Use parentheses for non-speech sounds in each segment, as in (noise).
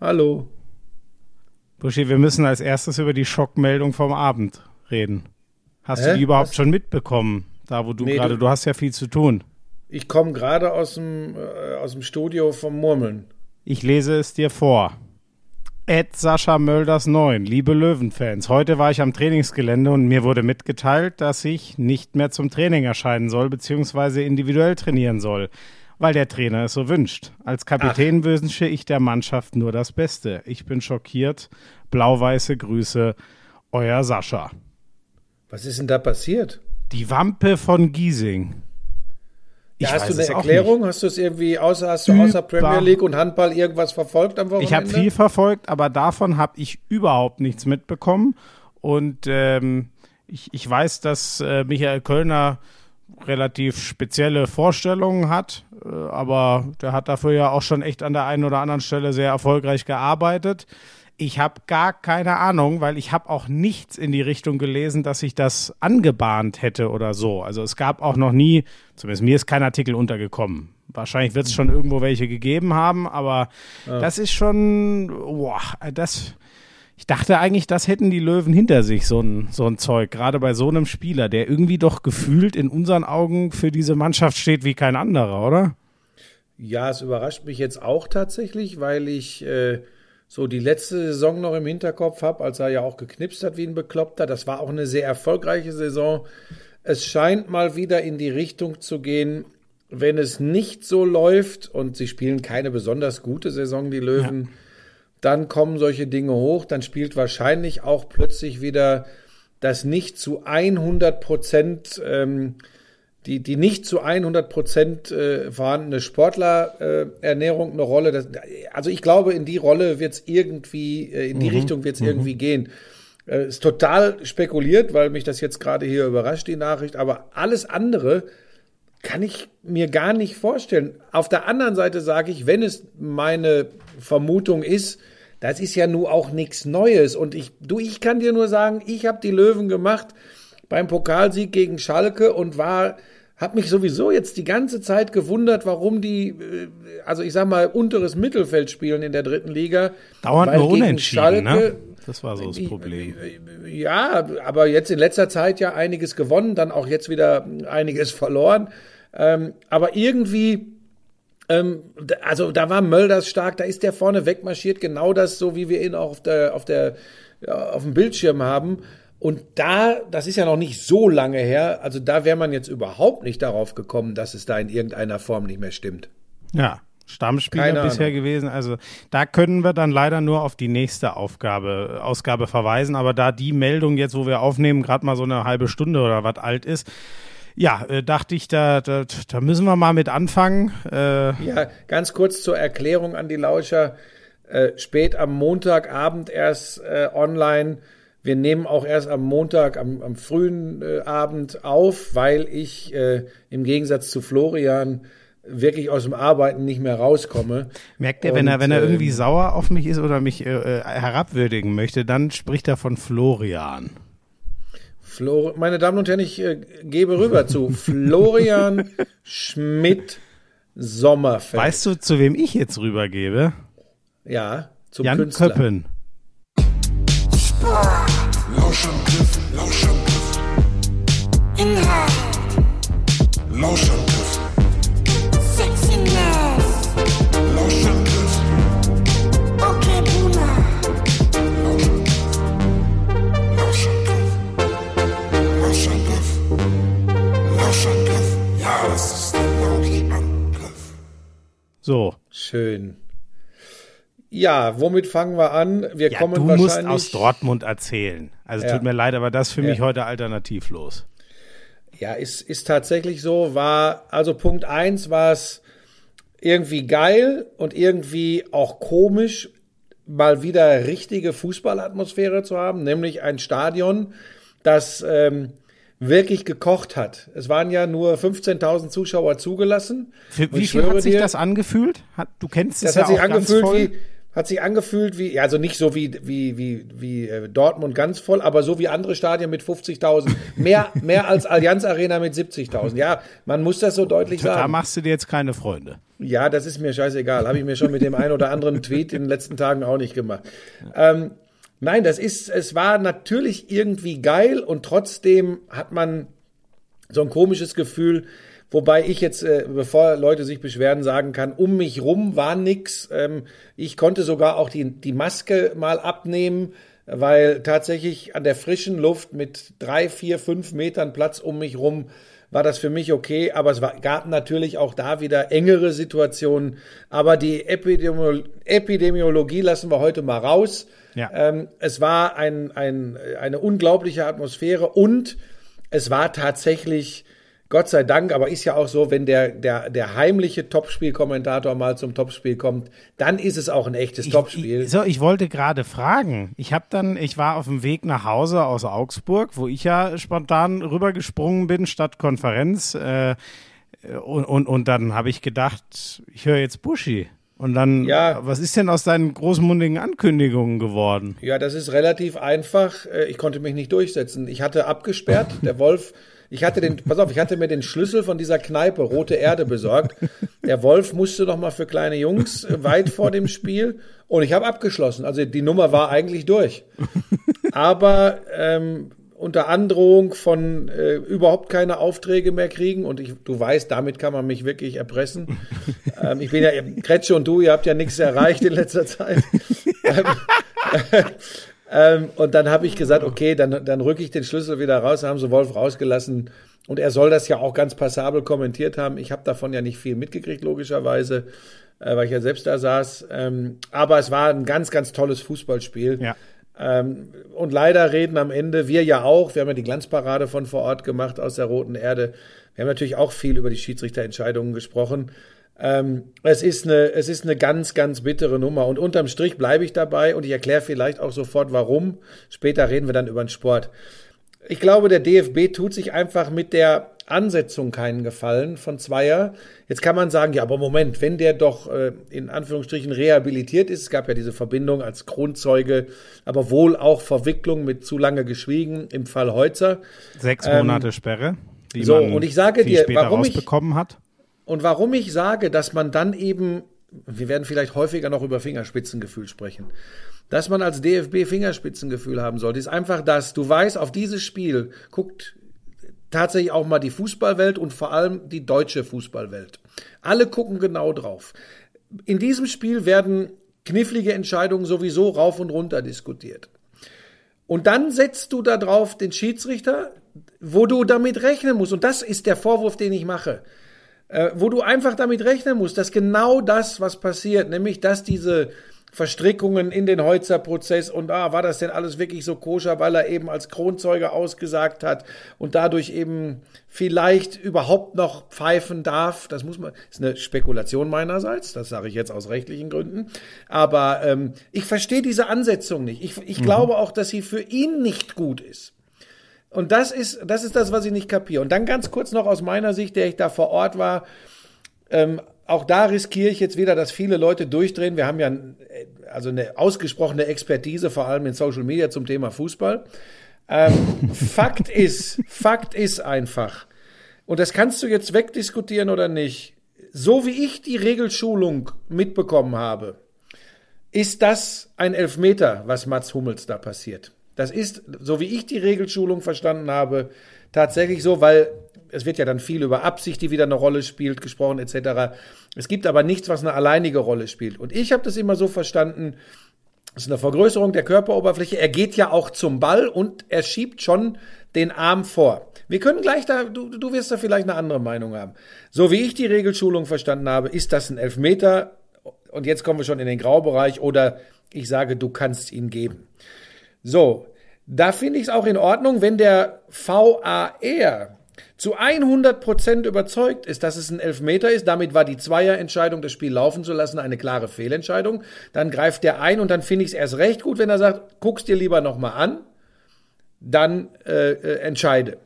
Hallo. Buschi, wir müssen als erstes über die Schockmeldung vom Abend reden. Hast Hä? du die überhaupt Was? schon mitbekommen? Da, wo du Nee, gerade, du- du hast ja viel zu tun. Ich komme gerade aus dem, äh, aus dem Studio vom Murmeln. Ich lese es dir vor. Ed Sascha Mölders 9, liebe Löwenfans, heute war ich am Trainingsgelände und mir wurde mitgeteilt, dass ich nicht mehr zum Training erscheinen soll, beziehungsweise individuell trainieren soll, weil der Trainer es so wünscht. Als Kapitän wünsche ich der Mannschaft nur das Beste. Ich bin schockiert. Blau-weiße Grüße, euer Sascha. Was ist denn da passiert? Die Wampe von Giesing. Ja, hast du eine Erklärung? Hast du es irgendwie außer, hast du außer Über- Premier League und Handball irgendwas verfolgt am Wochenende? Ich habe viel verfolgt, aber davon habe ich überhaupt nichts mitbekommen. Und ähm, ich, ich weiß, dass äh, Michael Kölner relativ spezielle Vorstellungen hat, äh, aber der hat dafür ja auch schon echt an der einen oder anderen Stelle sehr erfolgreich gearbeitet. Ich habe gar keine Ahnung, weil ich habe auch nichts in die Richtung gelesen, dass ich das angebahnt hätte oder so. Also es gab auch noch nie, zumindest mir ist kein Artikel untergekommen. Wahrscheinlich wird es schon irgendwo welche gegeben haben, aber das ist schon, boah, das, ich dachte eigentlich, das hätten die Löwen hinter sich, so ein, so ein Zeug, gerade bei so einem Spieler, der irgendwie doch gefühlt in unseren Augen für diese Mannschaft steht wie kein anderer, oder? Ja, es überrascht mich jetzt auch tatsächlich, weil ich äh, so die letzte Saison noch im Hinterkopf habe, als er ja auch geknipst hat wie ein Bekloppter. Das war auch eine sehr erfolgreiche Saison. Es scheint mal wieder in die Richtung zu gehen, wenn es nicht so läuft und sie spielen keine besonders gute Saison, die Löwen, dann kommen solche Dinge hoch, dann spielt wahrscheinlich auch plötzlich wieder das nicht zu 100 Prozent ähm, die, die nicht zu 100 Prozent äh, vorhandene Sportlerernährung äh, eine Rolle. Das, also ich glaube, in die Rolle wird es irgendwie, äh, in die Richtung wird es irgendwie gehen. Äh, ist total spekuliert, weil mich das jetzt gerade hier überrascht, die Nachricht. Aber alles andere kann ich mir gar nicht vorstellen. Auf der anderen Seite sage ich, wenn es meine Vermutung ist, das ist ja nun auch nichts Neues. Und ich, du, ich kann dir nur sagen, ich habe die Löwen gemacht beim Pokalsieg gegen Schalke und war, habe mich sowieso jetzt die ganze Zeit gewundert, warum die, äh, also ich sag mal, unteres Mittelfeld spielen in der dritten Liga. Dauernd nur gegen unentschieden, ne? Schalke- Das war so das Problem. ja, aber jetzt in letzter Zeit ja einiges gewonnen, dann auch jetzt wieder einiges verloren. Ähm, aber irgendwie, ähm, also da war Mölders stark, da ist der vorne wegmarschiert, genau das, so wie wir ihn auch auf der, auf der, ja, auf dem Bildschirm haben. Und da, das ist ja noch nicht so lange her, also da wäre man jetzt überhaupt nicht darauf gekommen, dass es da in irgendeiner Form nicht mehr stimmt. Ja, Stammspieler Keine bisher Ahnung. gewesen. Also da können wir dann leider nur auf die nächste Aufgabe, Ausgabe verweisen. Aber da die Meldung jetzt, wo wir aufnehmen, gerade mal so eine halbe Stunde oder was alt ist, ja, äh, dachte ich, da, da, da müssen wir mal mit anfangen. Äh, Ja, ganz kurz zur Erklärung an die Lauscher. Äh, spät am Montagabend erst äh, online. Wir nehmen auch erst am Montag, am, am frühen äh, Abend auf, weil ich äh, im Gegensatz zu Florian wirklich aus dem Arbeiten nicht mehr rauskomme. merkt ihr, wenn er, wenn er irgendwie ähm, sauer auf mich ist oder mich äh, äh, herabwürdigen möchte, dann spricht er von Florian. Flor Meine Damen und Herren, ich äh, gebe rüber zu (laughs) Florian Schmidt Sommerfeld. Weißt du, zu wem ich jetzt rübergebe? ja, zum Jan Künstler. Köppen. Lauschangriff, Lauschangriff. Inhalt, Lauschangriff, So, Schön. Ja, womit fangen wir an? Wir ja, kommen du wahrscheinlich. musst aus Dortmund erzählen. Also Ja. tut mir leid, aber das ist für Ja. mich heute alternativlos. Ja, ist, ist tatsächlich so. War, also Punkt eins war es irgendwie geil und irgendwie auch komisch, mal wieder richtige Fußballatmosphäre zu haben, nämlich ein Stadion, das ähm, wirklich gekocht hat. Es waren ja nur 15.000 Zuschauer zugelassen. Für, wie viel hat sich dir, das angefühlt? Hat, du kennst es Das ja hat sich auch ganz angefühlt voll. wie, Hat sich angefühlt wie, ja, also nicht so wie, wie, wie, wie äh, Dortmund ganz voll, aber so wie andere Stadien mit 50.000. Mehr, mehr als Allianz Arena mit 70.000. Ja, man muss das so deutlich Da sagen. machst du dir jetzt keine Freunde. Ja, das ist mir scheißegal. Habe ich mir schon mit dem einen oder anderen Tweet in den letzten Tagen auch nicht gemacht. Ähm, nein, das ist, es war natürlich irgendwie geil und trotzdem hat man so ein komisches Gefühl, wobei ich jetzt, äh, bevor Leute sich beschweren, sagen kann, um mich rum war nix. Ähm, ich konnte sogar auch die, die Maske mal abnehmen, weil tatsächlich an der frischen Luft mit drei, vier, fünf Metern Platz um mich rum war das für mich okay, aber es war, gab natürlich auch da wieder engere Situationen. Aber die Epidemiolo Epidemiologie lassen wir heute mal raus. Ja. Ähm, es war ein, ein, eine unglaubliche Atmosphäre und es war tatsächlich, Gott sei Dank, aber ist ja auch so, wenn der, der, der heimliche Topspielkommentator mal zum Topspiel kommt, dann ist es auch ein echtes Topspiel. Ich, so, ich wollte gerade fragen. Ich habe dann, ich war auf dem Weg nach Hause aus Augsburg, wo ich ja spontan rübergesprungen bin statt Konferenz. Äh, und, und, und dann habe ich gedacht, ich höre jetzt Buschi. Und dann, Ja. was ist denn aus deinen großmundigen Ankündigungen geworden? Ja, das ist relativ einfach. Äh, Ich konnte mich nicht durchsetzen. Ich hatte abgesperrt. Der Wolf, ich hatte den, pass auf, ich hatte mir den Schlüssel von dieser Kneipe Rote Erde besorgt. Der Wolf musste noch mal für kleine Jungs äh, weit vor dem Spiel und ich habe abgeschlossen. Also die Nummer war eigentlich durch. Aber ähm, unter Androhung von äh, überhaupt keine Aufträge mehr kriegen und ich, du weißt, damit kann man mich wirklich erpressen. (laughs) ähm, ich bin ja, Kretsche und du, ihr habt ja nichts erreicht in letzter Zeit. (laughs) Ähm, und dann habe ich gesagt, okay, dann, dann rücke ich den Schlüssel wieder raus, haben sie Wolf rausgelassen. Und er soll das ja auch ganz passabel kommentiert haben. Ich habe davon ja nicht viel mitgekriegt, logischerweise, äh, weil ich ja selbst da saß. Ähm, aber es war ein ganz, ganz tolles Fußballspiel. Ja. Ähm, und leider reden am Ende, wir ja auch, wir haben ja die Glanzparade von vor Ort gemacht aus der Roten Erde. Wir haben natürlich auch viel über die Schiedsrichterentscheidungen gesprochen. Ähm, es, ist eine, es ist eine ganz, ganz bittere Nummer. Und unterm Strich bleibe ich dabei und ich erkläre vielleicht auch sofort, warum. Später reden wir dann über den Sport. Ich glaube, der DFB tut sich einfach mit der Ansetzung keinen Gefallen von Zweier. Jetzt kann man sagen, ja, aber Moment, wenn der doch äh, in Anführungsstrichen rehabilitiert ist, es gab ja diese Verbindung als Kronzeuge, aber wohl auch Verwicklung mit zu lange geschwiegen im Fall Heutzer. Sechs Monate Sperre, die Ähm, so, man und ich sage viel dir, später warum ich- hat. Und warum ich sage, dass man dann eben, wir werden vielleicht häufiger noch über Fingerspitzengefühl sprechen, dass man als DFB Fingerspitzengefühl haben sollte, ist einfach das, du weißt, auf dieses Spiel guckt tatsächlich auch mal die Fußballwelt und vor allem die deutsche Fußballwelt. Alle gucken genau drauf. In diesem Spiel werden knifflige Entscheidungen sowieso rauf und runter diskutiert. Und dann setzt du da drauf den Schiedsrichter, wo du damit rechnen musst. Und das ist der Vorwurf, den ich mache äh, wo du einfach damit rechnen musst, dass genau das, was passiert, nämlich dass diese Verstrickungen in den Heutzer-Prozess und ah, war das denn alles wirklich so koscher, weil er eben als Kronzeuge ausgesagt hat und dadurch eben vielleicht überhaupt noch pfeifen darf. Das muss man, ist eine Spekulation meinerseits, das sage ich jetzt aus rechtlichen Gründen. Aber ähm, ich verstehe diese Ansetzung nicht. Ich, ich glaube auch, dass sie für ihn nicht gut ist. Und das ist, das ist das, was ich nicht kapiere. Und dann ganz kurz noch aus meiner Sicht, der ich da vor Ort war, ähm, auch da riskiere ich jetzt wieder, dass viele Leute durchdrehen. Wir haben ja also eine ausgesprochene Expertise, vor allem in Social Media zum Thema Fußball. Ähm, (laughs) Fakt ist, Fakt ist einfach, und das kannst du jetzt wegdiskutieren oder nicht, so wie ich die Regelschulung mitbekommen habe, ist das ein Elfmeter, was Mats Hummels da passiert. Das ist, so wie ich die Regelschulung verstanden habe, tatsächlich so, weil es wird ja dann viel über Absicht, die wieder eine Rolle spielt, gesprochen etc. Es gibt aber nichts, was eine alleinige Rolle spielt. Und ich habe das immer so verstanden, das ist eine Vergrößerung der Körperoberfläche. Er geht ja auch zum Ball und er schiebt schon den Arm vor. Wir können gleich da, du, du wirst da vielleicht eine andere Meinung haben. So wie ich die Regelschulung verstanden habe, ist das ein Elfmeter. Und jetzt kommen wir schon in den Graubereich oder ich sage, du kannst ihn geben. So, da finde ich es auch in Ordnung, wenn der VAR zu 100 Prozent überzeugt ist, dass es ein Elfmeter ist. Damit war die Zweierentscheidung, das Spiel laufen zu lassen, eine klare Fehlentscheidung. Dann greift der ein und dann finde ich es erst recht gut, wenn er sagt, guck's dir lieber nochmal an, dann äh, äh, entscheide.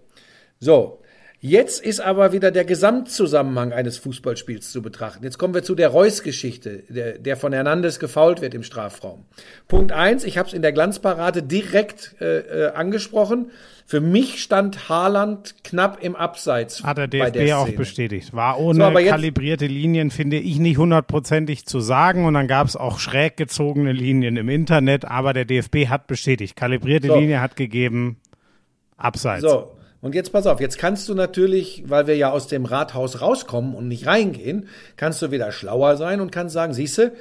So, Jetzt ist aber wieder der Gesamtzusammenhang eines Fußballspiels zu betrachten. Jetzt kommen wir zu der Reus-Geschichte, der, der von Hernandez gefault wird im Strafraum. Punkt eins, ich habe es in der Glanzparade direkt äh, äh, angesprochen. Für mich stand Haaland knapp im Abseits. Hat der DFB der auch bestätigt. War ohne So, jetzt- kalibrierte Linien, finde ich, nicht hundertprozentig zu sagen. Und dann gab es auch schräg gezogene Linien im Internet. Aber der DFB hat bestätigt. Kalibrierte So. Linie hat gegeben, Abseits. So, und jetzt pass auf, jetzt kannst du natürlich, weil wir ja aus dem Rathaus rauskommen und nicht reingehen, kannst du wieder schlauer sein und kannst sagen, siehste,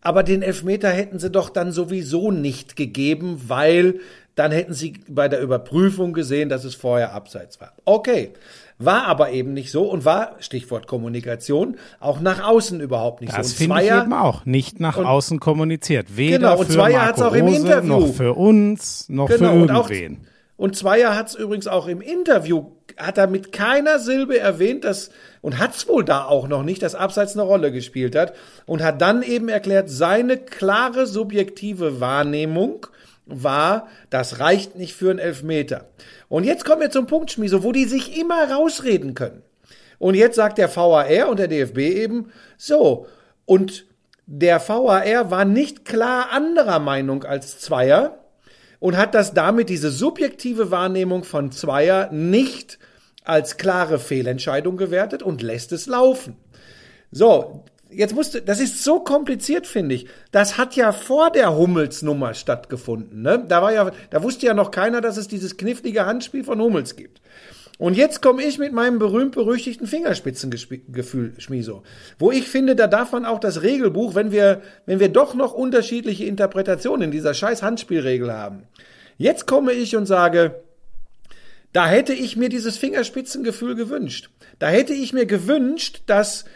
aber den Elfmeter hätten sie doch dann sowieso nicht gegeben, weil dann hätten sie bei der Überprüfung gesehen, dass es vorher abseits war. Okay. War aber eben nicht so und war, Stichwort Kommunikation, auch nach außen überhaupt nicht Das so. Und finde ich eben auch. Nicht nach außen kommuniziert. Weder Genau, und für Zweier Marco hat's auch im Interview. noch für uns, noch Genau, für und auch, irgendwen. Und Zweier hat es übrigens auch im Interview, hat er mit keiner Silbe erwähnt, dass, und hat es wohl da auch noch nicht, dass Abseits eine Rolle gespielt hat, und hat dann eben erklärt, seine klare subjektive Wahrnehmung war, das reicht nicht für einen Elfmeter. Und jetzt kommen wir zum Punkt, Schmieso, wo die sich immer rausreden können. Und jetzt sagt der VAR und der DFB eben, so, und der VAR war nicht klar anderer Meinung als Zweier und hat das damit, diese subjektive Wahrnehmung von Zweier, nicht als klare Fehlentscheidung gewertet und lässt es laufen. So, jetzt musste, das ist so kompliziert, finde ich. Das hat ja vor der Hummels-Nummer stattgefunden. Ne? Da war ja, da wusste ja noch keiner, dass es dieses knifflige Handspiel von Hummels gibt. Und jetzt komme ich mit meinem berühmt-berüchtigten Fingerspitzengefühl, Schmiso. Wo ich finde, da darf man auch das Regelbuch, wenn wir, wenn wir doch noch unterschiedliche Interpretationen in dieser scheiß Handspielregel haben. Jetzt komme ich und sage, da hätte ich mir dieses Fingerspitzengefühl gewünscht. Da hätte ich mir gewünscht, dass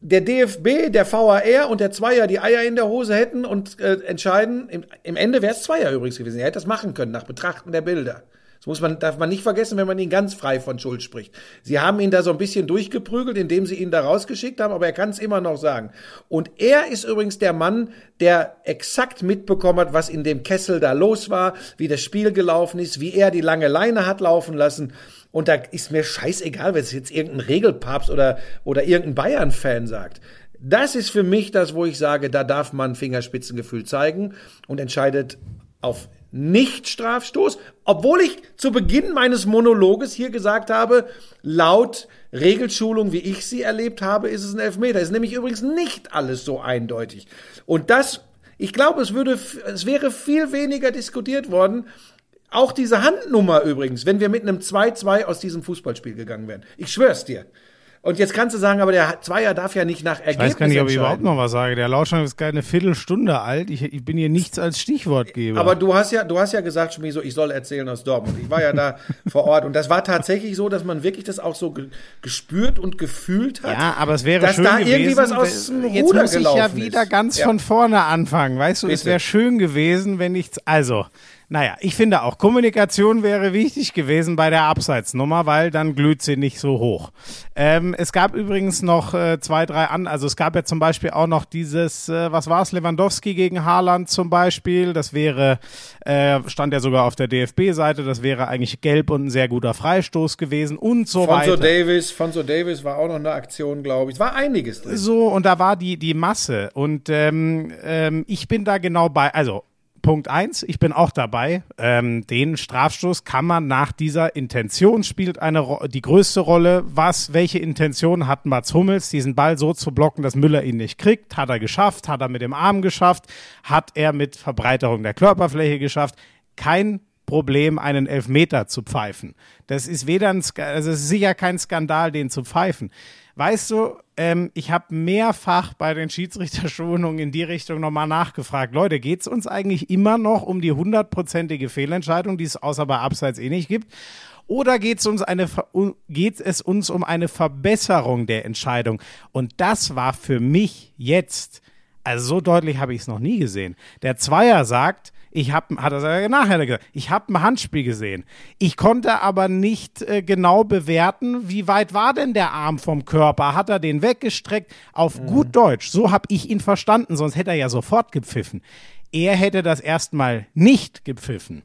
der DFB, der VAR und der Zweier die Eier in der Hose hätten und äh, entscheiden, im, im Ende wäre es Zweier übrigens gewesen. Er hätte das machen können nach Betrachten der Bilder. Das muss man, darf man nicht vergessen, wenn man ihn ganz frei von Schuld spricht. Sie haben ihn da so ein bisschen durchgeprügelt, indem sie ihn da rausgeschickt haben, aber er kann es immer noch sagen. Und er ist übrigens der Mann, der exakt mitbekommen hat, was in dem Kessel da los war, wie das Spiel gelaufen ist, wie er die lange Leine hat laufen lassen. Und da ist mir scheißegal, wenn es jetzt irgendein Regelpapst oder, oder irgendein Bayern-Fan sagt. Das ist für mich das, wo ich sage, da darf man Fingerspitzengefühl zeigen und entscheidet auf nicht-Strafstoß, obwohl ich zu Beginn meines Monologes hier gesagt habe, laut Regelschulung, wie ich sie erlebt habe, ist es ein Elfmeter. Ist nämlich übrigens nicht alles so eindeutig. Und das, ich glaube, es würde, es wäre viel weniger diskutiert worden. Auch diese Handnummer übrigens, wenn wir mit einem 2-2 aus diesem Fußballspiel gegangen wären. Ich schwör's dir. Und jetzt kannst du sagen, aber der Zweier darf ja nicht nach Ich Ergebnis weiß gar nicht, ob ich überhaupt noch was sage. Der Lauschang ist gerade eine Viertelstunde alt. Ich, ich bin hier nichts als Stichwortgeber. Aber du hast ja, du hast ja gesagt, Schmiso, ich soll erzählen aus Dortmund. Ich war ja da (laughs) vor Ort und das war tatsächlich so, dass man wirklich das auch so ge gespürt und gefühlt hat. ja, aber es wäre dass schön da gewesen. irgendwie was aus dem jetzt Ruder muss ich ja wieder ist. ganz Ja. von vorne anfangen. Weißt du, es Bitte. wäre schön gewesen, wenn ich also naja, ich finde auch, Kommunikation wäre wichtig gewesen bei der Abseitsnummer, weil dann glüht sie nicht so hoch. Ähm, es gab übrigens noch äh, zwei, drei an, also es gab ja zum Beispiel auch noch dieses, äh, was war es, Lewandowski gegen Haaland zum Beispiel. Das wäre, äh, stand ja sogar auf der DFB-Seite, das wäre eigentlich gelb und ein sehr guter Freistoß gewesen und so Fonso weiter. Davis, Fonso Davis war auch noch eine Aktion, glaube ich. Es war einiges drin. So, und da war die, die Masse. Und ähm, ähm, ich bin da genau bei, also Punkt eins, ich bin auch dabei. Ähm, den Strafstoß kann man nach dieser Intention spielt eine Ro die größte Rolle. Was, welche Intention hat Mats Hummels, diesen Ball so zu blocken, dass Müller ihn nicht kriegt? Hat er geschafft? Hat er mit dem Arm geschafft? Hat er mit Verbreiterung der Körperfläche geschafft? Kein Problem, einen Elfmeter zu pfeifen. Das ist weder ein, Ska also es ist sicher kein Skandal, den zu pfeifen. Weißt du, ähm, ich habe mehrfach bei den Schiedsrichterschulungen in die Richtung nochmal nachgefragt. Leute, geht's uns eigentlich immer noch um die hundertprozentige Fehlentscheidung, die es außer bei Abseits eh nicht gibt? Oder geht es uns eine geht es uns um eine Verbesserung der Entscheidung? Und das war für mich jetzt, also so deutlich habe ich es noch nie gesehen. Der Zweier sagt, ich habe, hat er nachher gesagt, ich habe ein Handspiel gesehen. Ich konnte aber nicht äh, genau bewerten, wie weit war denn der Arm vom Körper? Hat er den weggestreckt? Auf gut Deutsch, so habe ich ihn verstanden, sonst hätte er ja sofort gepfiffen. Er hätte das erstmal nicht gepfiffen.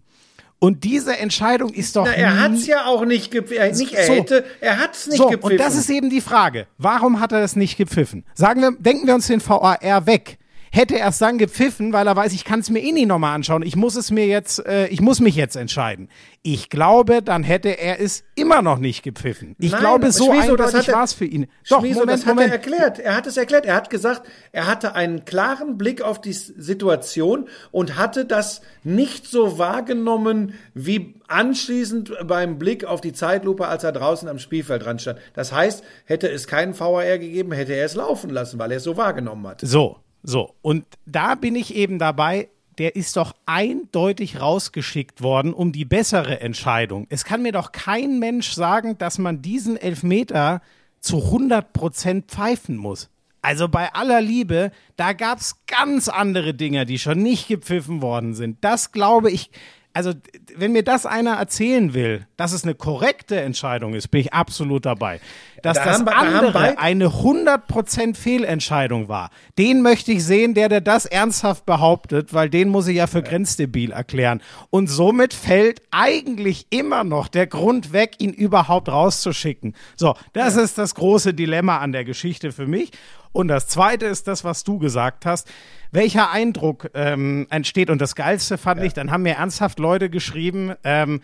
Und diese Entscheidung ist doch Na, er nie- hat's ja auch nicht gepfiffen. Nicht er So. hätte, er hat's nicht so, gepfiffen. und das ist eben die Frage. Warum hat er das nicht gepfiffen? Sagen wir, denken wir uns den VAR weg. Hätte er es dann gepfiffen, weil er weiß, ich kann es mir eh nicht nochmal anschauen. Ich muss es mir jetzt, äh, ich muss mich jetzt entscheiden. Ich glaube, dann hätte er es immer noch nicht gepfiffen. Ich Nein, glaube, so Schmieso, das eindeutig war es für ihn. Doch, Schmieso, Moment, das hat Moment. er erklärt. Er hat es erklärt. Er hat gesagt, er hatte einen klaren Blick auf die Situation und hatte das nicht so wahrgenommen wie anschließend beim Blick auf die Zeitlupe, als er draußen am Spielfeld dran stand. Das heißt, hätte es keinen VAR gegeben, hätte er es laufen lassen, weil er es so wahrgenommen hat. So, so. Und da bin ich eben dabei, der ist doch eindeutig rausgeschickt worden um die bessere Entscheidung. Es kann mir doch kein Mensch sagen, dass man diesen Elfmeter zu 100 Prozent pfeifen muss. Also bei aller Liebe, da gab es ganz andere Dinge, die schon nicht gepfiffen worden sind. Das glaube ich, also wenn mir das einer erzählen will, dass es eine korrekte Entscheidung ist, bin ich absolut dabei. Dass Da das haben da andere beid- eine 100% Fehlentscheidung war. Den möchte ich sehen, der, der das ernsthaft behauptet, weil den muss ich ja für grenzdebil erklären. Und somit fällt eigentlich immer noch der Grund weg, ihn überhaupt rauszuschicken. So, das ist das große Dilemma an der Geschichte für mich. Und das zweite ist das, was du gesagt hast. Welcher Eindruck ähm, entsteht? Und das Geilste fand ich, dann haben mir ernsthaft Leute geschrieben, ähm,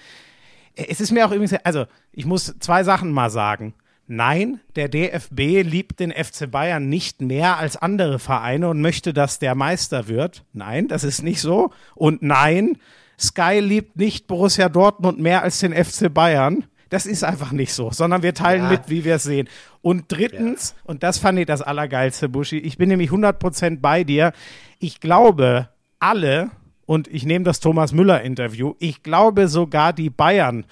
es ist mir auch übrigens, also ich muss zwei Sachen mal sagen. Nein, der DFB liebt den FC Bayern nicht mehr als andere Vereine und möchte, dass der Meister wird. Nein, das ist nicht so. Und nein, Sky liebt nicht Borussia Dortmund mehr als den FC Bayern. Das ist einfach nicht so, sondern wir teilen Ja. mit, wie wir es sehen. Und drittens, und das fand ich das Allergeilste, Buschi, ich bin nämlich 100% bei dir. Ich glaube, alle, und ich nehme das Thomas Müller-Interview, ich glaube sogar die Bayern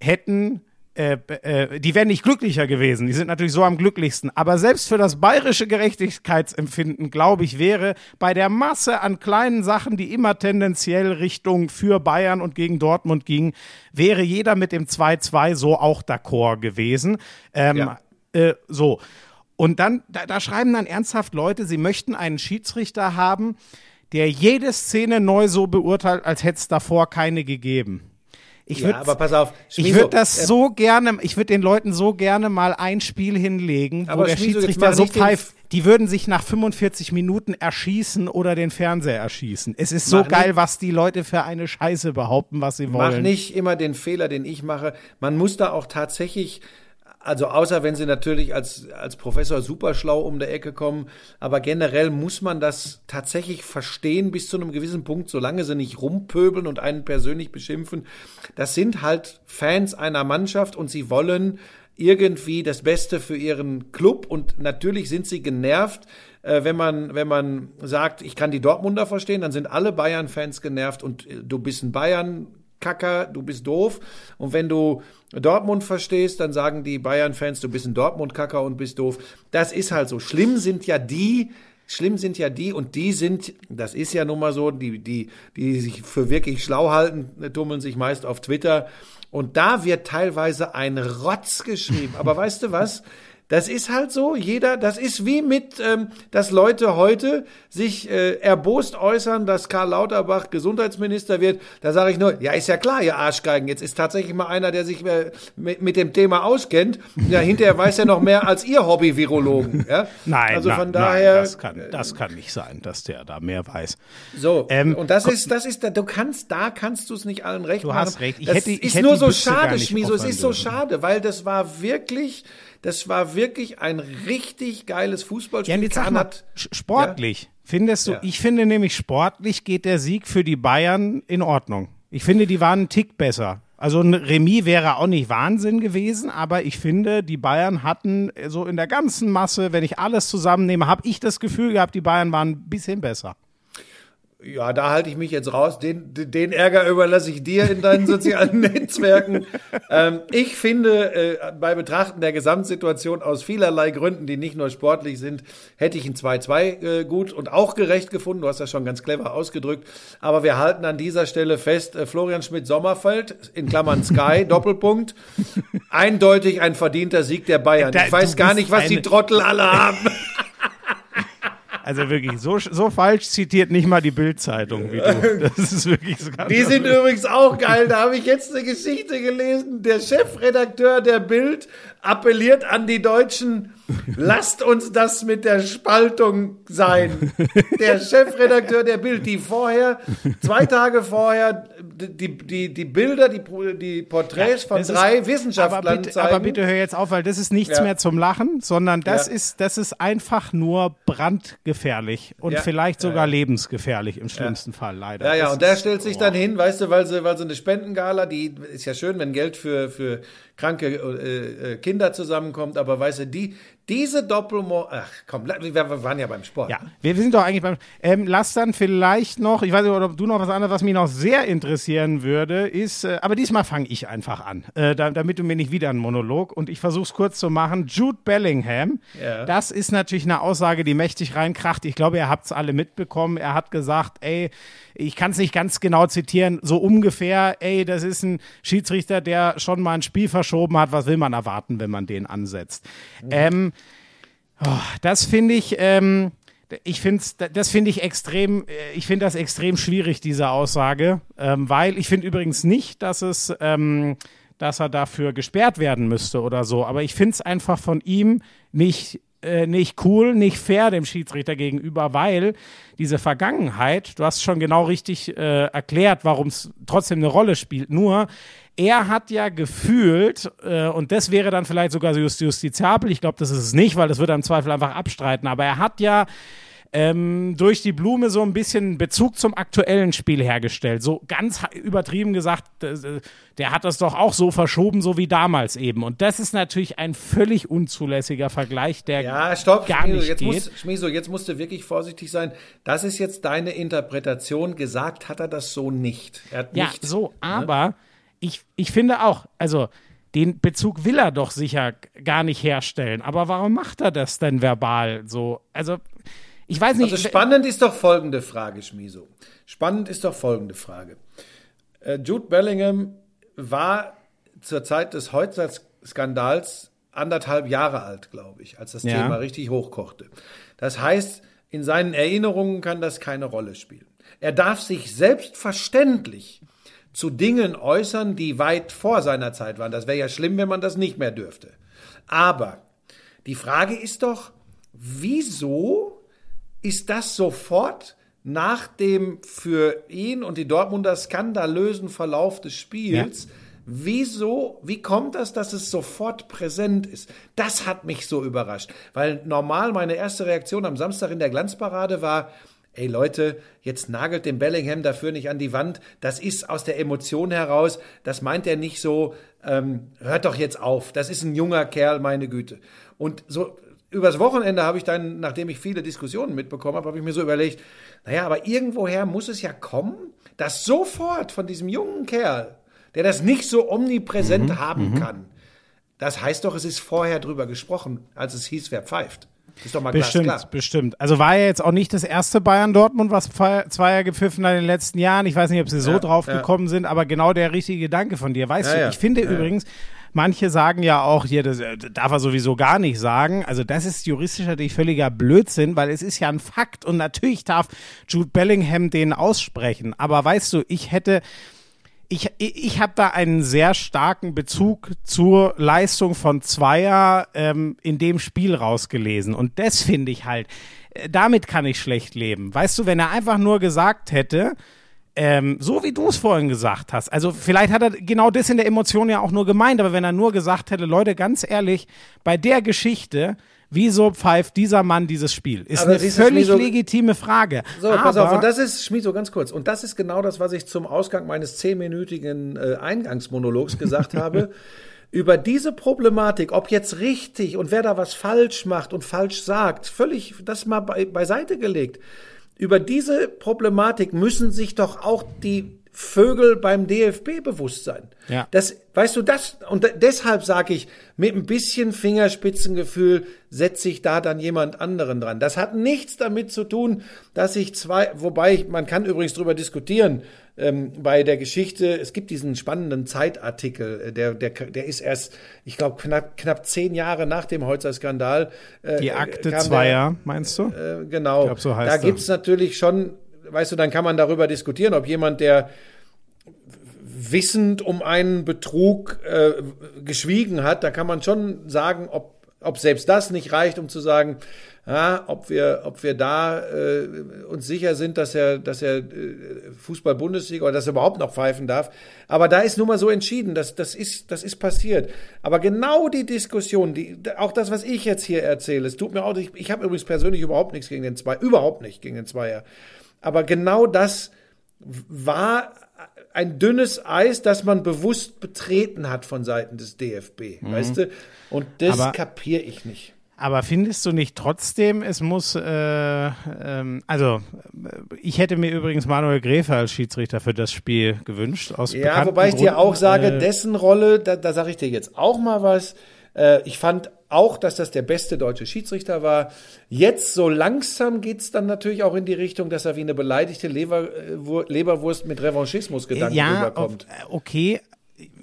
hätten, äh, äh, die wären nicht glücklicher gewesen. Die sind natürlich so am glücklichsten. Aber selbst für das bayerische Gerechtigkeitsempfinden, glaube ich, wäre bei der Masse an kleinen Sachen, die immer tendenziell Richtung für Bayern und gegen Dortmund gingen, wäre jeder mit dem 2-2 so auch d'accord gewesen. Ähm, Ja. äh, so. Und dann, da, da schreiben dann ernsthaft Leute, sie möchten einen Schiedsrichter haben, der jede Szene neu so beurteilt, als hätte es davor keine gegeben. Ich Ja, würd, aber pass auf, ich Schmieso, würde das äh, so gerne, ich würde den Leuten so gerne mal ein Spiel hinlegen, wo Aber der jetzt Schiedsrichter so pfeift, die würden sich nach 45 Minuten erschießen oder den Fernseher erschießen. Es ist so geil, nicht- was die Leute für eine Scheiße behaupten, was sie wollen. Mach nicht immer den Fehler, den ich mache. Man muss da auch tatsächlich, also außer wenn sie natürlich als, als Professor super schlau um der Ecke kommen, aber generell muss man das tatsächlich verstehen bis zu einem gewissen Punkt, solange sie nicht rumpöbeln und einen persönlich beschimpfen. Das sind halt Fans einer Mannschaft und sie wollen irgendwie das Beste für ihren Club. Und natürlich sind sie genervt, äh, wenn man, wenn man sagt, ich kann die Dortmunder verstehen, dann sind alle Bayern-Fans genervt. Und äh, du bist ein Bayern Kacker, du bist doof. Und wenn du Dortmund verstehst, dann sagen die Bayern-Fans, du bist ein Dortmund-Kacker und bist doof. Das ist halt so. Schlimm sind ja die, schlimm sind ja die und die sind, das ist ja nun mal so, die, die, die sich für wirklich schlau halten, tummeln sich meist auf Twitter. Und da wird teilweise ein Rotz geschrieben. Aber weißt du was? Das ist halt so, jeder, das ist wie mit, ähm, dass Leute heute sich äh, erbost äußern, dass Karl Lauterbach Gesundheitsminister wird. Da sage ich nur, ja, ist ja klar, ihr Arschgeigen. Jetzt ist tatsächlich mal einer, der sich äh, mit, mit dem Thema auskennt. Ja, hinterher weiß er noch mehr als ihr Hobby-Virologen. Ja? (laughs) Nein, also nein, von daher, nein, das kann, das kann nicht sein, dass der da mehr weiß. so, Ähm, und das ist, das ist, du kannst, da kannst du es nicht allen recht Du machen. hast recht. Ich das hätte- ich ist hätte nur so schade, Schmieso. Es ist so schade, weil das war wirklich, das war wirklich ein richtig geiles Fußballspiel. Ja, jetzt sag mal, sportlich, findest du, Ja. ich finde nämlich sportlich geht der Sieg für die Bayern in Ordnung. Ich finde, die waren einen Tick besser. Also ein Remis wäre auch nicht Wahnsinn gewesen, aber ich finde, die Bayern hatten äh, so in der ganzen Masse, wenn ich alles zusammennehme, habe ich das Gefühl gehabt, die Bayern waren ein bisschen besser. Ja, da halte ich mich jetzt raus. Den, den Ärger überlasse ich dir in deinen sozialen (laughs) Netzwerken. Ähm, ich finde, äh, bei Betrachten der Gesamtsituation aus vielerlei Gründen, die nicht nur sportlich sind, hätte ich ein 2-2 äh, gut und auch gerecht gefunden. Du hast das schon ganz clever ausgedrückt. Aber wir halten an dieser Stelle fest, äh, Florian Schmidt-Sommerfeld, in Klammern Sky, (laughs) Doppelpunkt, eindeutig ein verdienter Sieg der Bayern. Da- ich weiß gar nicht, was die Trottel alle haben. (laughs) Also wirklich, so, so falsch zitiert nicht mal die Bild-Zeitung wie du. (laughs) Das ist wirklich so ganz Die sind übrigens auch geil. Da habe ich jetzt eine Geschichte gelesen. Der Chefredakteur der Bild appelliert an die Deutschen, lasst uns das mit der Spaltung sein. Der Chefredakteur der Bild, die vorher, zwei Tage vorher, die, die, die Bilder, die, die Porträts von Das ist- drei Wissenschaftlern aber bitte, zeigen. aber bitte hör jetzt auf, weil das ist nichts Ja. mehr zum Lachen, sondern das Ja. ist das ist einfach nur brandgefährlich und Ja. vielleicht Ja, sogar ja. lebensgefährlich im schlimmsten Fall leider. Ja, ja, Das und der stellt sich boah. dann hin, weißt du, weil sie, weil sie eine Spendengala, die ist ja schön, wenn Geld für, für kranke äh, äh, Kinder zusammenkommt, aber weißt du, die, diese Doppelmo, ach komm, wir, waren ja beim Sport. Ja, wir, sind doch eigentlich beim. Ähm, lass dann vielleicht noch, ich weiß nicht, ob du noch was anderes, was mich noch sehr interessieren würde, ist, äh, aber diesmal fange ich einfach an, äh, da, damit du mir nicht wieder einen Monolog und ich versuche es kurz zu machen. Jude Bellingham, Ja. das ist natürlich eine Aussage, die mächtig reinkracht. Ich glaube, ihr habt es alle mitbekommen. Er hat gesagt, ey, ich kann es nicht ganz genau zitieren, so ungefähr, ey, das ist ein Schiedsrichter, der schon mal ein Spiel verschoben hat. Was will man erwarten, wenn man den ansetzt? Ähm, oh, das finde ich, ähm, ich finde das finde ich extrem, äh, ich finde das extrem schwierig, diese Aussage, ähm, weil ich finde übrigens nicht, dass es, ähm, dass er dafür gesperrt werden müsste oder so, aber ich finde es einfach von ihm nicht äh, nicht cool, nicht fair dem Schiedsrichter gegenüber, weil diese Vergangenheit, du hast schon genau richtig äh, erklärt, warum es trotzdem eine Rolle spielt. Nur er hat ja gefühlt, äh, und das wäre dann vielleicht sogar just justiziabel, ich glaube, das ist es nicht, weil das würde er im Zweifel einfach abstreiten, aber er hat ja ähm, durch die Blume so ein bisschen Bezug zum aktuellen Spiel hergestellt. So ganz übertrieben gesagt, der hat das doch auch so verschoben, so wie damals eben. Und das ist natürlich ein völlig unzulässiger Vergleich, der Ja, stopp, gar Schmiso, nicht jetzt geht. Muss, Schmiso, jetzt musst du wirklich vorsichtig sein. Das ist jetzt deine Interpretation. Gesagt hat er das so nicht. Er hat Ja, nicht, so, aber ich, ich finde auch, also den Bezug will er doch sicher gar nicht herstellen. Aber warum macht er das denn verbal so? Also, ich weiß nicht. Also spannend ist doch folgende Frage, Schmiso. Spannend ist doch folgende Frage. Äh, Jude Bellingham war zur Zeit des Heutzer-Skandals anderthalb Jahre alt, glaube ich, als das Ja. Thema richtig hochkochte. Das heißt, in seinen Erinnerungen kann das keine Rolle spielen. Er darf sich selbstverständlich zu Dingen äußern, die weit vor seiner Zeit waren. Das wäre ja schlimm, wenn man das nicht mehr dürfte. Aber die Frage ist doch, wieso ist das sofort nach dem für ihn und die Dortmunder skandalösen Verlauf des Spiels, wieso, wie kommt das, dass es sofort präsent ist? Das hat mich so überrascht, weil normal meine erste Reaktion am Samstag in der Glanzparade war, ey Leute, jetzt nagelt den Bellingham dafür nicht an die Wand, das ist aus der Emotion heraus, das meint er nicht so, ähm, hört doch jetzt auf, das ist ein junger Kerl, meine Güte. Und so übers Wochenende habe ich dann, nachdem ich viele Diskussionen mitbekommen habe, habe ich mir so überlegt, naja, aber irgendwoher muss es ja kommen, dass sofort von diesem jungen Kerl, der das nicht so omnipräsent haben kann, das heißt doch, es ist vorher drüber gesprochen, als es hieß, wer pfeift. Ist doch mal Bestimmt, glasklar. bestimmt. Also war ja jetzt auch nicht das erste Bayern-Dortmund, was Pfe- Zweier gepfiffen hat in den letzten Jahren. Ich weiß nicht, ob sie so Ja, drauf ja. gekommen sind, aber genau der richtige Gedanke von dir. Weißt Ja, du, ich finde übrigens, manche sagen ja auch, hier, das äh, darf er sowieso gar nicht sagen. Also das ist juristisch natürlich völliger Blödsinn, weil es ist ja ein Fakt und natürlich darf Jude Bellingham den aussprechen. Aber weißt du, ich hätte ich, ich, habe da einen sehr starken Bezug zur Leistung von Zweier ähm, in dem Spiel rausgelesen. Und das finde ich halt, äh, damit kann ich schlecht leben. Weißt du, wenn er einfach nur gesagt hätte, ähm, so wie du es vorhin gesagt hast, also vielleicht hat er genau das in der Emotion ja auch nur gemeint, aber wenn er nur gesagt hätte, Leute, ganz ehrlich, bei der Geschichte, wieso pfeift dieser Mann dieses Spiel? Ist Aber eine völlig Schmieso- legitime Frage. So, pass aber, auf, und das ist, Schmied, so ganz kurz, und das ist genau das, was ich zum Ausgang meines zehnminütigen äh, Eingangsmonologs gesagt habe. (laughs) Über diese Problematik, ob jetzt richtig und wer da was falsch macht und falsch sagt, völlig das mal bei, beiseite gelegt. Über diese Problematik müssen sich doch auch die Vögel beim DFB-Bewusstsein. Ja. Das, weißt du, das, und de- deshalb sage ich, mit ein bisschen Fingerspitzengefühl setze ich da dann jemand anderen dran. Das hat nichts damit zu tun, dass ich zwei, wobei ich, man kann übrigens drüber diskutieren, ähm, bei der Geschichte, es gibt diesen spannenden Zeitartikel, äh, der, der, der ist erst, ich glaube, knapp, knapp zehn Jahre nach dem Holzer-Skandal. Äh, Die Akte der- Zweier, meinst du? äh, genau. glaub, so heißt da gibt's natürlich schon, weißt du, dann kann man darüber diskutieren, ob jemand, der wissend um einen Betrug äh, geschwiegen hat, da kann man schon sagen, ob, ob selbst das nicht reicht, um zu sagen, ja, ob wir, ob wir da äh, uns sicher sind, dass er, dass er äh, Fußball-Bundesliga oder dass er überhaupt noch pfeifen darf. Aber da ist nun mal so entschieden, dass das ist, das ist passiert. Aber genau die Diskussion, die, auch das, was ich jetzt hier erzähle, es tut mir auch, ich, ich habe übrigens persönlich überhaupt nichts gegen den Zwei, überhaupt nicht gegen den Zweier. Aber genau das war ein dünnes Eis, das man bewusst betreten hat von Seiten des DFB, weißt du? Und das Aber- kapiere ich nicht. Aber findest du nicht trotzdem, es muss, äh, ähm, also ich hätte mir übrigens Manuel Gräfe als Schiedsrichter für das Spiel gewünscht. Aus Ja, wobei ich dir Gründen, auch sage, äh, dessen Rolle, da, da sage ich dir jetzt auch mal was. Äh, ich fand auch, dass das der beste deutsche Schiedsrichter war. Jetzt so langsam geht's dann natürlich auch in die Richtung, dass er wie eine beleidigte Leber, äh, Wur- Leberwurst mit Revanchismus-Gedanken ja, rüberkommt. okay.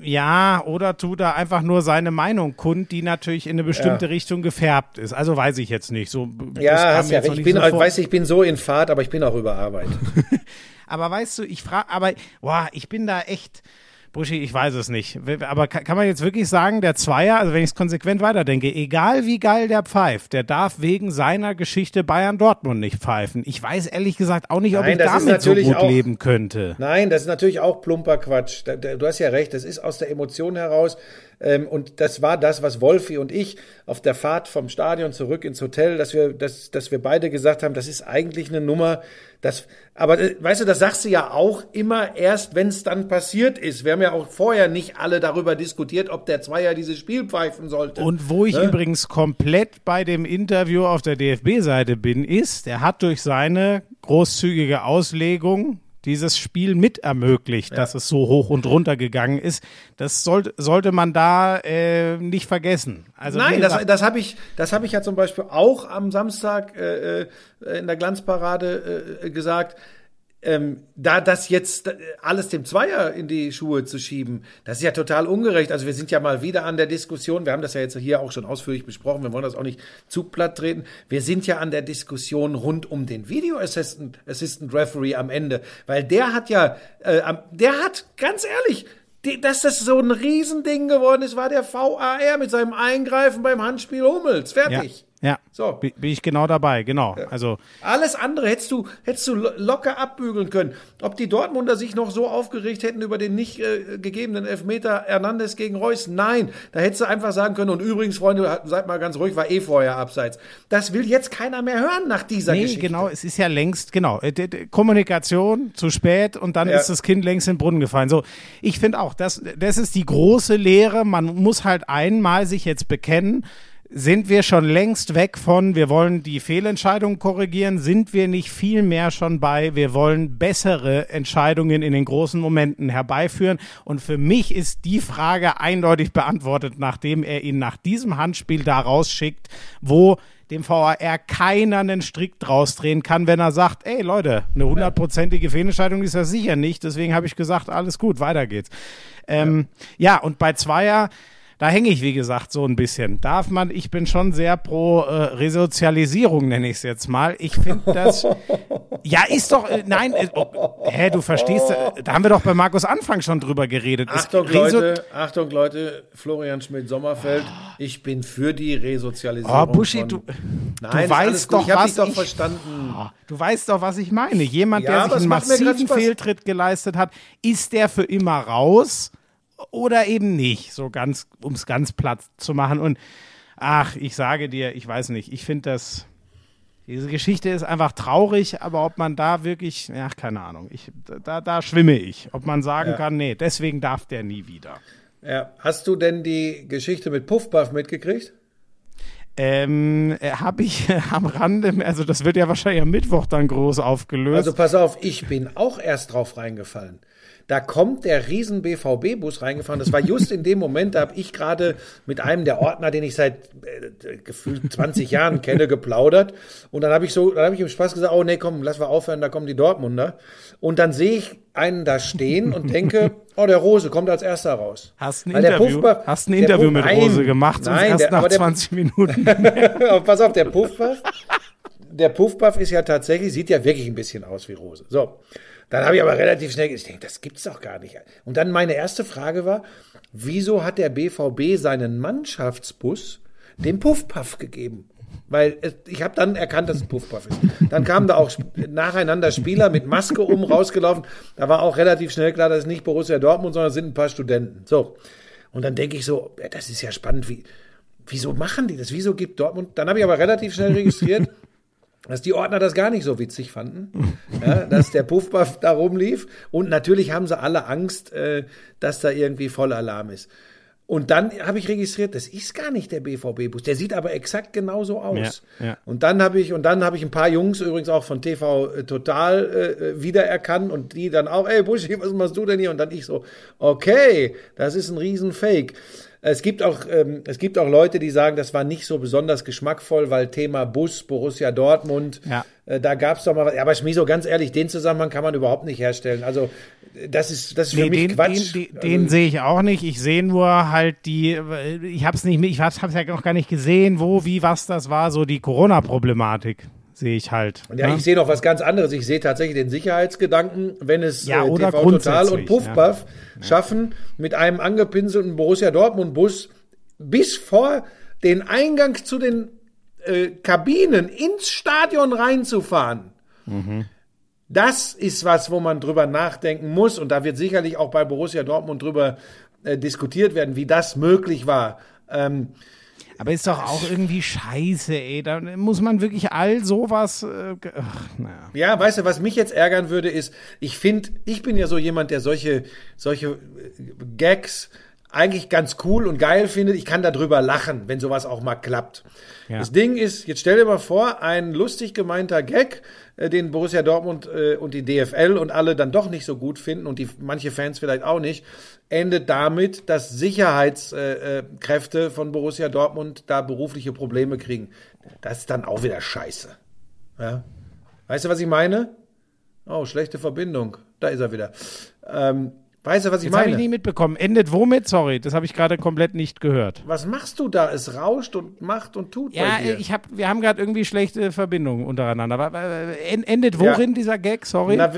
Ja, oder tut er einfach nur seine Meinung kund, die natürlich in eine bestimmte Ja. Richtung gefärbt ist. Also weiß ich jetzt nicht. So, Ja, hast ja recht. Ich bin, so weiß, ich bin so in Fahrt, aber ich bin auch überarbeitet. (laughs) Aber weißt du, ich frage, aber, boah, ich bin da echt, Buschi, ich weiß es nicht. Aber kann, man jetzt wirklich sagen, der Zweier, also wenn ich es konsequent weiterdenke, egal wie geil der pfeift, der darf wegen seiner Geschichte Bayern Dortmund nicht pfeifen. Ich weiß ehrlich gesagt auch nicht, ob Nein, ich damit so gut auch- leben könnte. Nein, das ist natürlich auch plumper Quatsch. Du hast ja recht, das ist aus der Emotion heraus. Ähm, und das war das, was Wolfi und ich auf der Fahrt vom Stadion zurück ins Hotel, dass wir, dass, dass wir beide gesagt haben, das ist eigentlich eine Nummer, das, aber äh, weißt du, das sagst du ja auch immer erst, wenn es dann passiert ist. Wir haben ja auch vorher nicht alle darüber diskutiert, ob der Zweier dieses Spiel pfeifen sollte. Und wo ich Ne? übrigens komplett bei dem Interview auf der DFB-Seite bin, ist, er hat durch seine großzügige Auslegung dieses Spiel mit ermöglicht, dass es so hoch und runter gegangen ist. Das sollte, sollte man da äh, nicht vergessen. Also Nein, das, das habe ich, das habe ich ja zum Beispiel auch am Samstag äh, äh, in der Glanzparade äh, gesagt. Ähm, da das jetzt äh, alles dem Zweier in die Schuhe zu schieben, das ist ja total ungerecht. Also wir sind ja mal wieder an der Diskussion, wir haben das ja jetzt hier auch schon ausführlich besprochen, wir wollen das auch nicht zu platt treten. Wir sind ja an der Diskussion rund um den Video Assistant, Assistant Referee am Ende, weil der hat ja, äh, der hat, ganz ehrlich, die, dass das so ein Riesending geworden ist, war der VAR mit seinem Eingreifen beim Handspiel Hummels. Fertig. ja. So. Bin ich genau dabei, genau. Also Alles andere hättest du, hättest du lo- locker abbügeln können. Ob die Dortmunder sich noch so aufgeregt hätten über den nicht äh, gegebenen Elfmeter Hernandez gegen Reus? Nein. Da hättest du einfach sagen können, und übrigens, Freunde, seid mal ganz ruhig, war eh vorher abseits. Das will jetzt keiner mehr hören nach dieser Nee, Geschichte. genau, es ist ja längst, genau, äh, Kommunikation zu spät und dann Ja. ist das Kind längst in den Brunnen gefallen. So, ich finde auch, das, das ist die große Lehre. Man muss halt einmal sich jetzt bekennen, sind wir schon längst weg von, wir wollen die Fehlentscheidung korrigieren, sind wir nicht viel mehr schon bei, wir wollen bessere Entscheidungen in den großen Momenten herbeiführen. Und für mich ist die Frage eindeutig beantwortet, nachdem er ihn nach diesem Handspiel da rausschickt, wo dem VAR keiner einen Strick draus drehen kann, wenn er sagt, ey Leute, eine hundertprozentige Fehlentscheidung ist das sicher nicht. Deswegen habe ich gesagt, alles gut, weiter geht's. Ähm, ja. und bei Zweier, da hänge ich, wie gesagt, so ein bisschen. Darf man, ich bin schon sehr pro äh, Resozialisierung, nenne ich es jetzt mal. Ich finde das, (laughs) ja, ist doch, äh, nein, äh, oh, hä, du verstehst, äh, da haben wir doch bei Markus Anfang schon drüber geredet. Achtung, Reso- Leute, Achtung, Leute, Florian Schmidt-Sommerfeld, ich bin für die Resozialisierung. Oh, Buschi, du, Nein, du ist weißt doch, ich was dich doch ich- verstanden. Du weißt doch, was ich meine. Jemand, Ja, der sich einen massiven. Fehltritt geleistet hat, ist der für immer raus oder eben nicht? So ganz, um es ganz platt zu machen. Und ach, ich sage dir, ich weiß nicht. Ich finde das. Diese Geschichte ist einfach traurig, aber ob man da wirklich, ja, keine Ahnung, ich, da, da schwimme ich. Ob man sagen Ja. kann, nee, deswegen darf der nie wieder. Ja. Hast du denn die Geschichte mit Puffbuff mitgekriegt? ähm, habe ich (laughs) am Rande, also das wird ja wahrscheinlich am Mittwoch dann groß aufgelöst. Also pass auf, ich bin auch erst drauf reingefallen. Da kommt der riesen BVB-Bus reingefahren. Das war just in dem Moment, da habe ich gerade mit einem der Ordner, den ich seit äh, gefühlt 20 Jahren kenne, geplaudert. Und dann habe ich so, dann habe ich im Spaß gesagt, oh nee, komm, lass mal aufhören, da kommen die Dortmunder. Und dann sehe ich einen da stehen und denke, oh, der Rose kommt als erster raus. Hast ein Weil Interview, Puffbach- hast ein Interview Puff- mit Rose gemacht, nein, erst der- nach der- 20 Minuten. (laughs) Pass auf, der Puffpuff, der Puffpuff ist ja tatsächlich, sieht ja wirklich ein bisschen aus wie Rose. So. Dann habe ich aber relativ schnell, ich denke, das gibt's doch gar nicht. Und dann meine erste Frage war, wieso hat der BVB seinen Mannschaftsbus dem Puffpuff gegeben? Weil ich habe dann erkannt, dass es Puffpuff ist. Dann kamen da auch nacheinander Spieler mit Maske um rausgelaufen. Da war auch relativ schnell klar, das ist nicht Borussia Dortmund, sondern sind ein paar Studenten. So. Und dann denke ich so, das ist ja spannend, wie, wieso machen die das? Wieso gibt Dortmund? Dann habe ich aber relativ schnell registriert, dass die Ordner das gar nicht so witzig fanden, (laughs) ja, dass der Puffbuff da rumlief. Und natürlich haben sie alle Angst, äh, dass da irgendwie Vollalarm ist. Und dann habe ich registriert, das ist gar nicht der BVB-Bus. Der sieht aber exakt genauso aus. Ja, ja. Und dann habe ich und dann habe ich ein paar Jungs übrigens auch von TV Total äh, wiedererkannt und die dann auch, ey Buschi, was machst du denn hier? Und dann ich so, okay, das ist ein Riesenfake. Es gibt auch ähm, es gibt auch Leute, die sagen, das war nicht so besonders geschmackvoll, weil Thema Bus, Borussia Dortmund, Ja. äh, da gab es doch mal was. Ja, aber Schmieso, ganz ehrlich, den Zusammenhang kann man überhaupt nicht herstellen. Also das ist das ist für Nee, mich den, Quatsch. den, den, also, den sehe ich auch nicht. Ich sehe nur halt die, ich habe es nicht, ich habe es ja noch gar nicht gesehen, wo, wie, was das war, so die Corona-Problematik sehe ich halt. Ja, ne? ich sehe noch was ganz anderes. Ich sehe tatsächlich den Sicherheitsgedanken, wenn es Ja, äh, TV Total und Puffpuff schaffen, mit einem angepinselten Borussia Dortmund Bus bis vor den Eingang zu den äh, Kabinen ins Stadion reinzufahren. Das ist was, wo man drüber nachdenken muss und da wird sicherlich auch bei Borussia Dortmund drüber äh, diskutiert werden, wie das möglich war. Ähm, Aber ist doch auch irgendwie scheiße, ey. Da muss man wirklich all sowas. Äh, ach, naja. Ja, weißt du, was mich jetzt ärgern würde, ist, ich finde, ich bin ja so jemand, der solche, solche äh, Gags eigentlich ganz cool und geil findet. Ich kann darüber lachen, wenn sowas auch mal klappt. Ja. Das Ding ist, jetzt stell dir mal vor, ein lustig gemeinter Gag, äh, den Borussia Dortmund äh, und die DFL und alle dann doch nicht so gut finden und die manche Fans vielleicht auch nicht, endet damit, dass Sicherheitskräfte äh, von Borussia Dortmund da berufliche Probleme kriegen. Das ist dann auch wieder scheiße. Ja. Weißt du, was ich meine? Oh, schlechte Verbindung. Da ist er wieder. Ähm, weißt du, was ich Jetzt habe meine? ich nicht mitbekommen. Endet womit? Sorry, das habe ich gerade komplett nicht gehört. was machst du da? Es rauscht und macht und tut Ja, bei dir. ich hab, wir haben gerade irgendwie schlechte Verbindungen untereinander. Aber, aber, en- endet worin Ja. dieser Gag? Sorry. Na,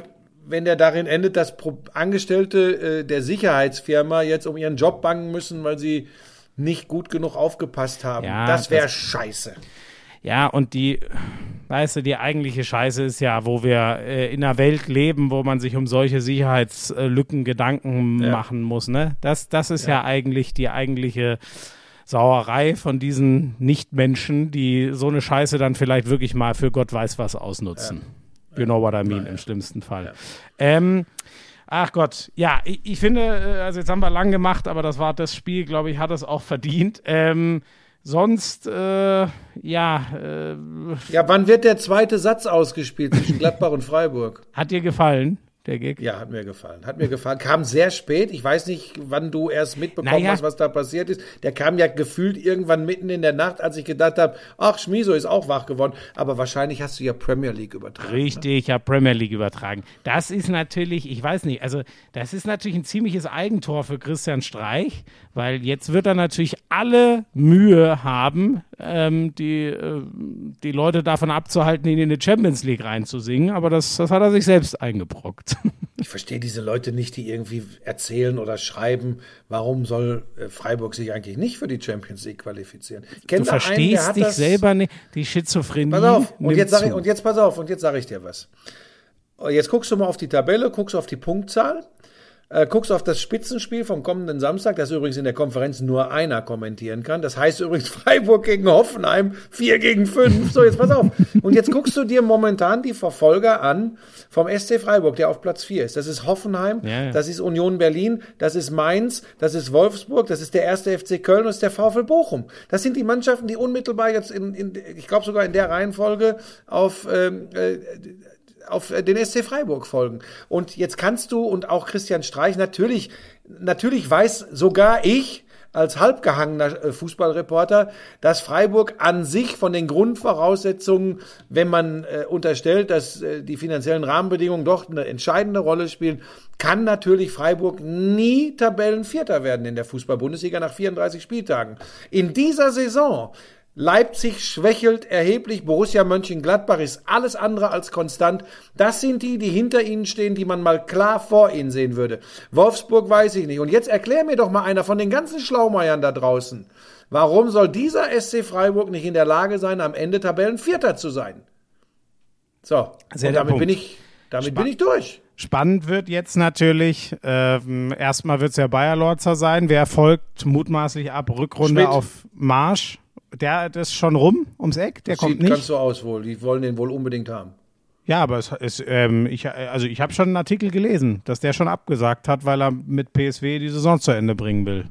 wenn der darin endet, dass Angestellte äh, der Sicherheitsfirma jetzt um ihren Job bangen müssen, weil sie nicht gut genug aufgepasst haben. Ja, das wäre das- scheiße. Ja, und die, weißt du, die eigentliche Scheiße ist ja, wo wir äh, in einer Welt leben, wo man sich um solche Sicherheitslücken Gedanken Ja. machen muss, ne? Das, das ist ja. eigentlich die eigentliche Sauerei von diesen Nichtmenschen, die so eine Scheiße dann vielleicht wirklich mal für Gott weiß was ausnutzen. You know what I mean, im schlimmsten Fall. Ähm, Ach Gott, ja, ich, ich finde, äh, also jetzt haben wir lang gemacht, aber das war das Spiel, glaube ich, hat es auch verdient. Ähm, sonst, äh, ja, äh, Ja, wann wird der zweite Satz ausgespielt zwischen Gladbach und Freiburg? hat dir gefallen, der Gig? Ja, hat mir gefallen. Hat mir gefallen. Kam sehr spät. Ich weiß nicht, wann du erst mitbekommen Naja. hast, was da passiert ist. Der kam ja gefühlt irgendwann mitten in der Nacht, als ich gedacht habe, ach, Schmiso ist auch wach geworden. Aber wahrscheinlich hast du ja Premier League übertragen. Richtig, ich habe Premier League übertragen. Das ist natürlich, ich weiß nicht, also das ist natürlich ein ziemliches Eigentor für Christian Streich, weil jetzt wird er natürlich alle Mühe haben, ähm, die, äh, die Leute davon abzuhalten, ihn in die Champions League reinzusingen, aber das, das hat er sich selbst eingebrockt. (laughs) Ich verstehe diese Leute nicht, die irgendwie erzählen oder schreiben, warum soll äh, Freiburg sich eigentlich nicht für die Champions League qualifizieren. Ich kenn Du einen, verstehst hat dich selber nicht, die Schizophrenie. Pass auf, und jetzt, sag ich, und jetzt pass auf, und jetzt sage ich dir was. Jetzt guckst du mal auf die Tabelle, guckst auf die Punktzahl. Äh, guckst auf das Spitzenspiel vom kommenden Samstag, das übrigens in der Konferenz nur einer kommentieren kann. Das heißt (laughs) übrigens Freiburg gegen Hoffenheim, 4 gegen 5. So, jetzt pass auf. Und jetzt guckst du dir momentan die Verfolger an vom SC Freiburg, der auf Platz 4 ist. Das ist Hoffenheim, Ja, ja. das ist Union Berlin, das ist Mainz, das ist Wolfsburg, das ist der erste FC Köln und das ist der VfL Bochum. Das sind die Mannschaften, die unmittelbar jetzt in, in ich glaube sogar in der Reihenfolge auf ähm, äh, auf den SC Freiburg folgen. Und jetzt kannst du und auch Christian Streich natürlich, natürlich weiß sogar ich, als halbgehangener äh, Fußballreporter, dass Freiburg an sich von den Grundvoraussetzungen, wenn man äh, unterstellt, dass äh, die finanziellen Rahmenbedingungen doch eine entscheidende Rolle spielen, kann natürlich Freiburg nie Tabellenvierter werden in der Fußball-Bundesliga nach 34 Spieltagen. In dieser Saison Leipzig schwächelt erheblich, Borussia Mönchengladbach ist alles andere als konstant. Das sind die, die hinter ihnen stehen, die man mal klar vor ihnen sehen würde. Wolfsburg weiß ich nicht. Und jetzt erklär mir doch mal einer von den ganzen Schlaumeiern da draußen, warum soll dieser SC Freiburg nicht in der Lage sein, am Ende Tabellenvierter zu sein? So, Sehr und damit Punkt. bin ich, damit bin ich durch. Spannend wird jetzt natürlich, ähm, erstmal wird es ja Bayer Lorzer sein. Wer folgt mutmaßlich ab Rückrunde Schmidt. auf Marsch? Der das ist schon rum ums Eck, der kommt Sieht ganz nicht. so aus wohl. Die wollen den wohl unbedingt haben. Ja, aber es ist, ähm, ich, also ich habe schon einen Artikel gelesen, dass der schon abgesagt hat, weil er mit PSW die Saison zu Ende bringen will.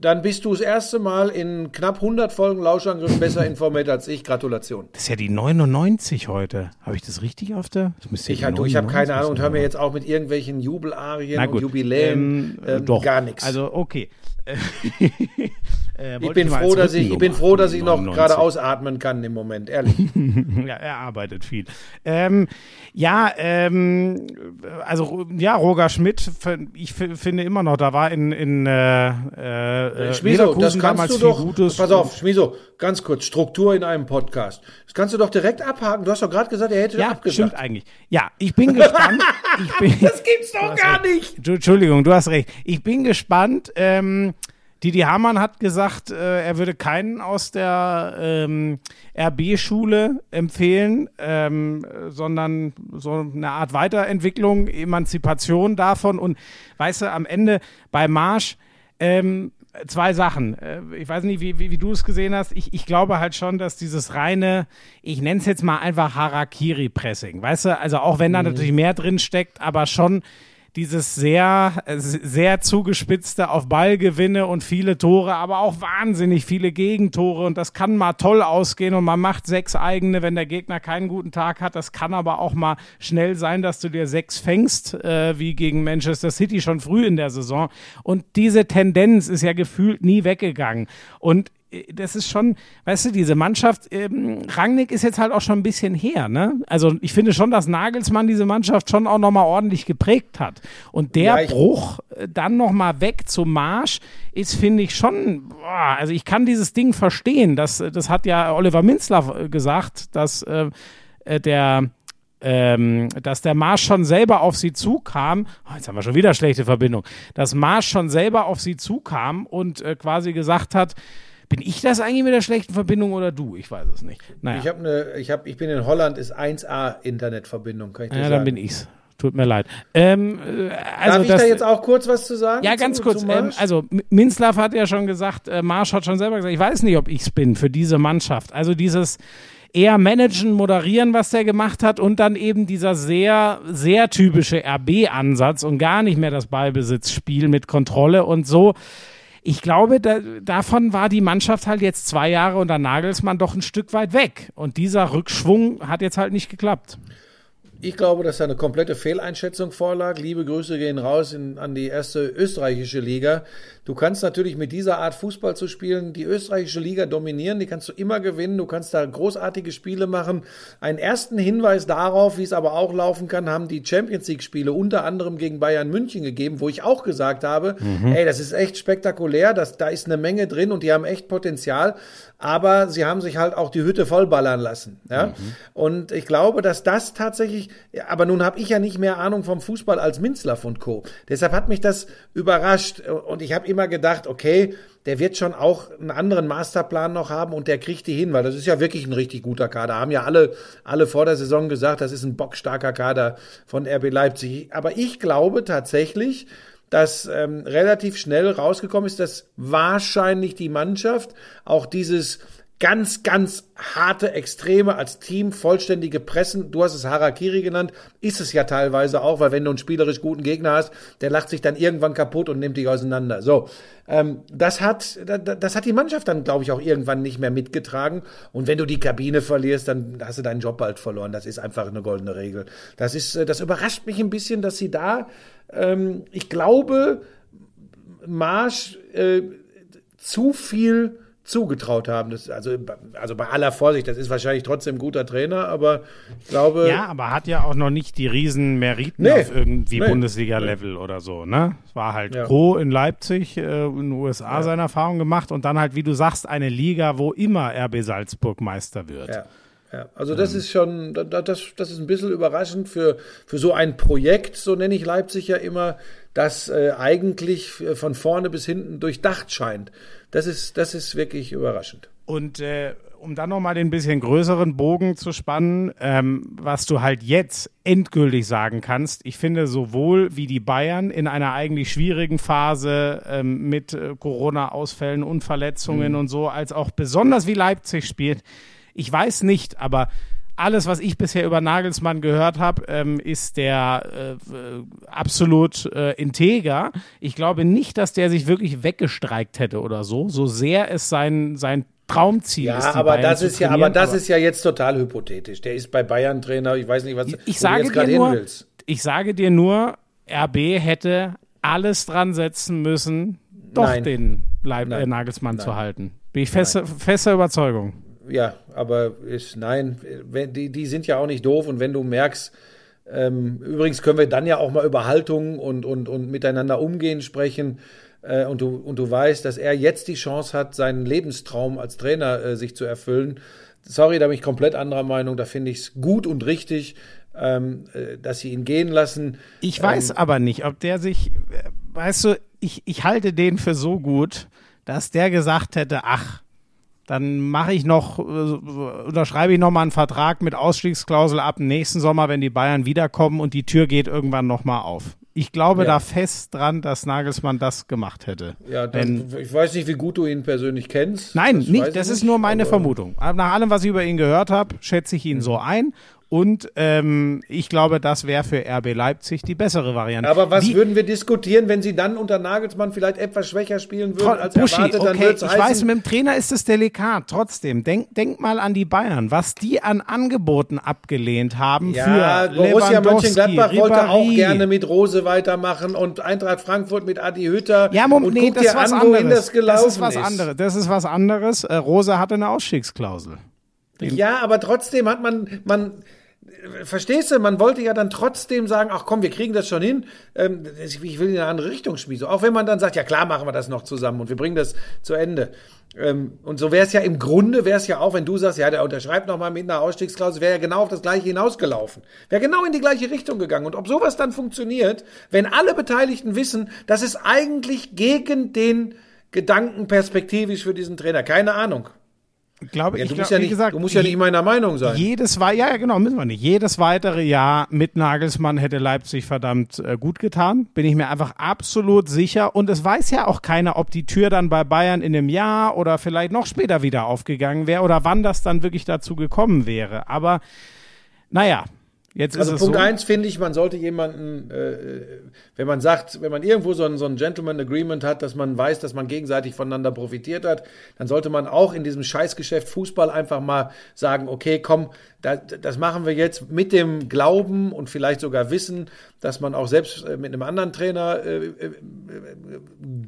Dann bist du das erste Mal in knapp 100 Folgen Lauschangriff besser informiert als ich. Gratulation. Das ist ja die 99 heute. Habe ich das richtig auf der? Das Ich, ich habe 99 keine Ahnung und hör mir jetzt auch mit irgendwelchen Jubelarien und. Jubiläen Ähm, ähm, doch. gar nichts. Also okay. (laughs) Äh, ich bin froh, dass ich, ich bin froh, dass ich noch 99. gerade ausatmen kann im Moment, ehrlich. (laughs) Ja, er arbeitet viel. Ähm, ja, ähm, also ja, Roger Schmidt, ich finde immer noch, da war in, in äh, äh, Schmiso, das Leverkusen kannst du doch. Gutes. Pass auf, Schmiso, ganz kurz, Struktur in einem Podcast. Das kannst du doch direkt abhaken. Du hast doch gerade gesagt, er hätte Ja, abgesagt. stimmt eigentlich. Ja, ich bin gespannt. (laughs) ich bin, Das gibt's doch gar nicht. Du, Entschuldigung, du hast recht. Ich bin gespannt. Ähm, Didi Hamann hat gesagt, äh, er würde keinen aus der ähm, RB-Schule empfehlen, ähm, äh, sondern so eine Art Weiterentwicklung, Emanzipation davon. Und weißt du, am Ende bei Marsch ähm, zwei Sachen. Äh, Ich weiß nicht, wie, wie, wie du es gesehen hast. Ich, ich glaube halt schon, dass dieses reine, ich nenne es jetzt mal einfach Harakiri-Pressing, weißt du, also auch wenn da natürlich mehr drin steckt, aber schon dieses sehr, sehr zugespitzte auf Ballgewinne und viele Tore, aber auch wahnsinnig viele Gegentore und das kann mal toll ausgehen und man macht sechs eigene, wenn der Gegner keinen guten Tag hat. Das kann aber auch mal schnell sein, dass du dir sechs fängst, äh, wie gegen Manchester City schon früh in der Saison. Und diese Tendenz ist ja gefühlt nie weggegangen. Und das ist schon, weißt du, diese Mannschaft, ähm, Rangnick ist jetzt halt auch schon ein bisschen her, ne? Also ich finde schon, dass Nagelsmann diese Mannschaft schon auch nochmal ordentlich geprägt hat. Und der Ja, Bruch äh, dann nochmal weg zum Marsch ist, finde ich schon, boah, also ich kann dieses Ding verstehen. Das, das hat ja Oliver Minzler äh, gesagt, dass äh, äh, der ähm, dass der Marsch schon selber auf sie zukam, oh, jetzt haben wir schon wieder schlechte Verbindung, dass Marsch schon selber auf sie zukam und äh, quasi gesagt hat, bin ich das eigentlich mit der schlechten Verbindung oder du? Ich weiß es nicht. Naja, Ich eine, ich habe, ich bin in Holland, ist 1A Internetverbindung, kann ich dir ja, sagen. dann bin ich's. Tut mir leid. Ähm, äh, also Darf ich das, da jetzt auch kurz was zu sagen? ja, zu- ganz kurz. zu Ähm, also M- Minzlaff hat ja schon gesagt, äh, Marsch hat schon selber gesagt, ich weiß nicht, ob ich's bin für diese Mannschaft. Also dieses eher managen, moderieren, was der gemacht hat und dann eben dieser sehr, sehr typische RB-Ansatz und gar nicht mehr das Ballbesitzspiel mit Kontrolle und so. Ich glaube, da, davon war die Mannschaft halt jetzt zwei Jahre unter Nagelsmann doch ein Stück weit weg. Und dieser Rückschwung hat jetzt halt nicht geklappt. Ich glaube, dass da eine komplette Fehleinschätzung vorlag. Liebe Grüße gehen raus in, an die erste österreichische Liga. Du kannst natürlich mit dieser Art Fußball zu spielen die österreichische Liga dominieren. Die kannst du immer gewinnen. Du kannst da großartige Spiele machen. Einen ersten Hinweis darauf, wie es aber auch laufen kann, haben die Champions League Spiele unter anderem gegen Bayern München gegeben, wo ich auch gesagt habe, ey, das ist echt spektakulär. Das, da ist eine Menge drin und die haben echt Potenzial. Aber sie haben sich halt auch die Hütte vollballern lassen. Ja? Und ich glaube, dass das tatsächlich, aber nun habe ich ja nicht mehr Ahnung vom Fußball als Minzlaff und Co. Deshalb hat mich das überrascht. Und ich habe immer gedacht, okay, der wird schon auch einen anderen Masterplan noch haben und der kriegt die hin, weil das ist ja wirklich ein richtig guter Kader. Haben ja alle, alle vor der Saison gesagt, das ist ein bockstarker Kader von RB Leipzig. Aber ich glaube tatsächlich, dass ähm, relativ schnell rausgekommen ist, dass wahrscheinlich die Mannschaft auch dieses ganz, ganz harte Extreme als Team, vollständige Pressen, du hast es Harakiri genannt, ist es ja teilweise auch, weil wenn du einen spielerisch guten Gegner hast, der lacht sich dann irgendwann kaputt und nimmt dich auseinander. So, ähm, das hat, das hat die Mannschaft dann, glaube ich, auch irgendwann nicht mehr mitgetragen. Und wenn du die Kabine verlierst, dann hast du deinen Job bald verloren. Das ist einfach eine goldene Regel. Das ist, äh, das überrascht mich ein bisschen, dass sie da, ähm, ich glaube, Marsch äh, zu viel zugetraut haben. Das, also, also bei aller Vorsicht, das ist wahrscheinlich trotzdem ein guter Trainer, aber ich glaube. Ja, aber hat ja auch noch nicht die riesen Meriten Nee. auf irgendwie Nee. Bundesliga-Level oder so, ne? War halt Ja. Co. in Leipzig, äh, in den USA seine Erfahrung gemacht und dann halt, wie du sagst, eine Liga, wo immer RB Salzburg Meister wird. Ja, ja. Also das ist schon, da- da- das, das ist ein bisschen überraschend für, für so ein Projekt, so nenne ich Leipzig ja immer, das äh, eigentlich äh, von vorne bis hinten durchdacht scheint. Das ist, das ist wirklich überraschend. Und äh, um dann nochmal den bisschen größeren Bogen zu spannen, ähm, was du halt jetzt endgültig sagen kannst, ich finde sowohl wie die Bayern in einer eigentlich schwierigen Phase ähm, mit äh, Corona-Ausfällen und Verletzungen und so, als auch besonders wie Leipzig spielt, ich weiß nicht, aber alles, was ich bisher über Nagelsmann gehört habe, ähm, ist der äh, äh, absolut äh, integer. Ich glaube nicht, dass der sich wirklich weggestreikt hätte oder so, so sehr es sein, sein Traumziel Ja, ist. aber Bayern das zu ist ja, aber das ist ja jetzt total hypothetisch. Der ist bei Bayern Trainer. Ich weiß nicht, was ich du sage jetzt gerade dir hin nur, willst. ich sage dir nur, RB hätte alles dran setzen müssen, doch Nein. den Leib Nein. äh, Nagelsmann zu Nein. halten. Bin ich fester, fester Überzeugung. Ja, aber ist, nein, wenn, die, die sind ja auch nicht doof und wenn du merkst, ähm, übrigens können wir dann ja auch mal über Haltung und, und, und miteinander umgehen sprechen äh, und, du, und du weißt, dass er jetzt die Chance hat, seinen Lebenstraum als Trainer äh, sich zu erfüllen. Sorry, da bin ich komplett anderer Meinung, da finde ich es gut und richtig, ähm, äh, dass sie ihn gehen lassen. Ich weiß Ähm, aber nicht, ob der sich, äh, weißt du, ich, ich halte den für so gut, dass der gesagt hätte, ach, dann mache ich noch, äh, unterschreibe ich noch mal einen Vertrag mit Ausstiegsklausel ab dem nächsten Sommer, wenn die Bayern wiederkommen und die Tür geht irgendwann noch mal auf. Ich glaube Ja. da fest dran, dass Nagelsmann das gemacht hätte. Ja, dann, ich weiß nicht, wie gut du ihn persönlich kennst. Nein, weiß nicht. ich Das ist nur meine Vermutung. Nach allem, was ich über ihn gehört habe, schätze ich ihn so ein. Und ähm, ich glaube, das wäre für RB Leipzig die bessere Variante. Aber was Wie- würden wir diskutieren, wenn sie dann unter Nagelsmann vielleicht etwas schwächer spielen würden als Buschi, erwartet? Dann okay, ich heißen, weiß, mit dem Trainer ist es delikat. Trotzdem, denk, denk mal an die Bayern, was die an Angeboten abgelehnt haben ja, für Borussia Mönchengladbach wollte auch Ribéry. gerne mit Rose weitermachen und Eintracht Frankfurt mit Adi Hütter. Ja, Moment, und nee, das dir ist was an, das gelaufen das ist was anderes. Das ist was anderes. Rose hatte eine Ausstiegsklausel. Ja, aber trotzdem hat man, man, verstehst du, man wollte ja dann trotzdem sagen, ach komm, wir kriegen das schon hin. Ähm, ich will in eine andere Richtung schmieden. Auch wenn man dann sagt, ja klar, machen wir das noch zusammen und wir bringen das zu Ende. Ähm, und so wäre es ja im Grunde, wäre es ja auch, wenn du sagst, ja, der unterschreibt noch mal mit einer Ausstiegsklausel, wäre ja genau auf das Gleiche hinausgelaufen. Wäre genau in die gleiche Richtung gegangen. Und ob sowas dann funktioniert, wenn alle Beteiligten wissen, das ist eigentlich gegen den Gedanken perspektivisch für diesen Trainer. Keine Ahnung. Glaube, Ja, ich du glaub, musst ja wie nicht, gesagt, du musst ja nicht meiner Meinung sein. Jedes war ja, ja genau, müssen wir nicht. Jedes weitere Jahr mit Nagelsmann hätte Leipzig verdammt äh, gut getan. Bin ich mir einfach absolut sicher. Und es weiß ja auch keiner, ob die Tür dann bei Bayern in einem Jahr oder vielleicht noch später wieder aufgegangen wäre oder wann das dann wirklich dazu gekommen wäre. Aber naja, jetzt Also Punkt so. eins finde ich, man sollte jemanden, äh, wenn man sagt, wenn man irgendwo so ein, so ein Gentleman Agreement hat, dass man weiß, dass man gegenseitig voneinander profitiert hat, dann sollte man auch in diesem Scheißgeschäft Fußball einfach mal sagen, okay, komm, da, das machen wir jetzt mit dem Glauben und vielleicht sogar Wissen, dass man auch selbst äh, mit einem anderen Trainer äh, äh,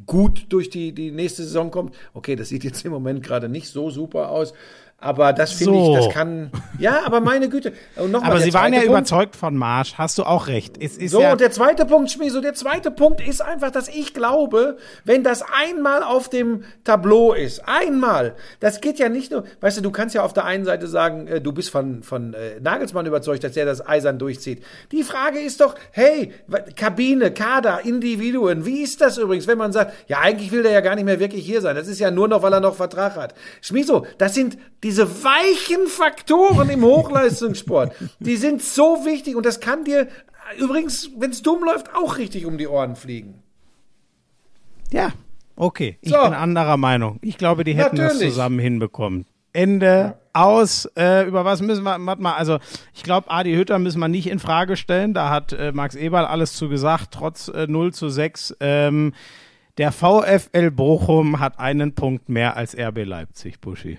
gut durch die, die nächste Saison kommt. Okay, das sieht jetzt im Moment gerade nicht so super aus. Aber das finde So. ich, das kann. Ja, aber meine Güte. Und noch Aber sie waren ja Punkt. überzeugt von Marsch. Hast du auch recht. Es ist So, ja, und der zweite Punkt, Schmieso, der zweite Punkt ist einfach, dass ich glaube, wenn das einmal auf dem Tableau ist, einmal, das geht ja nicht nur, weißt du, du kannst ja auf der einen Seite sagen, äh, du bist von, von äh, Nagelsmann überzeugt, dass er das eisern durchzieht. Die Frage ist doch, hey, Kabine, Kader, Individuen, wie ist das übrigens, wenn man sagt, ja, eigentlich will der ja gar nicht mehr wirklich hier sein, das ist ja nur noch, weil er noch Vertrag hat. Schmieso, das sind diese weichen Faktoren im Hochleistungssport, die sind so wichtig und das kann dir übrigens, wenn es dumm läuft, auch richtig um die Ohren fliegen. Ja, okay. Ich So. bin anderer Meinung. Ich glaube, die hätten das Natürlich. zusammen hinbekommen. Ende aus. Äh, über was müssen wir, warte mal, also ich glaube, Adi Hütter müssen wir nicht in Frage stellen. Da hat äh, Max Eberl alles zu gesagt, trotz äh, 0 zu 6. Ähm, der VfL Bochum hat einen Punkt mehr als RB Leipzig, Buschi.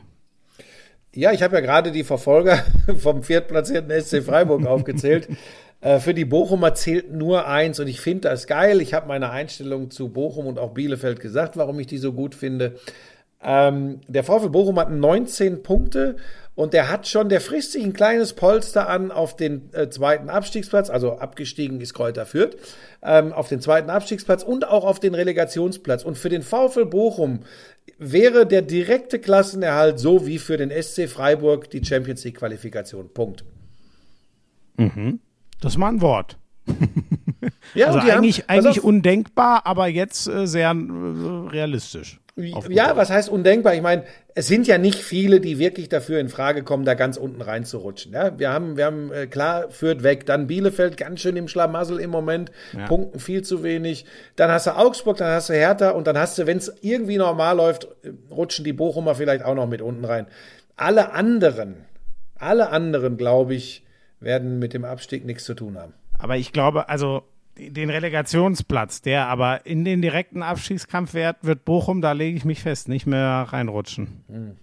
Ja, ich habe ja gerade die Verfolger (laughs) vom viertplatzierten SC Freiburg aufgezählt. (laughs) Äh, Für die Bochumer zählt nur eins und ich finde das geil. Ich habe meine Einstellung zu Bochum und auch Bielefeld gesagt, warum ich die so gut finde. Ähm, der VfL Bochum hat 19 Punkte und der hat schon, der frisst sich ein kleines Polster an auf den äh, zweiten Abstiegsplatz, also abgestiegen ist Kräuter Fürth, ähm, auf den zweiten Abstiegsplatz und auch auf den Relegationsplatz. Und für den VfL Bochum wäre der direkte Klassenerhalt so wie für den SC Freiburg die Champions League Qualifikation. Punkt. Das ist mal ein Wort. (laughs) Ja, Also die haben- eigentlich, eigentlich undenkbar, aber jetzt äh, sehr äh, realistisch. Ja, was heißt undenkbar? Ich meine, es sind ja nicht viele, die wirklich dafür in Frage kommen, da ganz unten reinzurutschen. Ja, wir haben, wir haben äh, klar führt weg, dann Bielefeld ganz schön im Schlamassel im Moment, Punkten viel zu wenig. Dann hast du Augsburg, dann hast du Hertha und dann hast du, wenn es irgendwie normal läuft, äh, rutschen die Bochumer vielleicht auch noch mit unten rein. Alle anderen, alle anderen, glaube ich, werden mit dem Abstieg nichts zu tun haben. Aber ich glaube, also den Relegationsplatz, der aber in den direkten Abstiegskampf wert, wird Bochum, da lege ich mich fest, nicht mehr reinrutschen.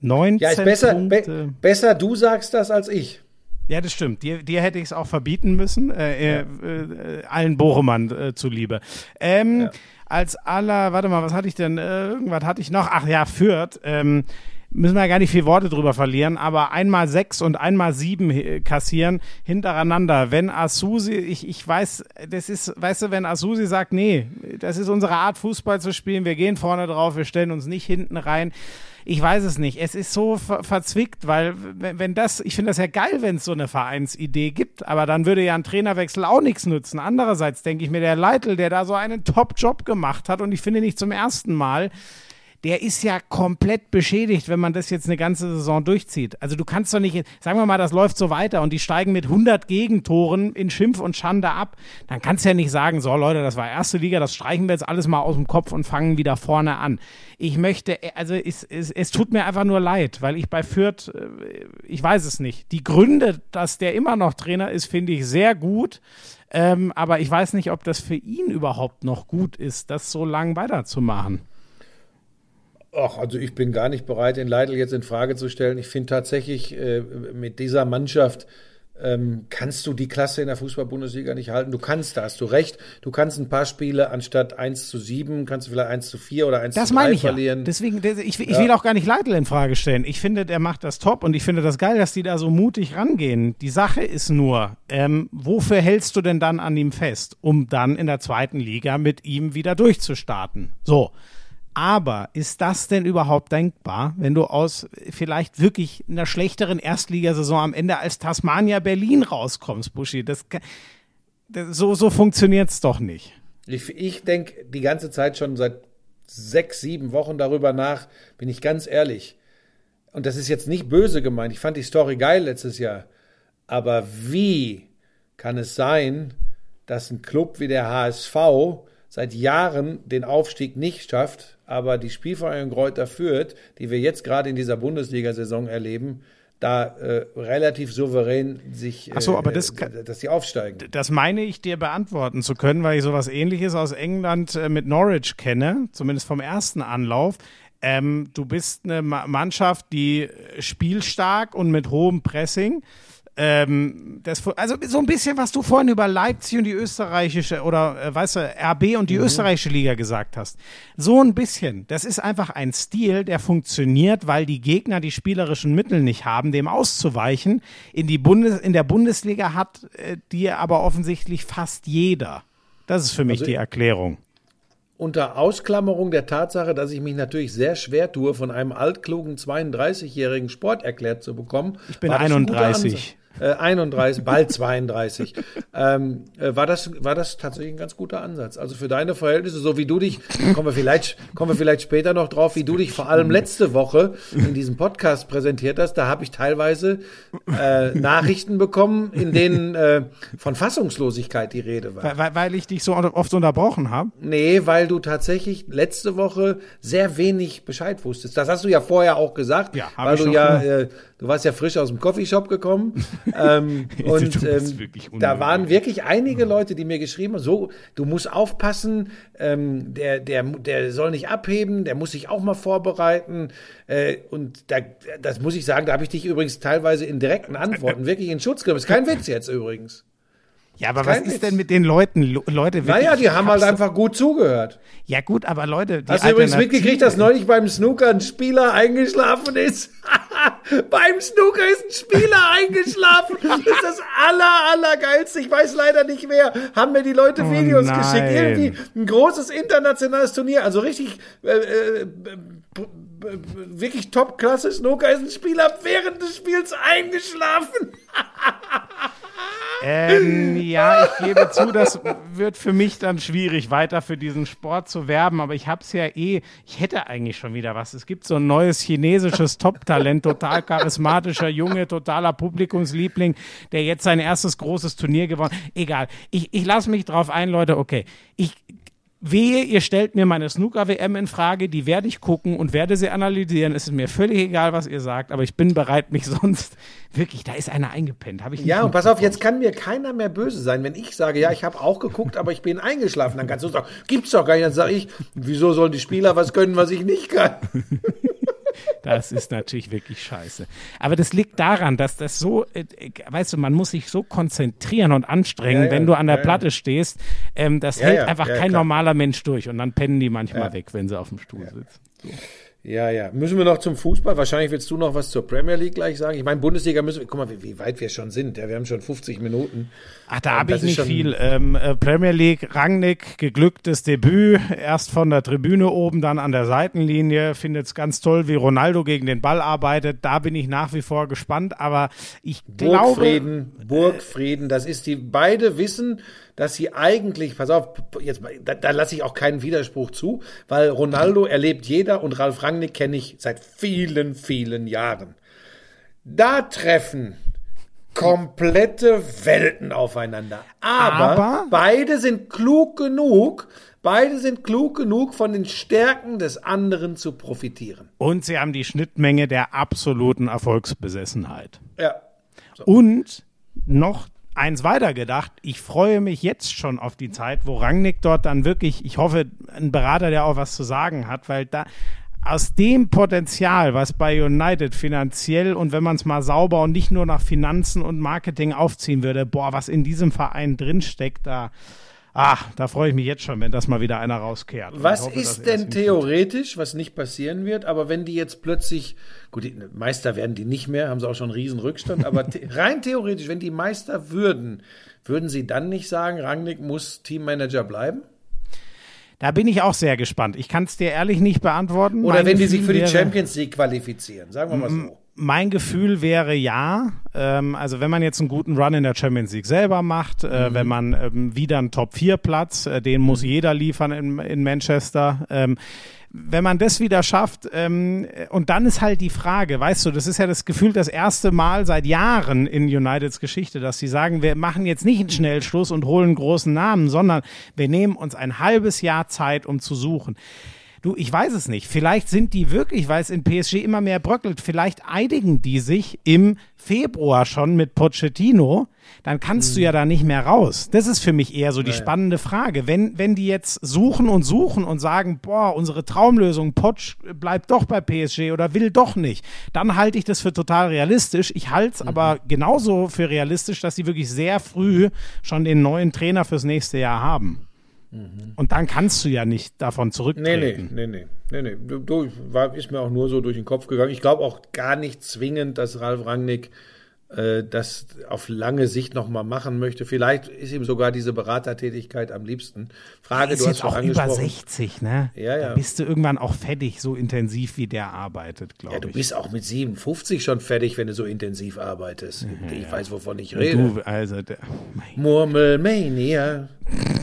19 Hm. Ja, ist besser, be besser du sagst das als ich. Ja, das stimmt. Dir, dir hätte ich es auch verbieten müssen, äh, äh, äh, allen Bochumern äh, zuliebe. Ähm, Als aller, warte mal, was hatte ich denn? Äh, irgendwas hatte ich noch. Ach ja, Fürth. Ähm, müssen wir ja gar nicht viel Worte drüber verlieren, aber einmal sechs und einmal sieben äh, kassieren hintereinander. Wenn Asusi, ich, ich weiß, das ist, weißt du, wenn Asusi sagt, nee, das ist unsere Art, Fußball zu spielen, wir gehen vorne drauf, wir stellen uns nicht hinten rein. Ich weiß es nicht. Es ist so ver verzwickt, weil wenn, wenn das, ich finde das ja geil, wenn es so eine Vereinsidee gibt, aber dann würde ja ein Trainerwechsel auch nichts nützen. Andererseits denke ich mir, der Leitl, der da so einen Top-Job gemacht hat und ich finde nicht zum ersten Mal, der ist ja komplett beschädigt, wenn man das jetzt eine ganze Saison durchzieht. Also du kannst doch nicht, sagen wir mal, das läuft so weiter und die steigen mit 100 Gegentoren in Schimpf und Schande ab. Dann kannst du ja nicht sagen, so Leute, das war erste Liga, das streichen wir jetzt alles mal aus dem Kopf und fangen wieder vorne an. Ich möchte, also es, es, es tut mir einfach nur leid, weil ich bei Fürth, äh, ich weiß es nicht. Die Gründe, dass der immer noch Trainer ist, finde ich sehr gut. Ähm, aber ich weiß nicht, ob das für ihn überhaupt noch gut ist, das so lang weiterzumachen. Ach, also ich bin gar nicht bereit, den Leitl jetzt in Frage zu stellen. Ich finde tatsächlich, äh, mit dieser Mannschaft ähm, kannst du die Klasse in der Fußball-Bundesliga nicht halten. Du kannst, da hast du recht. Du kannst ein paar Spiele anstatt 1 zu 7, kannst du vielleicht 1 zu 4 oder 1 Das zu 3 meine ich verlieren. ja. Deswegen, ich, ich will auch gar nicht Leitl in Frage stellen. Ich finde, der macht das top und ich finde das geil, dass die da so mutig rangehen. Die Sache ist nur, ähm, wofür hältst du denn dann an ihm fest, um dann in der zweiten Liga mit ihm wieder durchzustarten? So. Aber ist das denn überhaupt denkbar, wenn du aus vielleicht wirklich einer schlechteren Erstligasaison am Ende als Tasmania Berlin rauskommst, Buschi? Das, das, so, so funktioniert's doch nicht. Ich, ich denke die ganze Zeit schon seit sechs, sieben Wochen darüber nach, bin ich ganz ehrlich. Und das ist jetzt nicht böse gemeint. Ich fand die Story geil letztes Jahr. Aber wie kann es sein, dass ein Club wie der HSV seit Jahren den Aufstieg nicht schafft, aber die Spielvereinigung Kräuter führt, die wir jetzt gerade in dieser Bundesliga-Saison erleben, da äh, relativ souverän sich, Ach so, aber äh, das kann- dass die aufsteigen. Das meine ich dir beantworten zu können, weil ich sowas ähnliches aus England äh, mit Norwich kenne, zumindest vom ersten Anlauf. Ähm, du bist eine Ma Mannschaft, die äh, spielstark und mit hohem Pressing. Ähm, das, also so ein bisschen, was du vorhin über Leipzig und die österreichische oder äh, weißt du, RB und die österreichische Liga gesagt hast. So ein bisschen. Das ist einfach ein Stil, der funktioniert, weil die Gegner die spielerischen Mittel nicht haben, dem auszuweichen. In, die Bundes in der Bundesliga hat äh, die aber offensichtlich fast jeder. Das ist für mich Also die Erklärung. unter Ausklammerung der Tatsache, dass ich mich natürlich sehr schwer tue, von einem altklugen 32-jährigen Sport erklärt zu bekommen. Ich bin war das ein guter 31. Äh, 31, bald 32, ähm, äh, war, das, war das tatsächlich ein ganz guter Ansatz. Also für deine Verhältnisse, so wie du dich, kommen wir vielleicht, kommen wir vielleicht später noch drauf, wie du dich vor allem letzte Woche in diesem Podcast präsentiert hast, da habe ich teilweise äh, Nachrichten bekommen, in denen äh, von Fassungslosigkeit die Rede war. Weil, weil ich dich so oft unterbrochen habe. Nee, weil du tatsächlich letzte Woche sehr wenig Bescheid wusstest. Das hast du ja vorher auch gesagt, Ja, weil ich du ja. äh, du warst ja frisch aus dem Coffeeshop gekommen (laughs) ähm, und ähm, da waren wirklich einige Leute, die mir geschrieben haben, so, du musst aufpassen, ähm, der, der, der soll nicht abheben, der muss sich auch mal vorbereiten äh, und da, das muss ich sagen, da habe ich dich übrigens teilweise in direkten Antworten (laughs) wirklich in Schutz genommen. Ist kein Witz jetzt übrigens. Ja, aber was ist Witz. denn mit den Leuten? Leute, wirklich, Naja, die haben halt einfach gut zugehört. Ja gut, aber Leute, die Hast du übrigens mitgekriegt, dass neulich beim Snooker ein Spieler eingeschlafen ist? (laughs) (laughs) beim Snooker ist ein Spieler eingeschlafen. Das ist das aller, allergeilste. Ich weiß leider nicht mehr. Haben mir die Leute Oh Videos nein. geschickt. Irgendwie ein großes internationales Turnier. Also richtig, äh, äh, wirklich Top-Klasse Snooker ist ein Spieler während des Spiels eingeschlafen. (laughs) Ähm, ja, ich gebe zu, das wird für mich dann schwierig, weiter für diesen Sport zu werben. Aber ich habe es ja eh, ich hätte eigentlich schon wieder was. Es gibt so ein neues chinesisches Top-Talent, total charismatischer Junge, totaler Publikumsliebling, der jetzt sein erstes großes Turnier gewonnen. Egal, ich, ich lasse mich drauf ein, Leute. Okay, ich Wehe, ihr stellt mir meine Snooker-WM in Frage, die werde ich gucken und werde sie analysieren. Es ist mir völlig egal, was ihr sagt, aber ich bin bereit, mich (laughs) sonst wirklich, da ist einer eingepennt. Habe ich nicht Ja, und pass auf, jetzt kann mir keiner mehr böse sein, wenn ich sage, ja, ich habe auch geguckt, aber ich bin eingeschlafen. Dann kannst du sagen, gibt's doch gar nicht. Dann sage ich, wieso sollen die Spieler was können, was ich nicht kann? (laughs) Das ist natürlich wirklich scheiße. Aber das liegt daran, dass das so, äh, weißt du, man muss sich so konzentrieren und anstrengen, Ja, ja, wenn du an der ja. Platte stehst. Ähm, das hält einfach kein klar. normaler Mensch durch und dann pennen die manchmal weg, wenn sie auf dem Stuhl sitzen. Ja, ja. Müssen wir noch zum Fußball? Wahrscheinlich willst du noch was zur Premier League gleich sagen. Ich meine, Bundesliga müssen wir, guck mal, wie, wie weit wir schon sind. Ja, wir haben schon 50 Minuten. Ach, da Ähm, habe ich nicht viel. Ähm, äh, Premier League, Rangnick, geglücktes Debüt. Erst von der Tribüne oben, dann an der Seitenlinie. Findet es ganz toll, wie Ronaldo gegen den Ball arbeitet. Da bin ich nach wie vor gespannt. Aber ich glaube, Burgfrieden, Burgfrieden, das ist die, beide wissen, dass sie eigentlich, pass auf, jetzt, da, da lasse ich auch keinen Widerspruch zu, weil Ronaldo erlebt jeder und Ralf Rangnick kenne ich seit vielen, vielen Jahren. Da treffen komplette Welten aufeinander. Aber, Aber- beide sind klug genug, beide sind klug genug, von den Stärken des anderen zu profitieren. und sie haben die Schnittmenge der absoluten Erfolgsbesessenheit. Ja. Und noch eins weiter gedacht, ich freue mich jetzt schon auf die Zeit, wo Rangnick dort dann wirklich, ich hoffe, ein Berater, der auch was zu sagen hat, weil da aus dem Potenzial, was bei United finanziell und wenn man es mal sauber und nicht nur nach Finanzen und Marketing aufziehen würde, boah, was in diesem Verein drinsteckt, da, ach, da freue ich mich jetzt schon, wenn das mal wieder einer rauskehrt. Was hoffe, ist denn theoretisch, was nicht passieren wird, aber wenn die jetzt plötzlich, gut, die Meister werden die nicht mehr, haben sie auch schon einen riesen Rückstand, aber (laughs) rein theoretisch, wenn die Meister würden, würden sie dann nicht sagen, Rangnick muss Teammanager bleiben? Da bin ich auch sehr gespannt. Ich kann es dir ehrlich nicht beantworten. Oder wenn die sich für die Champions League qualifizieren, sagen wir mal so. Mein Gefühl wäre ja, ähm, also wenn man jetzt einen guten Run in der Champions League selber macht, äh, wenn man ähm, wieder einen Top-4-Platz, äh, den muss jeder liefern in, in Manchester, ähm, wenn man das wieder schafft, ähm, und dann ist halt die Frage, weißt du, das ist ja das Gefühl das erste Mal seit Jahren in Uniteds Geschichte, dass sie sagen, wir machen jetzt nicht einen Schnellschluss und holen einen großen Namen, sondern wir nehmen uns ein halbes Jahr Zeit, um zu suchen. Du, ich weiß es nicht. Vielleicht sind die wirklich, weil es in PSG immer mehr bröckelt, vielleicht einigen die sich im Februar schon mit Pochettino, dann kannst du ja da nicht mehr raus. Das ist für mich eher so die spannende Frage. Wenn, wenn die jetzt suchen und suchen und sagen, boah, unsere Traumlösung, Poch bleibt doch bei PSG oder will doch nicht, dann halte ich das für total realistisch. Ich halte es aber genauso für realistisch, dass sie wirklich sehr früh schon den neuen Trainer fürs nächste Jahr haben. Und dann kannst du ja nicht davon zurücktreten. nee, nee, nee, nee, nee. Du, du, war, ist mir auch nur so durch den Kopf gegangen. Ich glaube auch gar nicht zwingend, dass Ralf Rangnick äh, das auf lange Sicht nochmal machen möchte. Vielleicht ist ihm sogar diese Beratertätigkeit am liebsten. Frage, ist du hast jetzt schon auch über angesprochen. 60, ne? Ja, ja. Da bist du irgendwann auch fertig, so intensiv wie der arbeitet, glaube Ja, du ich. bist auch mit 57 schon fertig, wenn du so intensiv arbeitest. ich weiß, wovon ich rede. du, also, der, Murmelmania.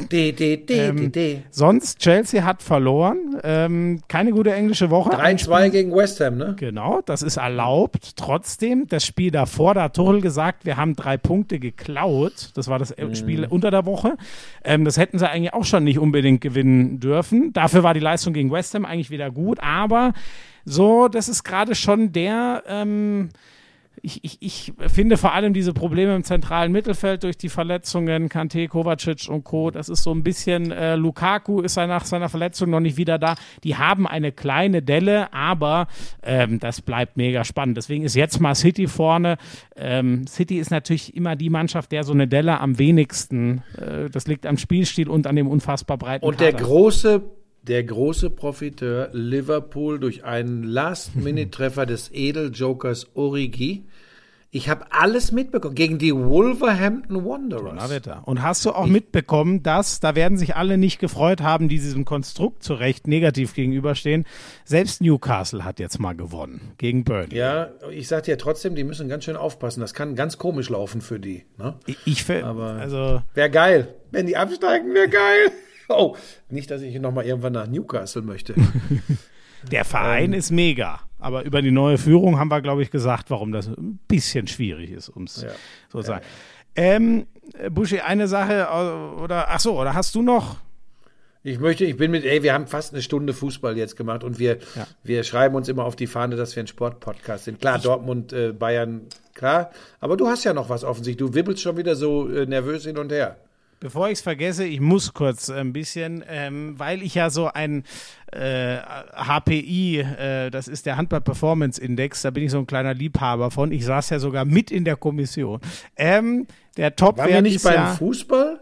D, D, D, D, D. Sonst, Chelsea hat verloren. Ähm, keine gute englische Woche. Ein 3-2 gegen West Ham, ne? Genau, das ist erlaubt. Trotzdem, das Spiel davor, da hat Tuchel gesagt, wir haben drei Punkte geklaut. Das war das Mhm. Spiel unter der Woche. Ähm, das hätten sie eigentlich auch schon nicht unbedingt gewinnen dürfen. Dafür war die Leistung gegen West Ham eigentlich wieder gut. Aber so, das ist gerade schon der. Ähm, ich, ich, ich finde vor allem diese Probleme im zentralen Mittelfeld durch die Verletzungen, Kante, Kovacic und Co., das ist so ein bisschen, äh, Lukaku ist ja nach seiner Verletzung noch nicht wieder da. Die haben eine kleine Delle, aber ähm, das bleibt mega spannend. Deswegen ist jetzt mal City vorne. Ähm, City ist natürlich immer die Mannschaft, der so eine Delle am wenigsten, äh, das liegt am Spielstil und an dem unfassbar breiten Und der Kader. große, der große Profiteur Liverpool durch einen Last-Minute-Treffer (laughs) des Edeljokers Origi. Ich habe alles mitbekommen. Gegen die Wolverhampton Wanderers. Und hast du auch mitbekommen, dass, da werden sich alle nicht gefreut haben, die diesem Konstrukt zu Recht negativ gegenüberstehen. Selbst Newcastle hat jetzt mal gewonnen gegen Burnley. Ja, ich sag dir trotzdem, die müssen ganz schön aufpassen. Das kann ganz komisch laufen für die. Ne? Ich, ich fi- Aber- also Wäre geil. Wenn die absteigen, wäre geil. (laughs) Oh, nicht, dass ich nochmal irgendwann nach Newcastle möchte. (laughs) der Verein ist mega. Aber über die neue Führung haben wir, glaube ich, gesagt, warum das ein bisschen schwierig ist, um es Ja. so zu sagen. Ähm, äh, Buschi, eine Sache, äh, oder, ach so, oder hast du noch? Ich möchte, ich bin mit, ey, wir haben fast eine Stunde Fußball jetzt gemacht und wir, Ja. wir schreiben uns immer auf die Fahne, dass wir ein Sportpodcast sind. Klar, Dortmund, äh, Bayern, klar. Aber du hast ja noch was offensichtlich. Du wibbelst schon wieder so äh, nervös hin und her. Bevor ich es vergesse, ich muss kurz ein bisschen, ähm, weil ich ja so ein äh, HPI, äh, das ist der Handball Performance Index, da bin ich so ein kleiner Liebhaber von. Ich saß ja sogar mit in der Kommission. Ähm, der Top Waren wir nicht beim Fußball?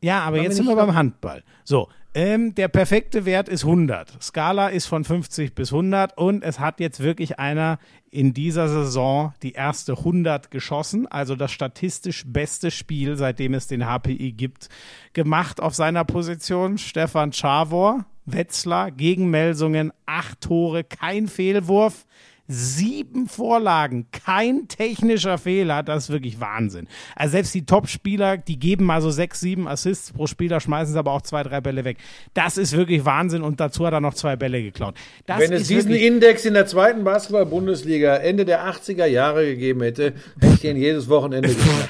Ja, aber Waren jetzt sind wir beim Handball. So, ähm, der perfekte Wert ist 100. Skala ist von 50 bis 100 und es hat jetzt wirklich einer in dieser Saison die erste 100 geschossen, also das statistisch beste Spiel, seitdem es den HPI gibt, gemacht auf seiner Position. Stefan Czavor, Wetzlar gegen Melsungen, acht Tore, kein Fehlwurf. Sieben Vorlagen, kein technischer Fehler, das ist wirklich Wahnsinn. Also selbst die Top-Spieler, die geben mal so sechs, sieben Assists pro Spieler, schmeißen sie aber auch zwei, drei Bälle weg. Das ist wirklich Wahnsinn und dazu hat er noch zwei Bälle geklaut. Das Wenn es diesen Index in der zweiten Basketball-Bundesliga Ende der 80er Jahre gegeben hätte, hätte ich den jedes Wochenende (laughs) geknackt.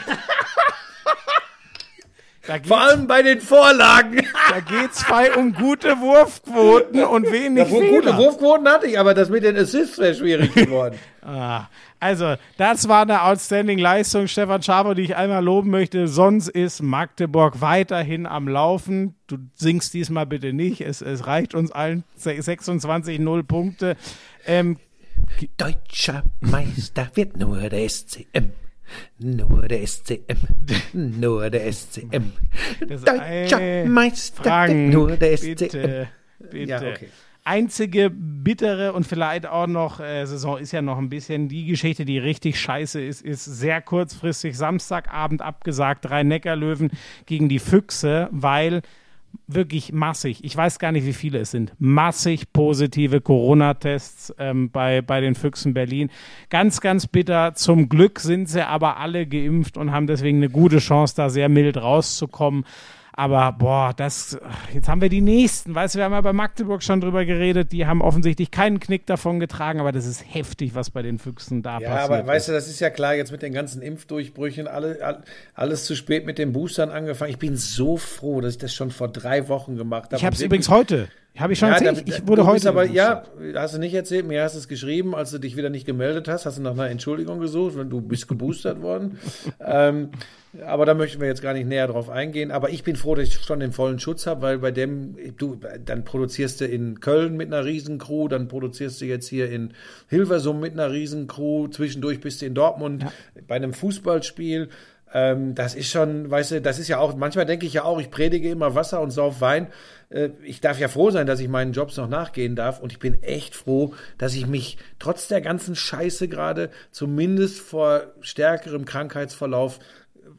Da geht's, Vor allem bei den Vorlagen. (laughs) da geht's bei um gute Wurfquoten und wenig Ja, gute Fehler. Wurfquoten hatte ich, aber das mit den Assists wäre schwierig (laughs) geworden. Ah, also, das war eine outstanding Leistung, Stefan Schaber, die ich einmal loben möchte. Sonst ist Magdeburg weiterhin am Laufen. Du singst diesmal bitte nicht. Es, es reicht uns allen 26-0 Punkte. Ähm, Deutscher Meister wird nur der SCM. Nur der SCM. Nur der SCM. Das- Deutscher Meister Frank, nur der SCM. bitte, bitte. Ja, okay. Einzige bittere und vielleicht auch noch, äh, Saison ist ja noch ein bisschen, die Geschichte, die richtig scheiße ist, ist sehr kurzfristig Samstagabend abgesagt, drei Neckarlöwen gegen die Füchse, weil wirklich massig, ich weiß gar nicht, wie viele es sind, massig positive Corona-Tests ähm, bei, bei den Füchsen Berlin. Ganz, ganz bitter. Zum Glück sind sie aber alle geimpft und haben deswegen eine gute Chance, da sehr mild rauszukommen. Aber boah, das, jetzt haben wir die nächsten. Weißt du, wir haben ja bei Magdeburg schon drüber geredet. Die haben offensichtlich keinen Knick davon getragen, aber das ist heftig, was bei den Füchsen da Ja, passiert. aber weißt du, das ist ja klar, jetzt mit den ganzen Impfdurchbrüchen, alle, all- alles zu spät mit den Boostern angefangen. Ich bin so froh, dass ich das schon vor drei Wochen gemacht habe. Ich habe es übrigens heute. Habe ich schon Ja, erzählt? da- ich wurde heute. aber, ja, hast du nicht erzählt, mir hast du es geschrieben, als du dich wieder nicht gemeldet hast, hast du nach einer Entschuldigung gesucht, wenn du bist geboostert worden. (laughs) ähm, aber da möchten wir jetzt gar nicht näher drauf eingehen. Aber ich bin froh, dass ich schon den vollen Schutz habe, weil bei dem, du, dann produzierst du in Köln mit einer Riesencrew, dann produzierst du jetzt hier in Hilversum mit einer Riesencrew, zwischendurch bist du in Dortmund bei einem Fußballspiel. Ähm, das ist schon, weißt du, das ist ja auch, manchmal denke ich ja auch, ich predige immer Wasser und sauf Wein. Äh, ich darf ja froh sein, dass ich meinen Jobs noch nachgehen darf und ich bin echt froh, dass ich mich trotz der ganzen Scheiße gerade zumindest vor stärkerem Krankheitsverlauf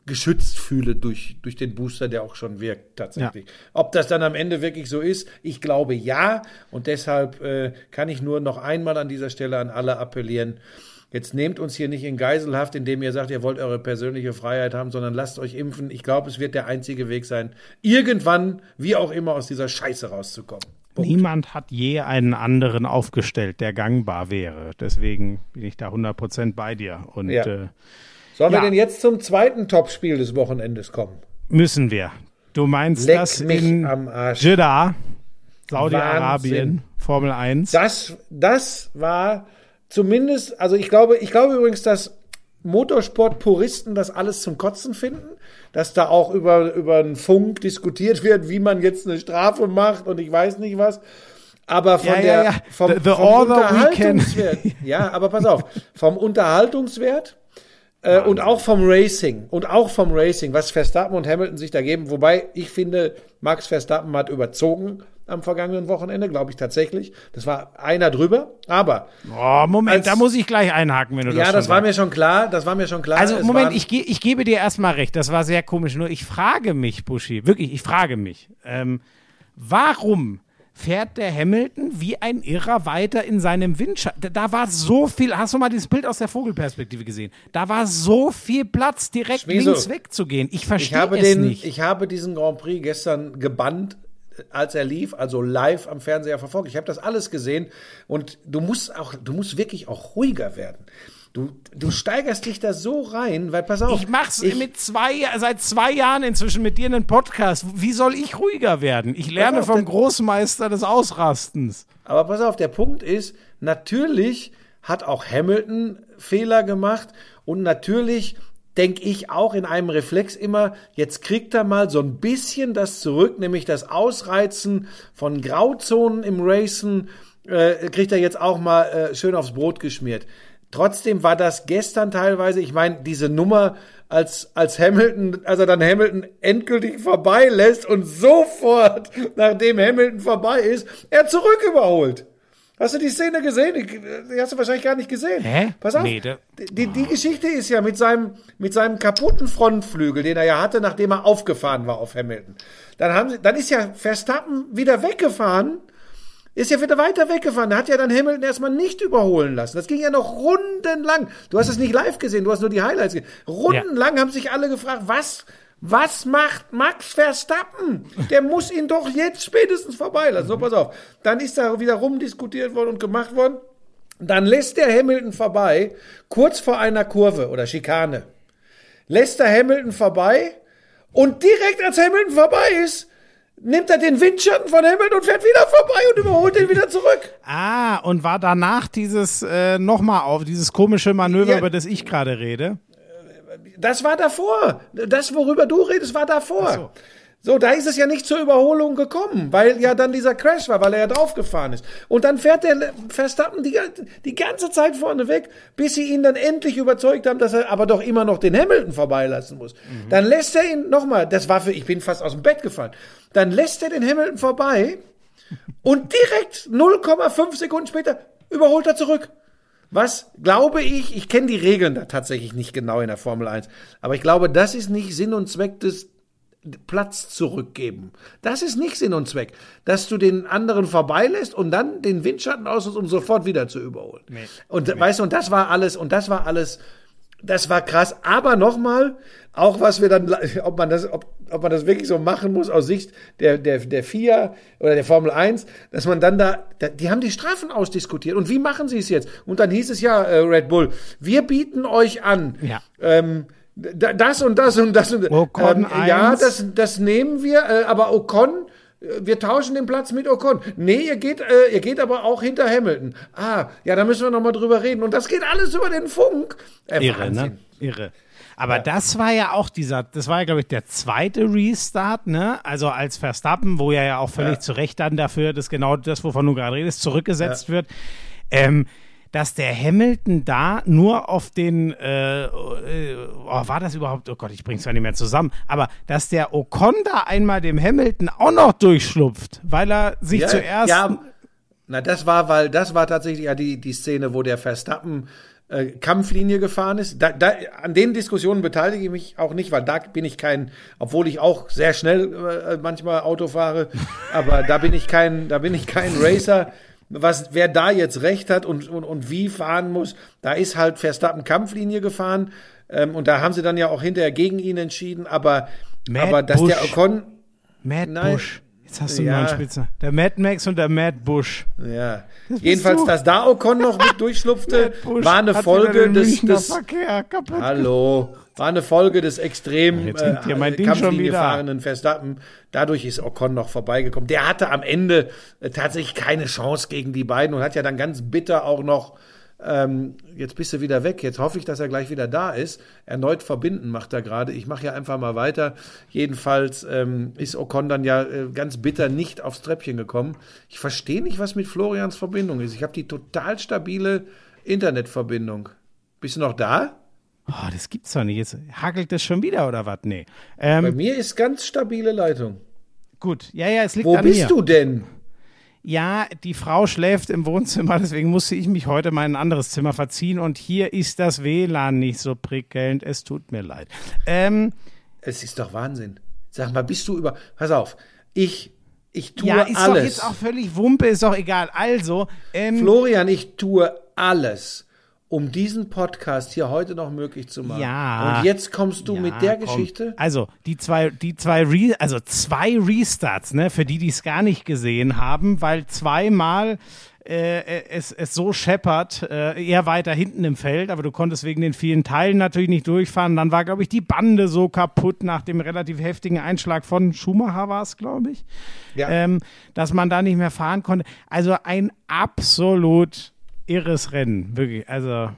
geschützt fühle durch, durch den Booster, der auch schon wirkt tatsächlich. Ob das dann am Ende wirklich so ist, ich glaube ja. Und deshalb äh, kann ich nur noch einmal an dieser Stelle an alle appellieren. Jetzt nehmt uns hier nicht in Geiselhaft, indem ihr sagt, ihr wollt eure persönliche Freiheit haben, sondern lasst euch impfen. Ich glaube, es wird der einzige Weg sein, irgendwann, wie auch immer, aus dieser Scheiße rauszukommen. Punkt. Niemand hat je einen anderen aufgestellt, der gangbar wäre. Deswegen bin ich da 100% bei dir. Und Ja. äh, Sollen wir Ja. denn jetzt zum zweiten Topspiel des Wochenendes kommen? müssen wir. Du meinst Leck das mich in am Arsch. Jeddah, Saudi-Arabien. Formel 1? Das, das war zumindest, also ich glaube, ich glaube übrigens, dass Motorsport-Puristen das alles zum Kotzen finden, dass da auch über, über einen Funk diskutiert wird, wie man jetzt eine Strafe macht und ich weiß nicht was. Aber von Ja, der, ja, ja. vom, The- the vom Unterhaltungswert, ja, aber pass auf, vom Unterhaltungswert äh, und auch vom Racing und auch vom Racing, was Verstappen und Hamilton sich da geben. Wobei ich finde, Max Verstappen hat überzogen am vergangenen Wochenende, glaube ich tatsächlich. Das war einer drüber. Aber Oh, Moment, Als- da muss ich gleich einhaken, wenn du ja, das das schon war sagst. mir schon klar. Das war mir schon klar. Also Moment, waren- ich, ge ich gebe dir erstmal recht, das war sehr komisch. Nur ich frage mich, Buschi, wirklich, ich frage mich, ähm, warum fährt der Hamilton wie ein Irrer weiter in seinem Windschatten? Da, da war so viel, hast du mal dieses Bild aus der Vogelperspektive gesehen? Da war so viel Platz, direkt Schmieso, links wegzugehen. Ich ich verstehe es den, nicht. ich habe diesen Grand Prix gestern gebannt, als er lief, also live am Fernseher verfolgt. Ich habe das alles gesehen und du musst auch, du musst wirklich auch ruhiger werden. Du, du steigerst dich da so rein, weil pass auf. ich mach's ich- mit zwei, seit zwei Jahren inzwischen mit dir einen Podcast. Wie soll ich ruhiger werden? Ich lerne auf, vom der- Großmeister des Ausrastens. Aber pass auf, der Punkt ist, natürlich hat auch Hamilton Fehler gemacht und natürlich denke ich auch in einem Reflex immer, jetzt kriegt er mal so ein bisschen das zurück, nämlich das Ausreizen von Grauzonen im Racen, äh, kriegt er jetzt auch mal äh, schön aufs Brot geschmiert. Trotzdem war das gestern teilweise, ich meine, diese Nummer, als, als Hamilton, als er dann Hamilton endgültig vorbeilässt und sofort, nachdem Hamilton vorbei ist, er zurück überholt. Hast du die Szene gesehen? Die, hast du wahrscheinlich gar nicht gesehen. Hä? Pass auf. Nee, da- die, die Geschichte ist ja mit seinem, mit seinem kaputten Frontflügel, den er ja hatte, nachdem er aufgefahren war auf Hamilton. Dann haben sie, dann ist ja Verstappen wieder weggefahren, ist ja wieder weiter weggefahren. Hat ja dann Hamilton erstmal nicht überholen lassen. Das ging ja noch rundenlang. Du hast es nicht live gesehen, du hast nur die Highlights gesehen. Rundenlang haben sich alle gefragt, was, was macht Max Verstappen? Der muss ihn doch jetzt spätestens vorbeilassen. So, pass auf. Dann ist da wieder rumdiskutiert worden und gemacht worden. Dann lässt der Hamilton vorbei, kurz vor einer Kurve oder Schikane. Lässt der Hamilton vorbei und direkt als Hamilton vorbei ist, nimmt er den Windschatten von Hamilton und fährt wieder vorbei und überholt ihn wieder zurück. Ah, und war danach dieses äh, nochmal auf, dieses komische Manöver, Ja. über das ich gerade rede? Das war davor. Das, worüber du redest, war davor. So. da ist es ja nicht zur Überholung gekommen, weil ja dann dieser Crash war, weil er ja draufgefahren ist. Und dann fährt der Verstappen die, die ganze Zeit vorne weg, bis sie ihn dann endlich überzeugt haben, dass er aber doch immer noch den Hamilton vorbeilassen muss. Dann lässt er ihn nochmal, das war für, ich bin fast aus dem Bett gefallen, dann lässt er den Hamilton vorbei und direkt 0,5 Sekunden später überholt er zurück. Was glaube ich, ich kenne die Regeln da tatsächlich nicht genau in der Formel 1, aber ich glaube, das ist nicht Sinn und Zweck des Platz zurückgeben. Das ist nicht Sinn und Zweck, dass du den anderen vorbeilässt und dann den Windschatten auslässt, um sofort wieder zu überholen. Und weißt du, und das war alles, und das war alles, das war krass. Aber nochmal, auch was wir dann, ob man das, ob, ob man das wirklich so machen muss aus Sicht der, der, der FIA oder der Formel 1, dass man dann da, da, die haben die Strafen ausdiskutiert. Und wie machen sie es jetzt? Und dann hieß es ja, äh, Red Bull, wir bieten euch an, Ja. ähm, das und das und das und Ocon ähm, ja, das, das nehmen wir, äh, aber Ocon, äh, wir tauschen den Platz mit Ocon. Nee, ihr geht, äh, ihr geht aber auch hinter Hamilton. Ah, ja, da müssen wir noch mal drüber reden. Und das geht alles über den Funk. Äh, Irre, Wahnsinn. ne? Irre. Aber das war ja auch dieser, das war ja, glaube ich, der zweite Restart, ne? Also als Verstappen, wo er ja auch völlig zu Recht dann dafür, dass genau das, wovon du gerade redest, zurückgesetzt wird. Ähm, dass der Hamilton da nur auf den, äh, äh, oh, war das überhaupt, oh Gott, ich bring's ja nicht mehr zusammen, aber dass der Ocon da einmal dem Hamilton auch noch durchschlupft, weil er sich Ja, zuerst. ja, na, das war, weil das war tatsächlich ja die, die Szene, wo der Verstappen äh, Kampflinie gefahren ist. Da, da, an den Diskussionen beteilige ich mich auch nicht, weil da bin ich kein, obwohl ich auch sehr schnell äh, manchmal Auto fahre, aber da bin ich kein, da bin ich kein Racer. Was, wer da jetzt recht hat und, und, und wie fahren muss, da ist halt Verstappen Kampflinie gefahren. Ähm, und da haben sie dann ja auch hinterher gegen ihn entschieden, aber, Mad aber dass der Bush. Ocon, Mad Nein. Bush. Jetzt hast du Ja. einen neuen Spitzer. Der Mad Max und der Mad Bush. Ja. bist Jedenfalls, du. dass da Ocon noch mit durchschlupfte, war eine Folge des, des Verkehr kaputt. Hallo, war eine Folge des extrem Jetzt hängt hier mein äh, Ding schon wieder. Verstappen. Dadurch ist Ocon noch vorbeigekommen. Der hatte am Ende äh, tatsächlich keine Chance gegen die beiden und hat ja dann ganz bitter auch noch ähm, jetzt bist du wieder weg. Jetzt hoffe ich, dass er gleich wieder da ist. Erneut verbinden macht er gerade. Ich mache ja einfach mal weiter. Jedenfalls ähm, ist Ocon dann ja äh, ganz bitter nicht aufs Treppchen gekommen. Ich verstehe nicht, was mit Florians Verbindung ist. Ich habe die total stabile Internetverbindung. Bist du noch da? Oh, das gibt's doch nicht. Jetzt hagelt das schon wieder oder was? Nee. Bei Ähm, mir ist ganz stabile Leitung. gut, ja, ja, es liegt Wo an bist mir. du denn? Ja, die Frau schläft im Wohnzimmer, deswegen musste ich mich heute mal in ein anderes Zimmer verziehen und hier ist das WLAN nicht so prickelnd. Es tut mir leid. Ähm, Es ist doch Wahnsinn. Sag mal, bist du über. Pass auf, ich, ich tue ja, ist alles. doch jetzt auch völlig Wumpe, ist doch egal. Also, ähm, Florian, ich tue alles, um diesen Podcast hier heute noch möglich zu machen. Ja. Und jetzt kommst du Ja, mit der komm. Geschichte. Also, die zwei, die zwei, Re also zwei Restarts, ne, für die, die es gar nicht gesehen haben, weil zweimal äh, es, es so scheppert, äh, eher weiter hinten im Feld, aber du konntest wegen den vielen Teilen natürlich nicht durchfahren. Dann war, glaube ich, die Bande so kaputt nach dem relativ heftigen Einschlag von Schumacher war es, glaube ich, Ja. ähm, dass man da nicht mehr fahren konnte. Also ein absolut irres Rennen, wirklich. Also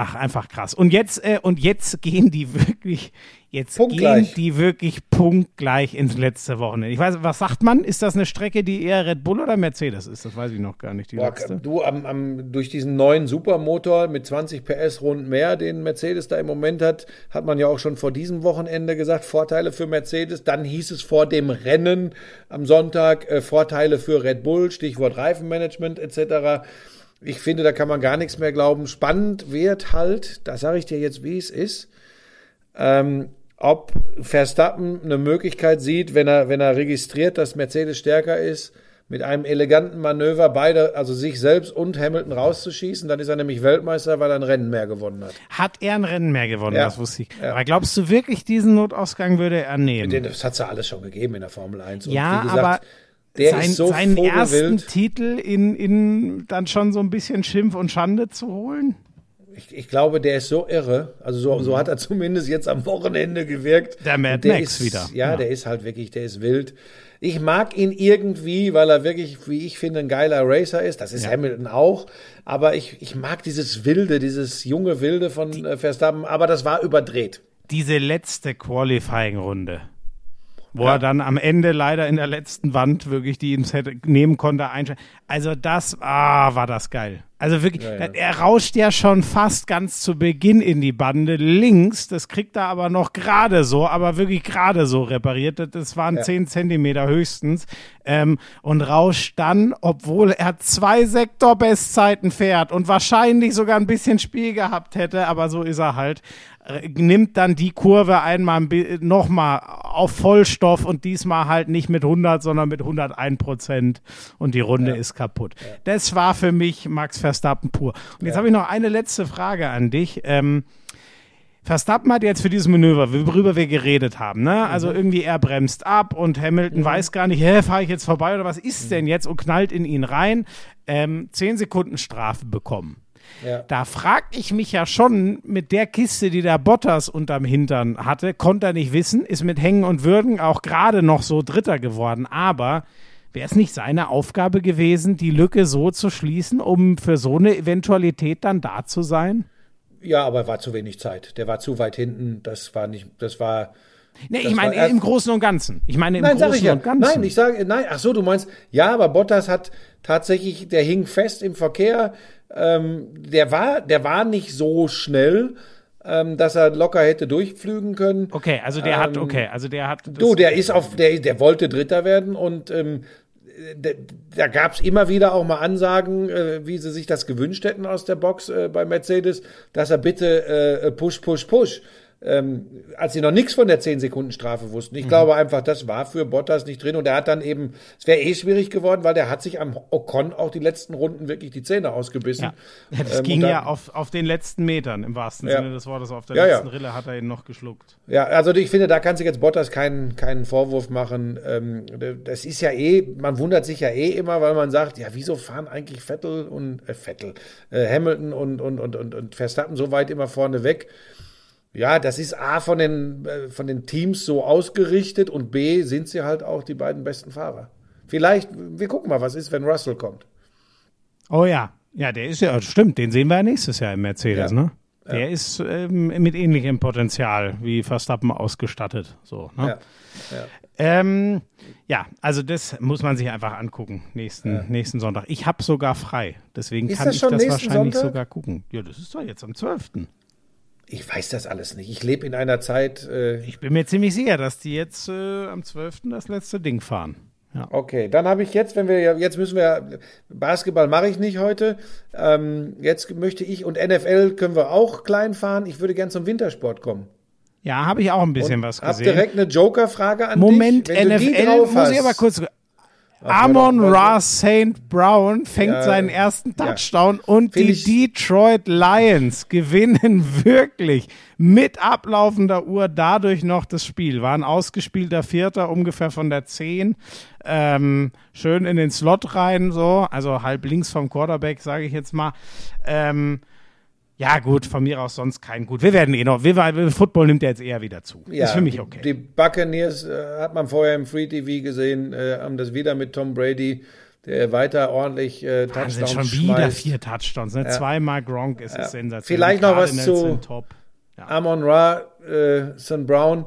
Ach, einfach krass. Und jetzt, äh, und jetzt gehen die wirklich, jetzt Punktgleich. gehen die wirklich punktgleich ins letzte Wochenende. Ich weiß, was sagt man? Ist das eine Strecke, die eher Red Bull oder Mercedes ist? Das weiß ich noch gar nicht. Die Boah, du am, am, durch diesen neuen Supermotor mit 20 PS rund mehr, den Mercedes da im Moment hat, hat man ja auch schon vor diesem Wochenende gesagt, Vorteile für Mercedes. Dann hieß es vor dem Rennen am Sonntag äh, Vorteile für Red Bull, Stichwort Reifenmanagement etc. Ich finde, da kann man gar nichts mehr glauben. Spannend wird halt, das sage ich dir jetzt, wie es ist, ähm, ob Verstappen eine Möglichkeit sieht, wenn er, wenn er registriert, dass Mercedes stärker ist, mit einem eleganten Manöver beide, also sich selbst und Hamilton rauszuschießen, dann ist er nämlich Weltmeister, weil er ein Rennen mehr gewonnen hat. Hat er ein Rennen mehr gewonnen, Ja. das wusste ich. Ja. Aber glaubst du wirklich, diesen Notausgang würde er nehmen? Das hat es ja alles schon gegeben in der Formel 1. Und ja, wie gesagt, aber der sein, ist so seinen ersten. Titel in, in dann schon so ein bisschen Schimpf und Schande zu holen? Ich, ich glaube, der ist so irre. Also so, so hat er zumindest jetzt am Wochenende gewirkt. Mhm. Der Mad der Max ist, wieder. Ja, Ja. der ist halt wirklich, der ist wild. Ich mag ihn irgendwie, weil er wirklich, wie ich finde, ein geiler Racer ist. Das ist Ja. Hamilton auch. Aber ich, ich mag dieses Wilde, dieses junge Wilde von äh, Verstappen. Aber das war überdreht. Diese letzte Qualifying-Runde, wo Ja. er dann am Ende leider in der letzten Wand wirklich die ins hätte nehmen konnte. Also das, ah, war das geil. Also wirklich, Ja, ja. er rauscht ja schon fast ganz zu Beginn in die Bande links. Das kriegt er aber noch gerade so, aber wirklich gerade so repariert. Das- waren Ja. 10 Zentimeter höchstens. Ähm, und rauscht dann, obwohl er zwei Sektorbestzeiten fährt und wahrscheinlich sogar ein bisschen Spiel gehabt hätte, aber so ist er halt, nimmt dann die Kurve einmal nochmal auf Vollstoff und diesmal halt nicht mit 100, sondern mit 101 Prozent und die Runde ist kaputt. Das war für mich Max Verstappen pur. Und jetzt habe ich noch eine letzte Frage an dich. Ähm, Verstappen hat jetzt für dieses Manöver, worüber wir geredet haben, ne? Also irgendwie er bremst ab und Hamilton weiß gar nicht, hä, fahre ich jetzt vorbei oder was ist denn jetzt und knallt in ihn rein. Ähm, zehn Sekunden Strafe bekommen. Ja. Da frag ich mich ja schon, mit der Kiste, die der Bottas unterm Hintern hatte, konnte er nicht wissen, ist mit Hängen und Würgen auch gerade noch so Dritter geworden. Aber wäre es nicht seine Aufgabe gewesen, die Lücke so zu schließen, um für so eine Eventualität dann da zu sein? Ja, aber war zu wenig Zeit. Der war zu weit hinten. Das war nicht, das war. Nee, Das ich meine war im Großen und Ganzen. Ich meine im Nein, Großen ja. und Ganzen. Nein, ich sage, nein, ach so, du meinst, ja, aber Bottas hat tatsächlich, der hing fest im Verkehr. Ähm, der war, der war nicht so schnell, ähm, dass er locker hätte durchpflügen können. Okay, also der hat, okay, also der hat. Du, der ist auf, der, der wollte Dritter werden und ähm, da, da gab es immer wieder auch mal Ansagen, äh, wie sie sich das gewünscht hätten aus der Box äh, bei Mercedes, dass er bitte äh, push, push, push. Ähm, als sie noch nichts von der 10-Sekunden-Strafe wussten. Ich glaube einfach, das war für Bottas nicht drin und er hat dann eben, es wäre eh schwierig geworden, weil der hat sich am Ocon auch die letzten Runden wirklich die Zähne ausgebissen. Ja, das Ähm, ging dann- ja auf, auf den letzten Metern, im wahrsten Ja. Sinne des Wortes. Auf der Ja, ja. letzten Rille hat er ihn noch geschluckt. Ja, also ich finde, da kann sich jetzt Bottas keinen, keinen Vorwurf machen. Ähm, das ist ja eh, man wundert sich ja eh immer, weil man sagt, ja, wieso fahren eigentlich Vettel und äh, Vettel, äh, Hamilton und, und, und, und, und Verstappen so weit immer vorne weg? Ja, das ist A von den, äh, von den Teams so ausgerichtet und B sind sie halt auch die beiden besten Fahrer. Vielleicht, wir gucken mal, was ist, wenn Russell kommt. Oh ja, ja, der ist ja, stimmt, den sehen wir ja nächstes Jahr im Mercedes, Ja. ne? Der ist ähm, mit ähnlichem Potenzial wie Verstappen ausgestattet. So, ne? Ja. Ähm, ja, also das muss man sich einfach angucken, nächsten, nächsten Sonntag. Ich habe sogar frei, deswegen Ist kann ich das wahrscheinlich Sonntag? sogar gucken. Ja, das ist doch jetzt am 12. Ich weiß das alles nicht. Ich lebe in einer Zeit, äh, Ich bin mir ziemlich sicher, dass die jetzt äh, am 12. das letzte Ding fahren. Ja. Okay, dann habe ich jetzt, wenn wir ja- jetzt müssen wir Basketball mache ich nicht heute. Ähm, jetzt möchte ich und NFL können wir auch klein fahren. Ich würde gern zum Wintersport kommen. Ja, habe ich auch ein bisschen was Hab gesehen. direkt eine Joker-Frage an Moment, dich. Du die NFL drauf muss ich aber kurz. Amon Ra St. Brown fängt Ja, seinen ersten ja. Touchdown und Find die Detroit Lions gewinnen (laughs) wirklich mit ablaufender Uhr dadurch noch das Spiel. War ein ausgespielter Vierter, ungefähr von der 10. Ähm, schön in den Slot rein, so, also halb links vom Quarterback, sage ich jetzt mal. Ähm, ja, gut, von mir aus sonst kein gut. Wir werden eh noch, wir, wir, Football nimmt ja jetzt eher wieder zu. Ja, ist für mich okay. Die Buccaneers äh, hat man vorher im Free TV gesehen, äh, haben das wieder mit Tom Brady, der weiter ordentlich äh, Wahnsinn, Touchdowns schon wieder schmeißt. vier Touchdowns. Ne? Zweimal Gronk ist es sensationell. Vielleicht noch was zu- top. Amon Ra, äh, St. Brown.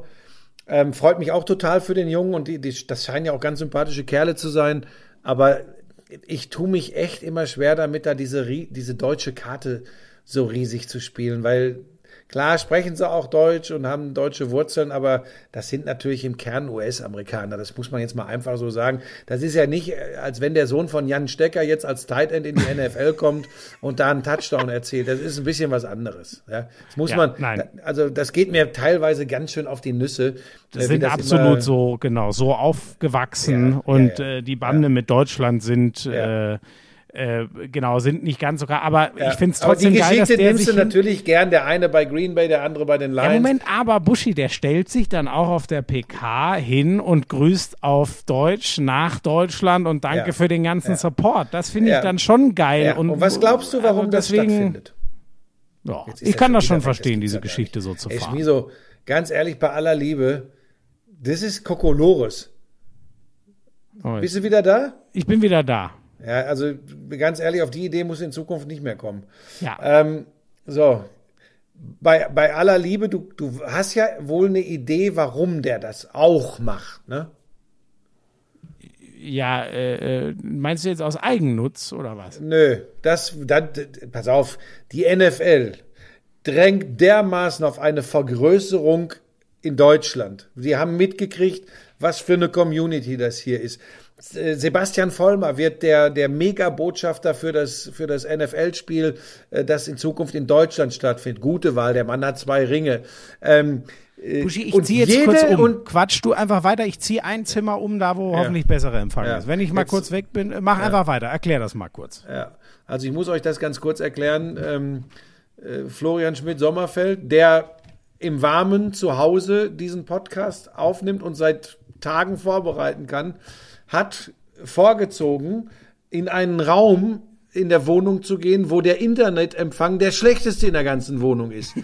Ähm, freut mich auch total für den Jungen und die, die, das scheinen ja auch ganz sympathische Kerle zu sein. Aber ich tue mich echt immer schwer damit, da diese, diese deutsche Karte so riesig zu spielen, weil klar sprechen sie auch Deutsch und haben deutsche Wurzeln, aber das sind natürlich im Kern US-Amerikaner. Das muss man jetzt mal einfach so sagen. Das ist ja nicht, äh, als wenn der Sohn von Jan Stecker jetzt als Tight End in die NFL kommt und da einen Touchdown erzielt. Das ist ein bisschen was anderes. Ja, das muss Ja, man, nein. also das geht mir teilweise ganz schön auf die Nüsse. Das äh, wie sind das absolut so, genau, so aufgewachsen Ja, und. Äh, die Bande mit Deutschland sind, äh, äh, genau, sind nicht ganz sogar, aber Ja. ich finde es trotzdem geil, dass der nimmst sich du natürlich gern, der eine bei Green Bay, der andere bei den Lions. Ja, Moment, aber Buschi, der stellt sich dann auch auf der PK hin und grüßt auf Deutsch nach Deutschland und danke Ja. für den ganzen Support. Das finde ich Ja. dann schon geil. ja. und, und, was glaubst du, warum also das deswegen, stattfindet? Ja, ich kann das schon weg, verstehen, diese ja Geschichte so zu fahren. Schmiso, ganz ehrlich, bei aller Liebe, das ist Kokolores. Oh, Bist du wieder da? ich bin wieder da. Ja, also ganz ehrlich, auf die Idee muss in Zukunft nicht mehr kommen. Ja. Ähm, so, bei, bei aller Liebe, du, du hast ja wohl eine Idee, warum der das auch macht, ne? Ja, äh, äh, meinst du jetzt aus Eigennutz oder was? Nö, das, das, pass auf, die NFL drängt dermaßen auf eine Vergrößerung in Deutschland. Sie haben mitgekriegt, was für eine Community das hier ist. Sebastian Vollmer wird der, der Mega-Botschafter für das, für das NFL-Spiel, äh, das in Zukunft in Deutschland stattfindet. Gute Wahl, der Mann hat zwei Ringe. Ähm, äh, Buschi, ich ziehe jetzt kurz um. Und, Quatsch du einfach weiter. Ich ziehe ein Zimmer um, da wo hoffentlich bessere Empfang Ja. ist. Wenn ich mal Jetzt- kurz weg bin, äh, mach einfach weiter. Erklär das mal kurz. Ja, also ich muss euch das ganz kurz erklären. Ähm, äh, Florian Schmidt-Sommerfeld, der im Warmen zu Hause diesen Podcast aufnimmt und seit Tagen vorbereiten kann, hat vorgezogen, in einen Raum in der Wohnung zu gehen, wo der Internetempfang der schlechteste in der ganzen Wohnung ist. (laughs)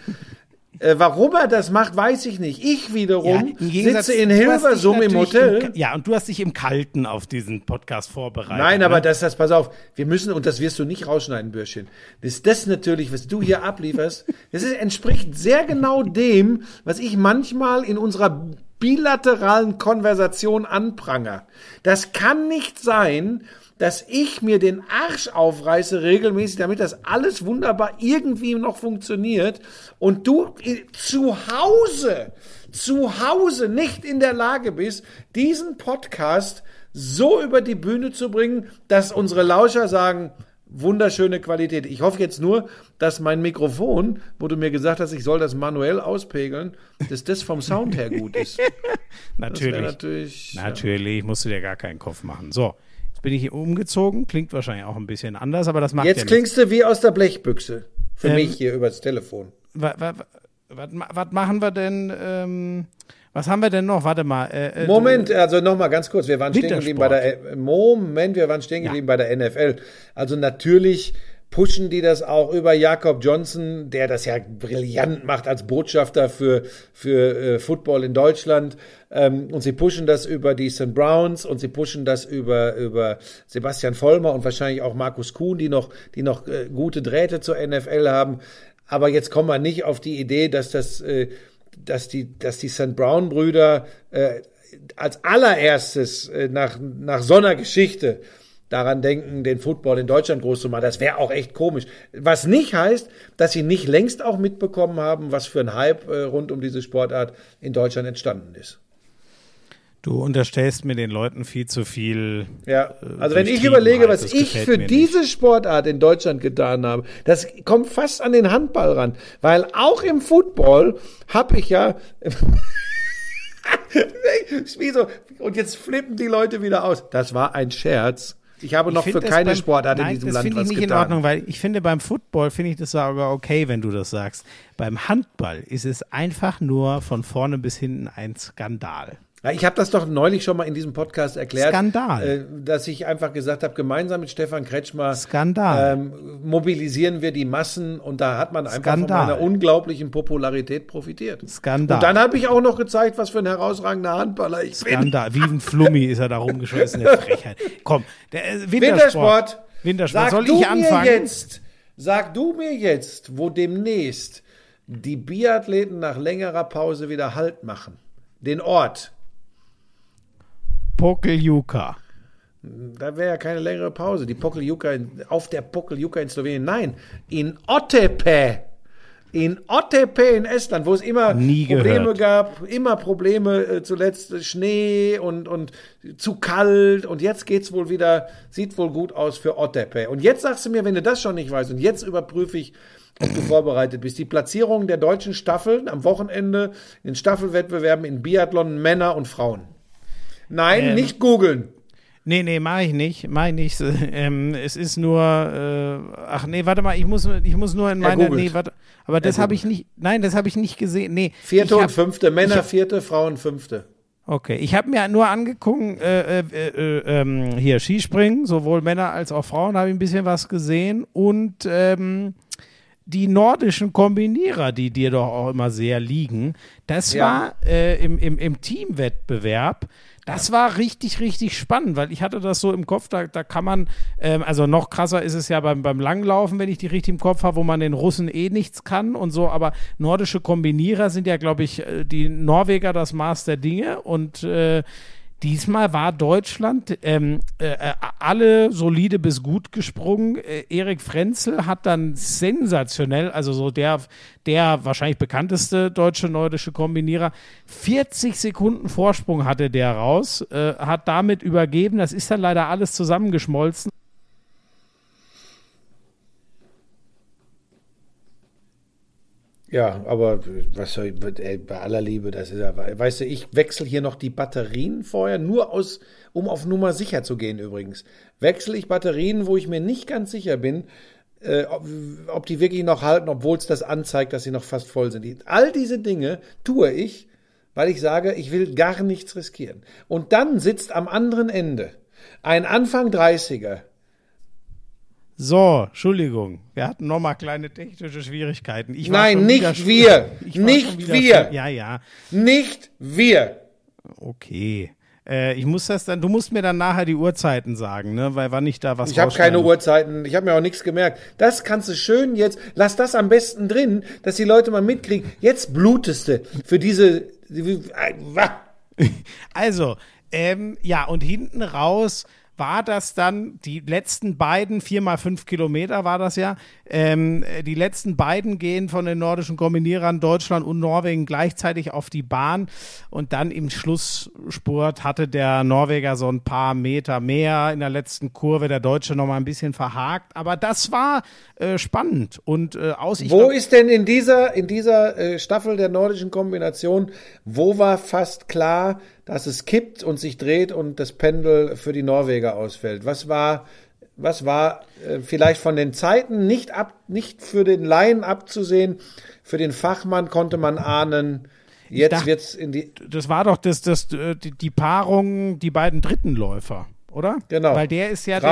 Äh, warum er das macht, weiß ich nicht. Ich wiederum Gegensatz- sitze in Hilversum im Hotel. Im, ja, und du hast dich im Kalten auf diesen Podcast vorbereitet. Nein, ne? aber das, das, pass auf, wir müssen, und das wirst du nicht rausschneiden, Bürschchen. Das ist das natürlich, was du hier ablieferst, (laughs) das ist, entspricht sehr genau dem, was ich manchmal in unserer bilateralen Konversation anprangere. Das kann nicht sein, dass ich mir den Arsch aufreiße regelmäßig, damit das alles wunderbar irgendwie noch funktioniert und du zu Hause, zu Hause nicht in der Lage bist, diesen Podcast so über die Bühne zu bringen, dass unsere Lauscher sagen, wunderschöne Qualität. Ich hoffe jetzt nur, dass mein Mikrofon, wo du mir gesagt hast, ich soll das manuell auspegeln, dass das vom Sound her gut ist. (laughs) Natürlich. natürlich, Natürlich, musst du dir gar keinen Kopf machen. So, jetzt bin ich hier umgezogen. Klingt wahrscheinlich auch ein bisschen anders, aber das macht Jetzt ja klingst du wie aus der Blechbüchse. Für Ähm, mich hier übers Telefon. Was machen wir denn? Ähm, was haben wir denn noch? Warte mal. Äh, äh, Moment, also nochmal ganz kurz. Wir waren stehen geblieben bei der, Moment, wir waren stehen geblieben bei der NFL. Also natürlich pushen die das auch über Jakob Johnson, der das ja brillant macht als Botschafter für, für äh, Football in Deutschland. Ähm, und sie pushen das über die St. Browns und sie pushen das über, über Sebastian Vollmer und wahrscheinlich auch Markus Kuhn, die noch, die noch äh, gute Drähte zur NFL haben. Aber jetzt kommen wir nicht auf die Idee, dass das, äh, dass die, dass die St. Brown Brüder äh, als allererstes äh, nach, nach so einer Geschichte daran denken, den Football in Deutschland groß zu machen. Das wäre auch echt komisch. Was nicht heißt, dass sie nicht längst auch mitbekommen haben, was für ein Hype äh, rund um diese Sportart in Deutschland entstanden ist. Du unterstellst mir den Leuten viel zu viel. Ja, äh, also wenn ich überlege, was Das ich für diese Sportart in Deutschland getan habe, das kommt fast an den Handball ran, weil auch im Football habe ich ja (laughs) so, und jetzt flippen die Leute wieder aus. Das war ein Scherz. Ich habe noch Ich für das keine beim- Sportart Nein, in diesem das Land finde ich was nicht getan. in Ordnung, weil ich finde beim Football finde ich das sogar okay, wenn du das sagst. Beim Handball ist es einfach nur von vorne bis hinten ein Skandal. Ich habe das doch neulich schon mal in diesem Podcast erklärt, Skandal. Äh, dass ich einfach gesagt habe, gemeinsam mit Stefan Kretschmer Skandal. Ähm, mobilisieren wir die Massen und da hat man einfach Skandal. von meiner unglaublichen Popularität profitiert. Skandal. Und dann habe ich auch noch gezeigt, was für ein herausragender Handballer ich bin. Skandal. Wie ein Flummi ist er da rumgeschossen, der (laughs) Frechheit. Komm, der äh, Wintersport. Wintersport. Wintersport. Sag Soll du ich anfangen? mir jetzt, sag du mir jetzt, wo demnächst die Biathleten nach längerer Pause wieder Halt machen. Den Ort. Pokeljuka. Da wäre ja keine längere Pause. Die Pokeljuka auf der Pokeljuka in Slowenien. Nein, in Ottepe. In Ottepe in Estland, wo es immer Nie Probleme gehört. gab, immer Probleme, äh, zuletzt Schnee und, und zu kalt und jetzt geht's wohl wieder, sieht wohl gut aus für Ottepe. Und jetzt sagst du mir, wenn du das schon nicht weißt und jetzt überprüfe ich, ob du vorbereitet bist. Die Platzierung der deutschen Staffeln am Wochenende in Staffelwettbewerben in Biathlon Männer und Frauen. Nein, Ähm, nicht googeln. Nee, nee, mach ich nicht. Mach ich nicht. (laughs) Ähm, es ist nur, äh, ach nee, warte mal, ich muss, ich muss nur in Er meine, googelt. nee, warte, aber das habe ich nicht, nein, das habe ich nicht gesehen. Nee, Vierte ich und hab, fünfte, Männer hab- vierte, Frauen fünfte. Okay, ich habe mir nur angeguckt, äh, äh, äh, ähm, hier Skispringen, sowohl Männer als auch Frauen, habe ich ein bisschen was gesehen und ähm, die nordischen Kombinierer, die dir doch auch immer sehr liegen, das Ja. war äh, im, im, im Teamwettbewerb, das war richtig, richtig spannend, weil ich hatte das so im Kopf, da, da kann man, ähm, also noch krasser ist es ja beim, beim Langlaufen, wenn ich die richtig im Kopf habe, wo man den Russen eh nichts kann und so, aber nordische Kombinierer sind ja, glaube ich, äh, die Norweger das Maß der Dinge und äh, Diesmal war Deutschland ähm, äh, äh, alle solide bis gut gesprungen. Äh, Erik Frenzel hat dann sensationell, also so der, der wahrscheinlich bekannteste deutsche nordische Kombinierer, 40 Sekunden Vorsprung hatte der raus, äh, hat damit übergeben. Das ist dann leider alles zusammengeschmolzen. Ja, aber was soll ich, ey, bei aller Liebe, das ist ja, weißt du, ich wechsle hier noch die Batterien vorher, nur aus, um auf Nummer sicher zu gehen übrigens. Wechsle ich Batterien, wo ich mir nicht ganz sicher bin, äh, ob, ob die wirklich noch halten, obwohl es das anzeigt, dass sie noch fast voll sind. All diese Dinge tue ich, weil ich sage, ich will gar nichts riskieren. Und dann sitzt am anderen Ende ein Anfang 30er, So, Entschuldigung, wir hatten nochmal kleine technische Schwierigkeiten. Ich Nein, nicht wir. Nicht wir. Ja, ja. nicht wir. Okay. Äh, ich muss das dann, du musst mir dann nachher die Uhrzeiten sagen, ne? Weil wann ich da was Ich habe keine Uhrzeiten, ich habe mir auch nichts gemerkt. Das kannst du schön jetzt, lass das am besten drin, dass die Leute mal mitkriegen. Jetzt blutest du für diese. (laughs) Also, ähm, ja, und hinten raus war das dann die letzten beiden, vier mal fünf Kilometer war das ja, ähm, die letzten beiden gehen von den nordischen Kombinierern Deutschland und Norwegen gleichzeitig auf die Bahn. Und dann im Schlussspurt hatte der Norweger so ein paar Meter mehr in der letzten Kurve, der Deutsche noch mal ein bisschen verhakt, aber das war äh, spannend. Und äh, aus Wo glaub- ist denn in dieser, in dieser äh, Staffel der nordischen Kombination, wo war fast klar, dass es kippt und sich dreht und das Pendel für die Norweger ausfällt? Was war, was war äh, vielleicht von den Zeiten nicht ab, nicht für den Laien abzusehen, für den Fachmann konnte man ahnen, jetzt dachte- wird's in die, das war doch das, das, äh, die, die Paarung, die beiden dritten Läufer, oder? Genau. Weil der ist ja der,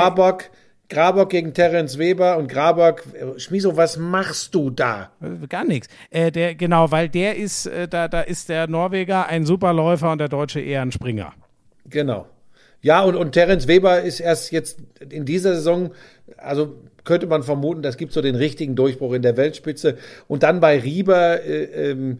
Grabock, gegen Terence Weber und Grabock, äh, Schmiso, was machst du da? Äh, Gar nichts. Äh, der, genau, weil der ist, äh, da, da ist der Norweger ein Superläufer und der Deutsche eher ein Springer. Genau. Ja, und, und Terence Weber ist erst jetzt in dieser Saison, also könnte man vermuten, das gibt so den richtigen Durchbruch in der Weltspitze. Und dann bei Rieber äh, ähm,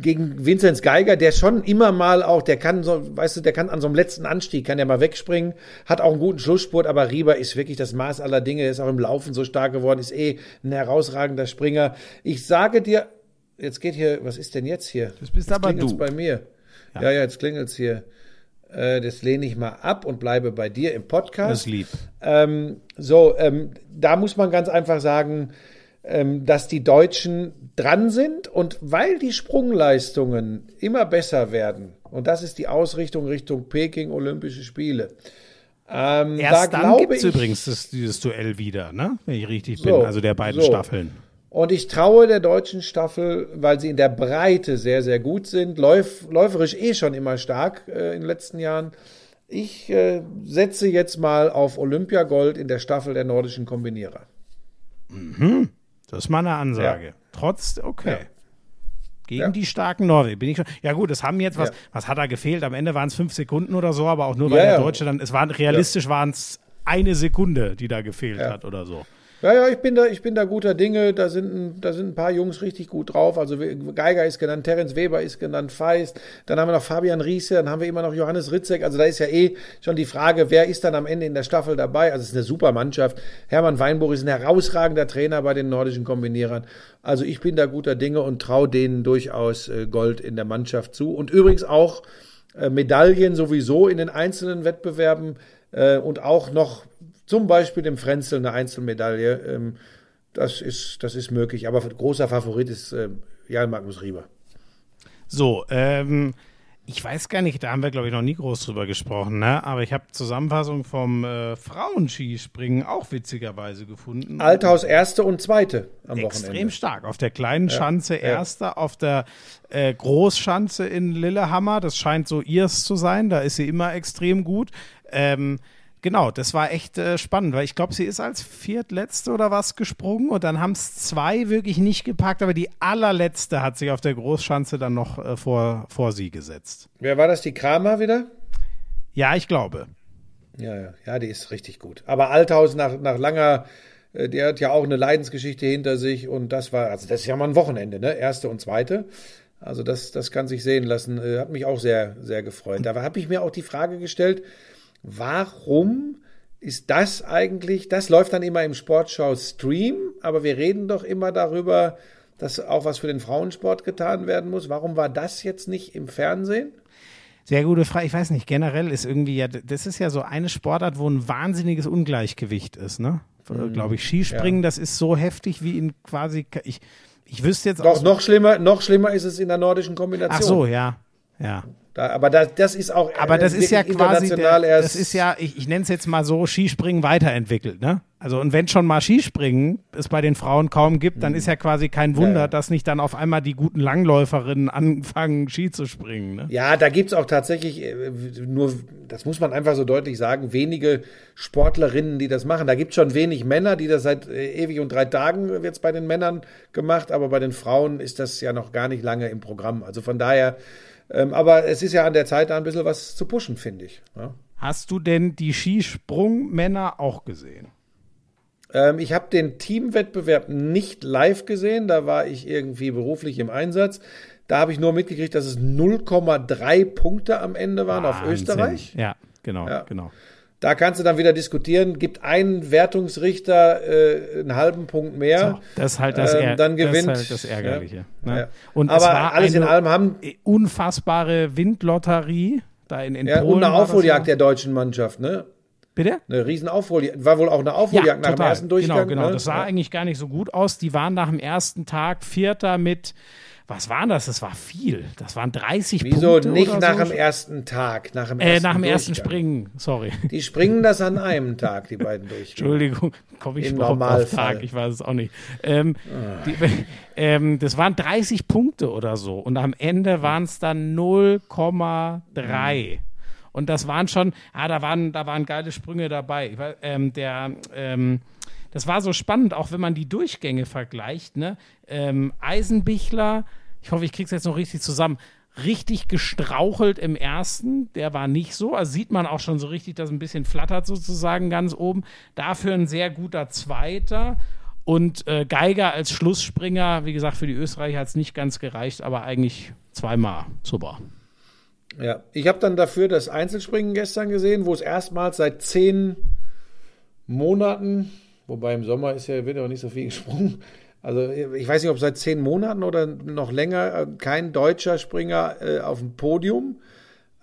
gegen Vinzenz Geiger, der schon immer mal auch, der kann so, weißt du, der kann an so einem letzten Anstieg, kann der mal wegspringen, hat auch einen guten Schlussspurt, aber Rieber ist wirklich das Maß aller Dinge, er ist auch im Laufen so stark geworden, ist eh ein herausragender Springer. Ich sage dir, jetzt geht hier, was ist denn jetzt hier? Das bist jetzt aber du. bei mir. Ja, ja, jetzt klingelt's hier. Äh, das lehne ich mal ab und bleibe bei dir im Podcast. Das lieb. Ähm, so, ähm, da muss man ganz einfach sagen, dass die Deutschen dran sind und weil die Sprungleistungen immer besser werden, und das ist die Ausrichtung Richtung Peking Olympische Spiele. Ähm, Erst da dann glaube gibt es übrigens das, dieses Duell wieder, ne? Wenn ich richtig So, bin, also der beiden so. Staffeln. Und ich traue der deutschen Staffel, weil sie in der Breite sehr, sehr gut sind, läuf, läuferisch eh schon immer stark äh, in den letzten Jahren. Ich äh, setze jetzt mal auf Olympiagold in der Staffel der nordischen Kombinierer. Das ist mal eine Ansage. Ja. Trotz, okay. Ja. Gegen Ja. die starken Norweger. Bin ich schon. Ja gut, es haben jetzt was, was hat da gefehlt? Am Ende waren es fünf Sekunden oder so, aber auch nur, weil der. Deutsche dann, es waren realistisch waren es eine Sekunde, die da gefehlt hat oder so. Ja, ja, ich bin da, ich bin da guter Dinge. Da sind, ein- da sind ein paar Jungs richtig gut drauf. Also Geiger ist genannt, Terence Weber ist genannt, Feist. Dann haben wir noch Fabian Riese, dann haben wir immer noch Johannes Ritzek. Also da ist ja eh schon die Frage, wer ist dann am Ende in der Staffel dabei? Also es ist eine super Mannschaft. Hermann Weinbuch ist ein herausragender Trainer bei den nordischen Kombinierern. Also ich bin da guter Dinge und traue denen durchaus äh, Gold in der Mannschaft zu. Und übrigens auch äh, Medaillen sowieso in den einzelnen Wettbewerben äh, und auch noch zum Beispiel dem Frenzel eine Einzelmedaille. Ähm, das, ist, das ist möglich. Aber großer Favorit ist äh, Jan Magnus Rieber. So, ähm, ich weiß gar nicht, da haben wir, glaube ich, noch nie groß drüber gesprochen, ne? Aber ich habe Zusammenfassung vom äh, Frauenskispringen auch witzigerweise gefunden. Althaus erste und zweite am Extrem Wochenende. stark. Auf der kleinen Schanze ja. erster, auf der äh, Großschanze in Lillehammer, das scheint so ihrs zu sein, da ist sie immer extrem gut. Ähm, genau, das war echt äh, spannend, weil ich glaube, sie ist als Viertletzte oder was gesprungen und dann haben es zwei wirklich nicht gepackt, aber die allerletzte hat sich auf der Großschanze dann noch äh, vor, vor sie gesetzt. Wer war das? Die Kramer wieder? Ja, ich glaube. Ja, ja, ja, die ist richtig gut. Aber Althaus nach, nach langer, äh, der hat ja auch eine Leidensgeschichte hinter sich und das war, also das ist ja mal ein Wochenende, ne? Erste und zweite. Also das, das kann sich sehen lassen. Äh, hat mich auch sehr, sehr gefreut. Da habe ich mir auch die Frage gestellt, warum ist das eigentlich, das läuft dann immer im Sportschau-Stream, aber wir reden doch immer darüber, dass auch was für den Frauensport getan werden muss. Warum war das jetzt nicht im Fernsehen? Sehr gute Frage. Ich weiß nicht, generell ist irgendwie ja, das ist ja so eine Sportart, wo ein wahnsinniges Ungleichgewicht ist, ne? Glaube ich. Skispringen, das ist so heftig wie in quasi, ich, ich wüsste jetzt Doch, auch. noch schlimmer, noch schlimmer ist es in der nordischen Kombination. Ach so, ja. Ja. Da, aber das, das ist auch Aber äh, das ist ja quasi, international der, erst. das ist ja, ich, ich nenne es jetzt mal so, Skispringen weiterentwickelt, ne? Also und wenn schon mal Skispringen es bei den Frauen kaum gibt, dann ist ja quasi kein Wunder, Mhm. Ja, dass nicht dann auf einmal die guten Langläuferinnen (laughs) anfangen, Ski zu springen, ne? ja, da gibt's auch tatsächlich äh, nur, das muss man einfach so deutlich sagen, wenige Sportlerinnen, die das machen. Da gibt's schon wenig Männer, die das seit äh, ewig und drei Tagen wird's bei den Männern gemacht, aber bei den Frauen ist das ja noch gar nicht lange im Programm. Also von daher, ähm, aber es ist ja an der Zeit, da ein bisschen was zu pushen, finde ich. Ja. Hast du denn die Skisprungmänner auch gesehen? Ähm, ich habe den Teamwettbewerb nicht live gesehen, da war ich irgendwie beruflich im Einsatz. Da habe ich nur mitgekriegt, dass es 0,3 Punkte am Ende waren auf Wahnsinn. Österreich. Ja, genau, Ja. genau. Da kannst du dann wieder diskutieren, gibt ein Wertungsrichter äh, einen halben Punkt mehr. So, das ist halt das, Ähm, dann das, gewinnt- ist halt das Ärgerliche. Ja. Ne? Ja. Und Aber alles in allem haben unfassbare Windlotterie da in, in ja, Polen. und eine das Aufholjagd ja. der deutschen Mannschaft, ne? Bitte? Eine riesen Aufholjagd. War wohl auch eine Aufholjagd nach dem ersten Durchgang. Genau, genau. Ne? Das sah ja. eigentlich gar nicht so gut aus. Die waren nach dem ersten Tag Vierter mit, was waren das? Das war viel. Das waren 30 Wieso Punkte. nicht oder nach so. dem ersten Tag, nach dem Äh, ersten nach dem ersten? Springen, sorry. Die springen das an einem Tag, die beiden (laughs) Durchgänge. Entschuldigung, komme ich Im auf. Tag? Ich weiß es auch nicht. Ähm, die, (laughs) ähm, das waren 30 Punkte oder so und am Ende waren es dann 0,3. Und das waren schon, ah, da waren, da waren geile Sprünge dabei. Weiß, ähm, der, ähm, das war so spannend, auch wenn man die Durchgänge vergleicht. Ne? Ähm, Eisenbichler, ich hoffe, ich krieg's jetzt noch richtig zusammen. Richtig gestrauchelt im ersten, der war nicht so. Also sieht man auch schon so richtig, dass ein bisschen flattert sozusagen ganz oben. Dafür ein sehr guter Zweiter. Und äh, Geiger als Schlussspringer, wie gesagt, für die Österreicher hat es nicht ganz gereicht, aber eigentlich zweimal super. Ja, ich habe dann dafür das Einzelspringen gestern gesehen, wo es erstmals seit zehn Monaten, wobei im Sommer ist ja, wird auch nicht so viel (laughs) gesprungen, also ich weiß nicht, ob seit zehn Monaten oder noch länger äh, kein deutscher Springer äh, auf dem Podium.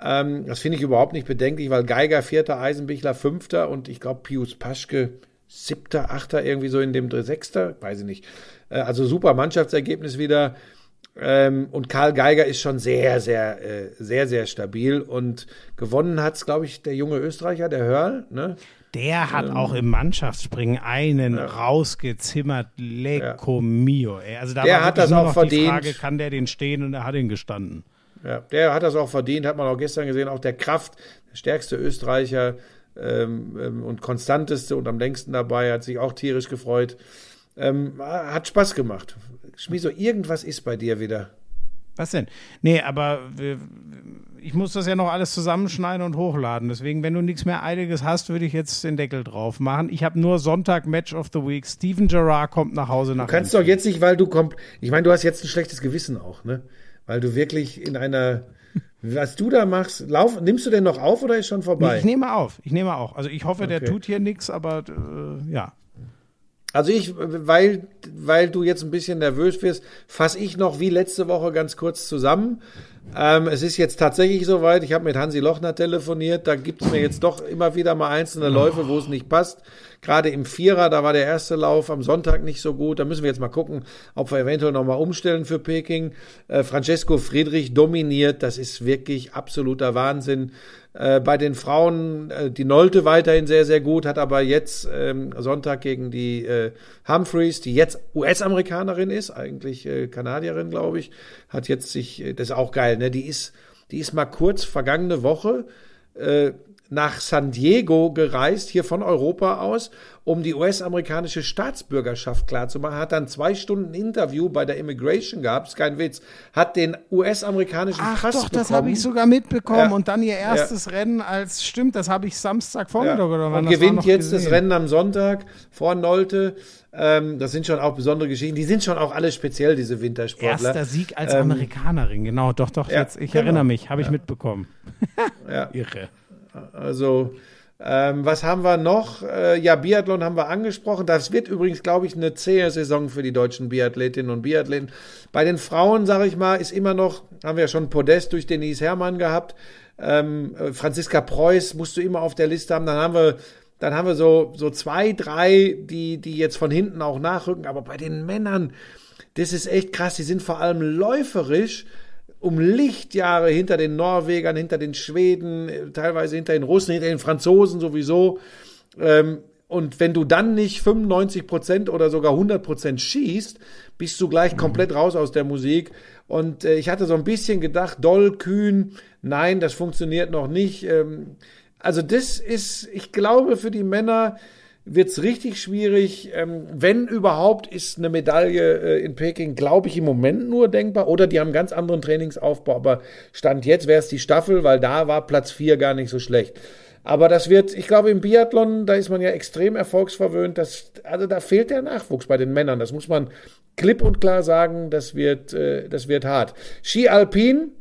Ähm, das finde ich überhaupt nicht bedenklich, weil Geiger Vierter, Eisenbichler Fünfter und ich glaube Pius Paschke Siebter, Achter, irgendwie so in dem Sechster, weiß ich nicht. Äh, also super Mannschaftsergebnis wieder. Ähm, und Karl Geiger ist schon sehr, sehr, äh, sehr, sehr stabil. Und gewonnen hat es, glaube ich, der junge Österreicher, der Hörl. Ne? Der hat auch im Mannschaftsspringen einen rausgezimmert, Lecco mio. Ey. Also da Der war hat das auch noch die verdient. Frage, kann der den stehen? Und er hat ihn gestanden. Ja, der hat das auch verdient, hat man auch gestern gesehen. Auch der Kraft, der stärkste Österreicher ähm, ähm, und konstanteste und am längsten dabei, hat sich auch tierisch gefreut. Ähm, hat Spaß gemacht. Schmieso, irgendwas ist bei dir wieder. Was denn? Nee, aber wir, ich muss das ja noch alles zusammenschneiden und hochladen. Deswegen, wenn du nichts mehr Eiliges hast, würde ich jetzt den Deckel drauf machen. Ich habe nur Sonntag Match of the Week. Steven Gerrard kommt nach Hause nach Du kannst doch jetzt nicht, weil du kommst. Ich meine, du hast jetzt ein schlechtes Gewissen auch, ne? Weil du wirklich in einer. Was du da machst, lauf, nimmst du denn noch auf oder ist schon vorbei? Ich nehme auf. Ich nehme auch. Also ich hoffe, der Okay. tut hier nichts, aber äh, ja. Also ich, weil, weil du jetzt ein bisschen nervös wirst, fasse ich noch wie letzte Woche ganz kurz zusammen. Ähm, es ist jetzt tatsächlich soweit. Ich habe mit Hansi Lochner telefoniert. Da gibt es mir jetzt doch immer wieder mal einzelne Läufe, wo es nicht passt. Gerade im Vierer, da war der erste Lauf am Sonntag nicht so gut. Da müssen wir jetzt mal gucken, ob wir eventuell nochmal umstellen für Peking. Äh, Francesco Friedrich dominiert. Das ist wirklich absoluter Wahnsinn. Äh, bei den Frauen, äh, die Nolte weiterhin sehr, sehr gut, hat aber jetzt ähm, Sonntag gegen die äh, Humphreys, die jetzt US-Amerikanerin ist, eigentlich äh, Kanadierin, glaube ich, hat jetzt sich, äh, das ist auch geil, ne? Die ist, die ist mal kurz vergangene Woche äh, nach San Diego gereist, hier von Europa aus, um die US-amerikanische Staatsbürgerschaft klarzumachen, hat dann zwei Stunden Interview bei der Immigration gehabt, ist kein Witz, hat den US-amerikanischen Ach Pass doch, das bekommen. habe ich sogar mitbekommen. Ja. Und dann ihr erstes Rennen als, stimmt, das habe ich Samstagvormittag Ja. oder wann und das gewinnt jetzt das gesehen. Rennen am Sonntag vor Nolte. Ähm, das sind schon auch besondere Geschichten. Die sind schon auch alle speziell, diese Wintersportler. Erster Sieg als Ähm, Amerikanerin, genau, doch, doch, ja, jetzt, ich genau. erinnere mich, habe ich mitbekommen. Ja. (laughs) Irre. Also, ähm, was haben wir noch? Äh, ja, Biathlon haben wir angesprochen. Das wird übrigens, glaube ich, eine zähe Saison für die deutschen Biathletinnen und Biathleten. Bei den Frauen, sage ich mal, ist immer noch, haben wir ja schon Podest durch Denise Herrmann gehabt. Ähm, äh, Franziska Preuß musst du immer auf der Liste haben. Dann haben wir, dann haben wir so, so zwei, drei, die, die jetzt von hinten auch nachrücken. Aber bei den Männern, das ist echt krass. Die sind vor allem läuferisch um Lichtjahre hinter den Norwegern, hinter den Schweden, teilweise hinter den Russen, hinter den Franzosen sowieso. Ähm, und wenn du dann nicht 95 Prozent oder sogar 100 Prozent schießt, bist du gleich komplett raus aus der Musik. Und äh, ich hatte so ein bisschen gedacht, doll, kühn, nein, das funktioniert noch nicht. Ähm, also das ist, ich glaube, für die Männer wird's richtig schwierig. Ähm, wenn überhaupt, ist eine Medaille äh, in Peking, glaube ich, im Moment nur denkbar. Oder die haben einen ganz anderen Trainingsaufbau. Aber Stand jetzt wäre es die Staffel, weil da war Platz vier gar nicht so schlecht. Aber das wird, ich glaube, im Biathlon, da ist man ja extrem erfolgsverwöhnt. Das, also da fehlt der Nachwuchs bei den Männern. Das muss man klipp und klar sagen. Das wird, äh, das wird hart. Ski Alpin,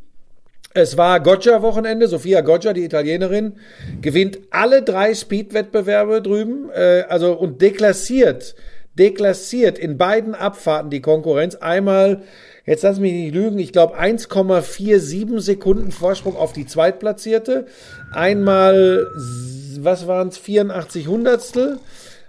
es war Goggia-Wochenende. Sophia Goggia, die Italienerin, gewinnt alle drei Speed-Wettbewerbe drüben, äh, also und deklassiert, deklassiert in beiden Abfahrten die Konkurrenz. Einmal, jetzt lass mich nicht lügen, ich glaube 1,47 Sekunden Vorsprung auf die Zweitplatzierte. Einmal, was waren es, 84 Hundertstel.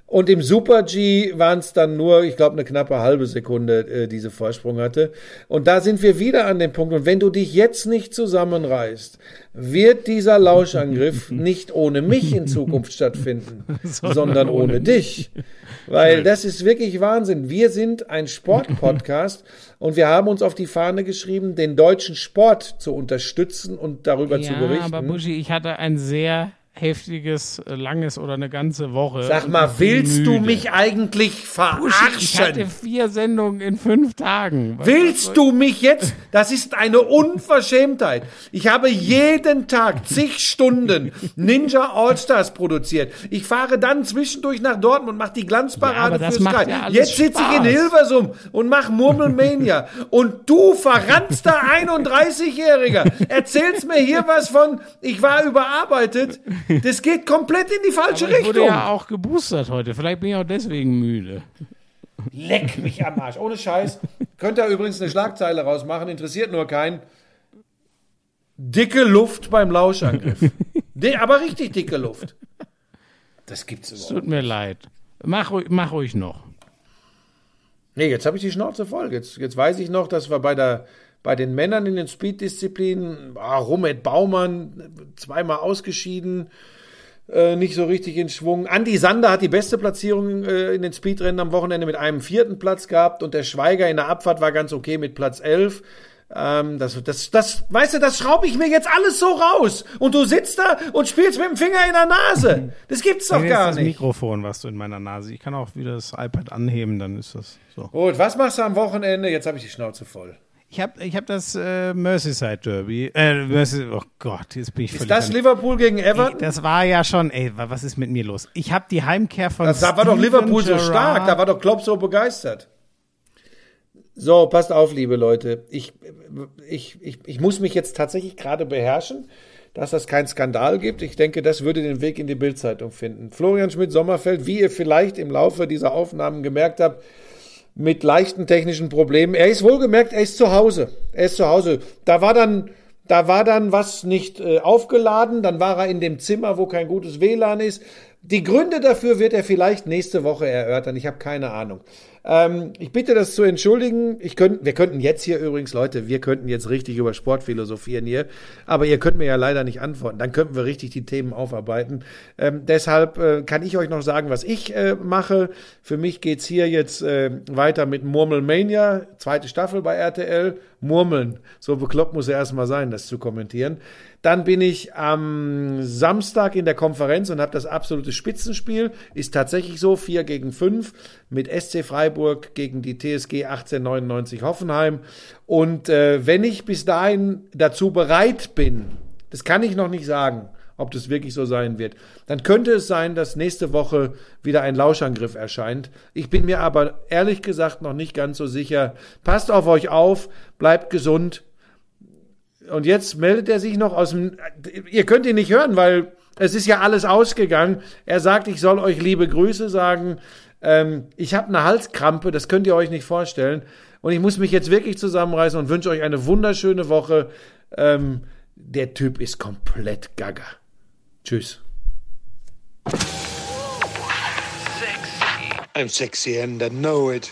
Und im Super G waren es dann nur, ich glaube, eine knappe halbe Sekunde, äh, diese Vorsprung hatte. Und da sind wir wieder an dem Punkt. Und wenn du dich jetzt nicht zusammenreißt, wird dieser Lauschangriff (laughs) nicht ohne mich in Zukunft stattfinden, (laughs) sondern ohne dich. Weil das ist wirklich Wahnsinn. Wir sind ein Sportpodcast (laughs) und wir haben uns auf die Fahne geschrieben, den deutschen Sport zu unterstützen und darüber zu Ja, berichten. aber Buschi, ich hatte ein sehr heftiges, äh, langes oder eine ganze Woche. Sag mal, willst du müde. mich eigentlich Buschi, ich hatte verarschen? vier Sendungen in fünf Tagen. Was- Willst du mich jetzt? Das ist eine Unverschämtheit. Ich habe jeden Tag zig Stunden Ninja All-Stars produziert. Ich fahre dann zwischendurch nach Dortmund und mache die Ja, Glanzparade das für Sky. ja jetzt sitze ich in. Hilversum und mache Murmelmania. Und du, verranzter (laughs) 31-Jähriger, erzählst mir hier was von, ich war überarbeitet. Das geht komplett in die falsche aber ich wurde Richtung. ja auch geboostert heute. Vielleicht bin ich auch deswegen müde. Leck mich am Arsch. Ohne Scheiß. Könnt ihr übrigens eine Schlagzeile rausmachen, interessiert nur keinen. Dicke Luft beim Lauschangriff. Aber richtig dicke Luft. Das gibt's überhaupt. Tut mir leid. Mach, ruhig- mach ruhig noch. Nee, jetzt habe ich die Schnauze voll. Jetzt, jetzt weiß ich noch, dass wir bei der bei den Männern in den Speed-Disziplinen, ah, Romet Baumann, zweimal ausgeschieden, äh, nicht so richtig in Schwung. Andi Sander hat die beste Platzierung äh, in den Speedrennen am Wochenende mit einem vierten Platz gehabt und der Schweiger in der Abfahrt war ganz okay mit Platz 11. Ähm, das, das, das, weißt du, das schraube ich mir jetzt alles so raus. Und du sitzt da und spielst mit dem Finger in der Nase. (laughs) Das gibt's doch Hier gar das nicht. Mikrofon, was du in meiner Nase. Ich kann auch wieder das iPad anheben, dann ist das so. Gut, was machst du am Wochenende? Jetzt habe ich die Schnauze voll. Ich habe ich hab das äh, Merseyside Derby. Äh, Merse oh Gott, jetzt bin ich Ist das Liverpool gegen Everton? Das war ja schon, ey, wa- was ist mit mir los? Ich habe die Heimkehr von Das, da war doch Liverpool so Gerrard- stark, da war doch Klopp so begeistert. So, passt auf, liebe Leute. Ich, ich, ich, ich muss mich jetzt tatsächlich gerade beherrschen, dass das keinen Skandal gibt. Ich denke, das würde den Weg in die Bildzeitung finden. Florian Schmidt-Sommerfeld, wie ihr vielleicht im Laufe dieser Aufnahmen gemerkt habt, mit leichten technischen Problemen. Er ist wohlgemerkt, er ist zu Hause. Er ist zu Hause. Da war dann, da war dann was nicht äh, aufgeladen, dann war er in dem Zimmer, wo kein gutes WLAN ist. Die Gründe dafür wird er vielleicht nächste Woche erörtern. Ich habe keine Ahnung. Ähm, ich bitte das zu entschuldigen. Ich könnt, wir könnten jetzt hier übrigens, Leute, wir könnten jetzt richtig über Sport philosophieren hier, aber ihr könnt mir ja leider nicht antworten. Dann könnten wir richtig die Themen aufarbeiten. Ähm, deshalb äh, kann ich euch noch sagen, was ich äh, mache. Für mich geht's hier jetzt äh, weiter mit Murmelmania, zweite Staffel bei RTL. Murmeln. So bekloppt muss er erstmal sein, das zu kommentieren. Dann bin ich am Samstag in der Konferenz und habe das absolute Spitzenspiel. Ist tatsächlich so, 4 gegen 5 mit SC Freiburg gegen die TSG 1899 Hoffenheim. Und äh, wenn ich bis dahin dazu bereit bin, das kann ich noch nicht sagen, ob das wirklich so sein wird, dann könnte es sein, dass nächste Woche wieder ein Lauschangriff erscheint. Ich bin mir aber ehrlich gesagt noch nicht ganz so sicher. Passt auf euch auf, bleibt gesund. Und jetzt meldet er sich noch aus dem. Ihr könnt ihn nicht hören, weil es ist ja alles ausgegangen. Er sagt, ich soll euch liebe Grüße sagen. Ähm, ich habe eine Halskrampe, das könnt ihr euch nicht vorstellen. Und ich muss mich jetzt wirklich zusammenreißen und wünsche euch eine wunderschöne Woche. Ähm, der Typ ist komplett gaga. Tschüss. I'm sexy and I know it.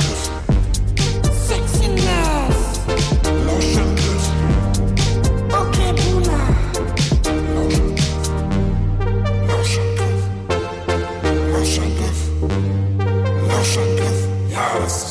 hours.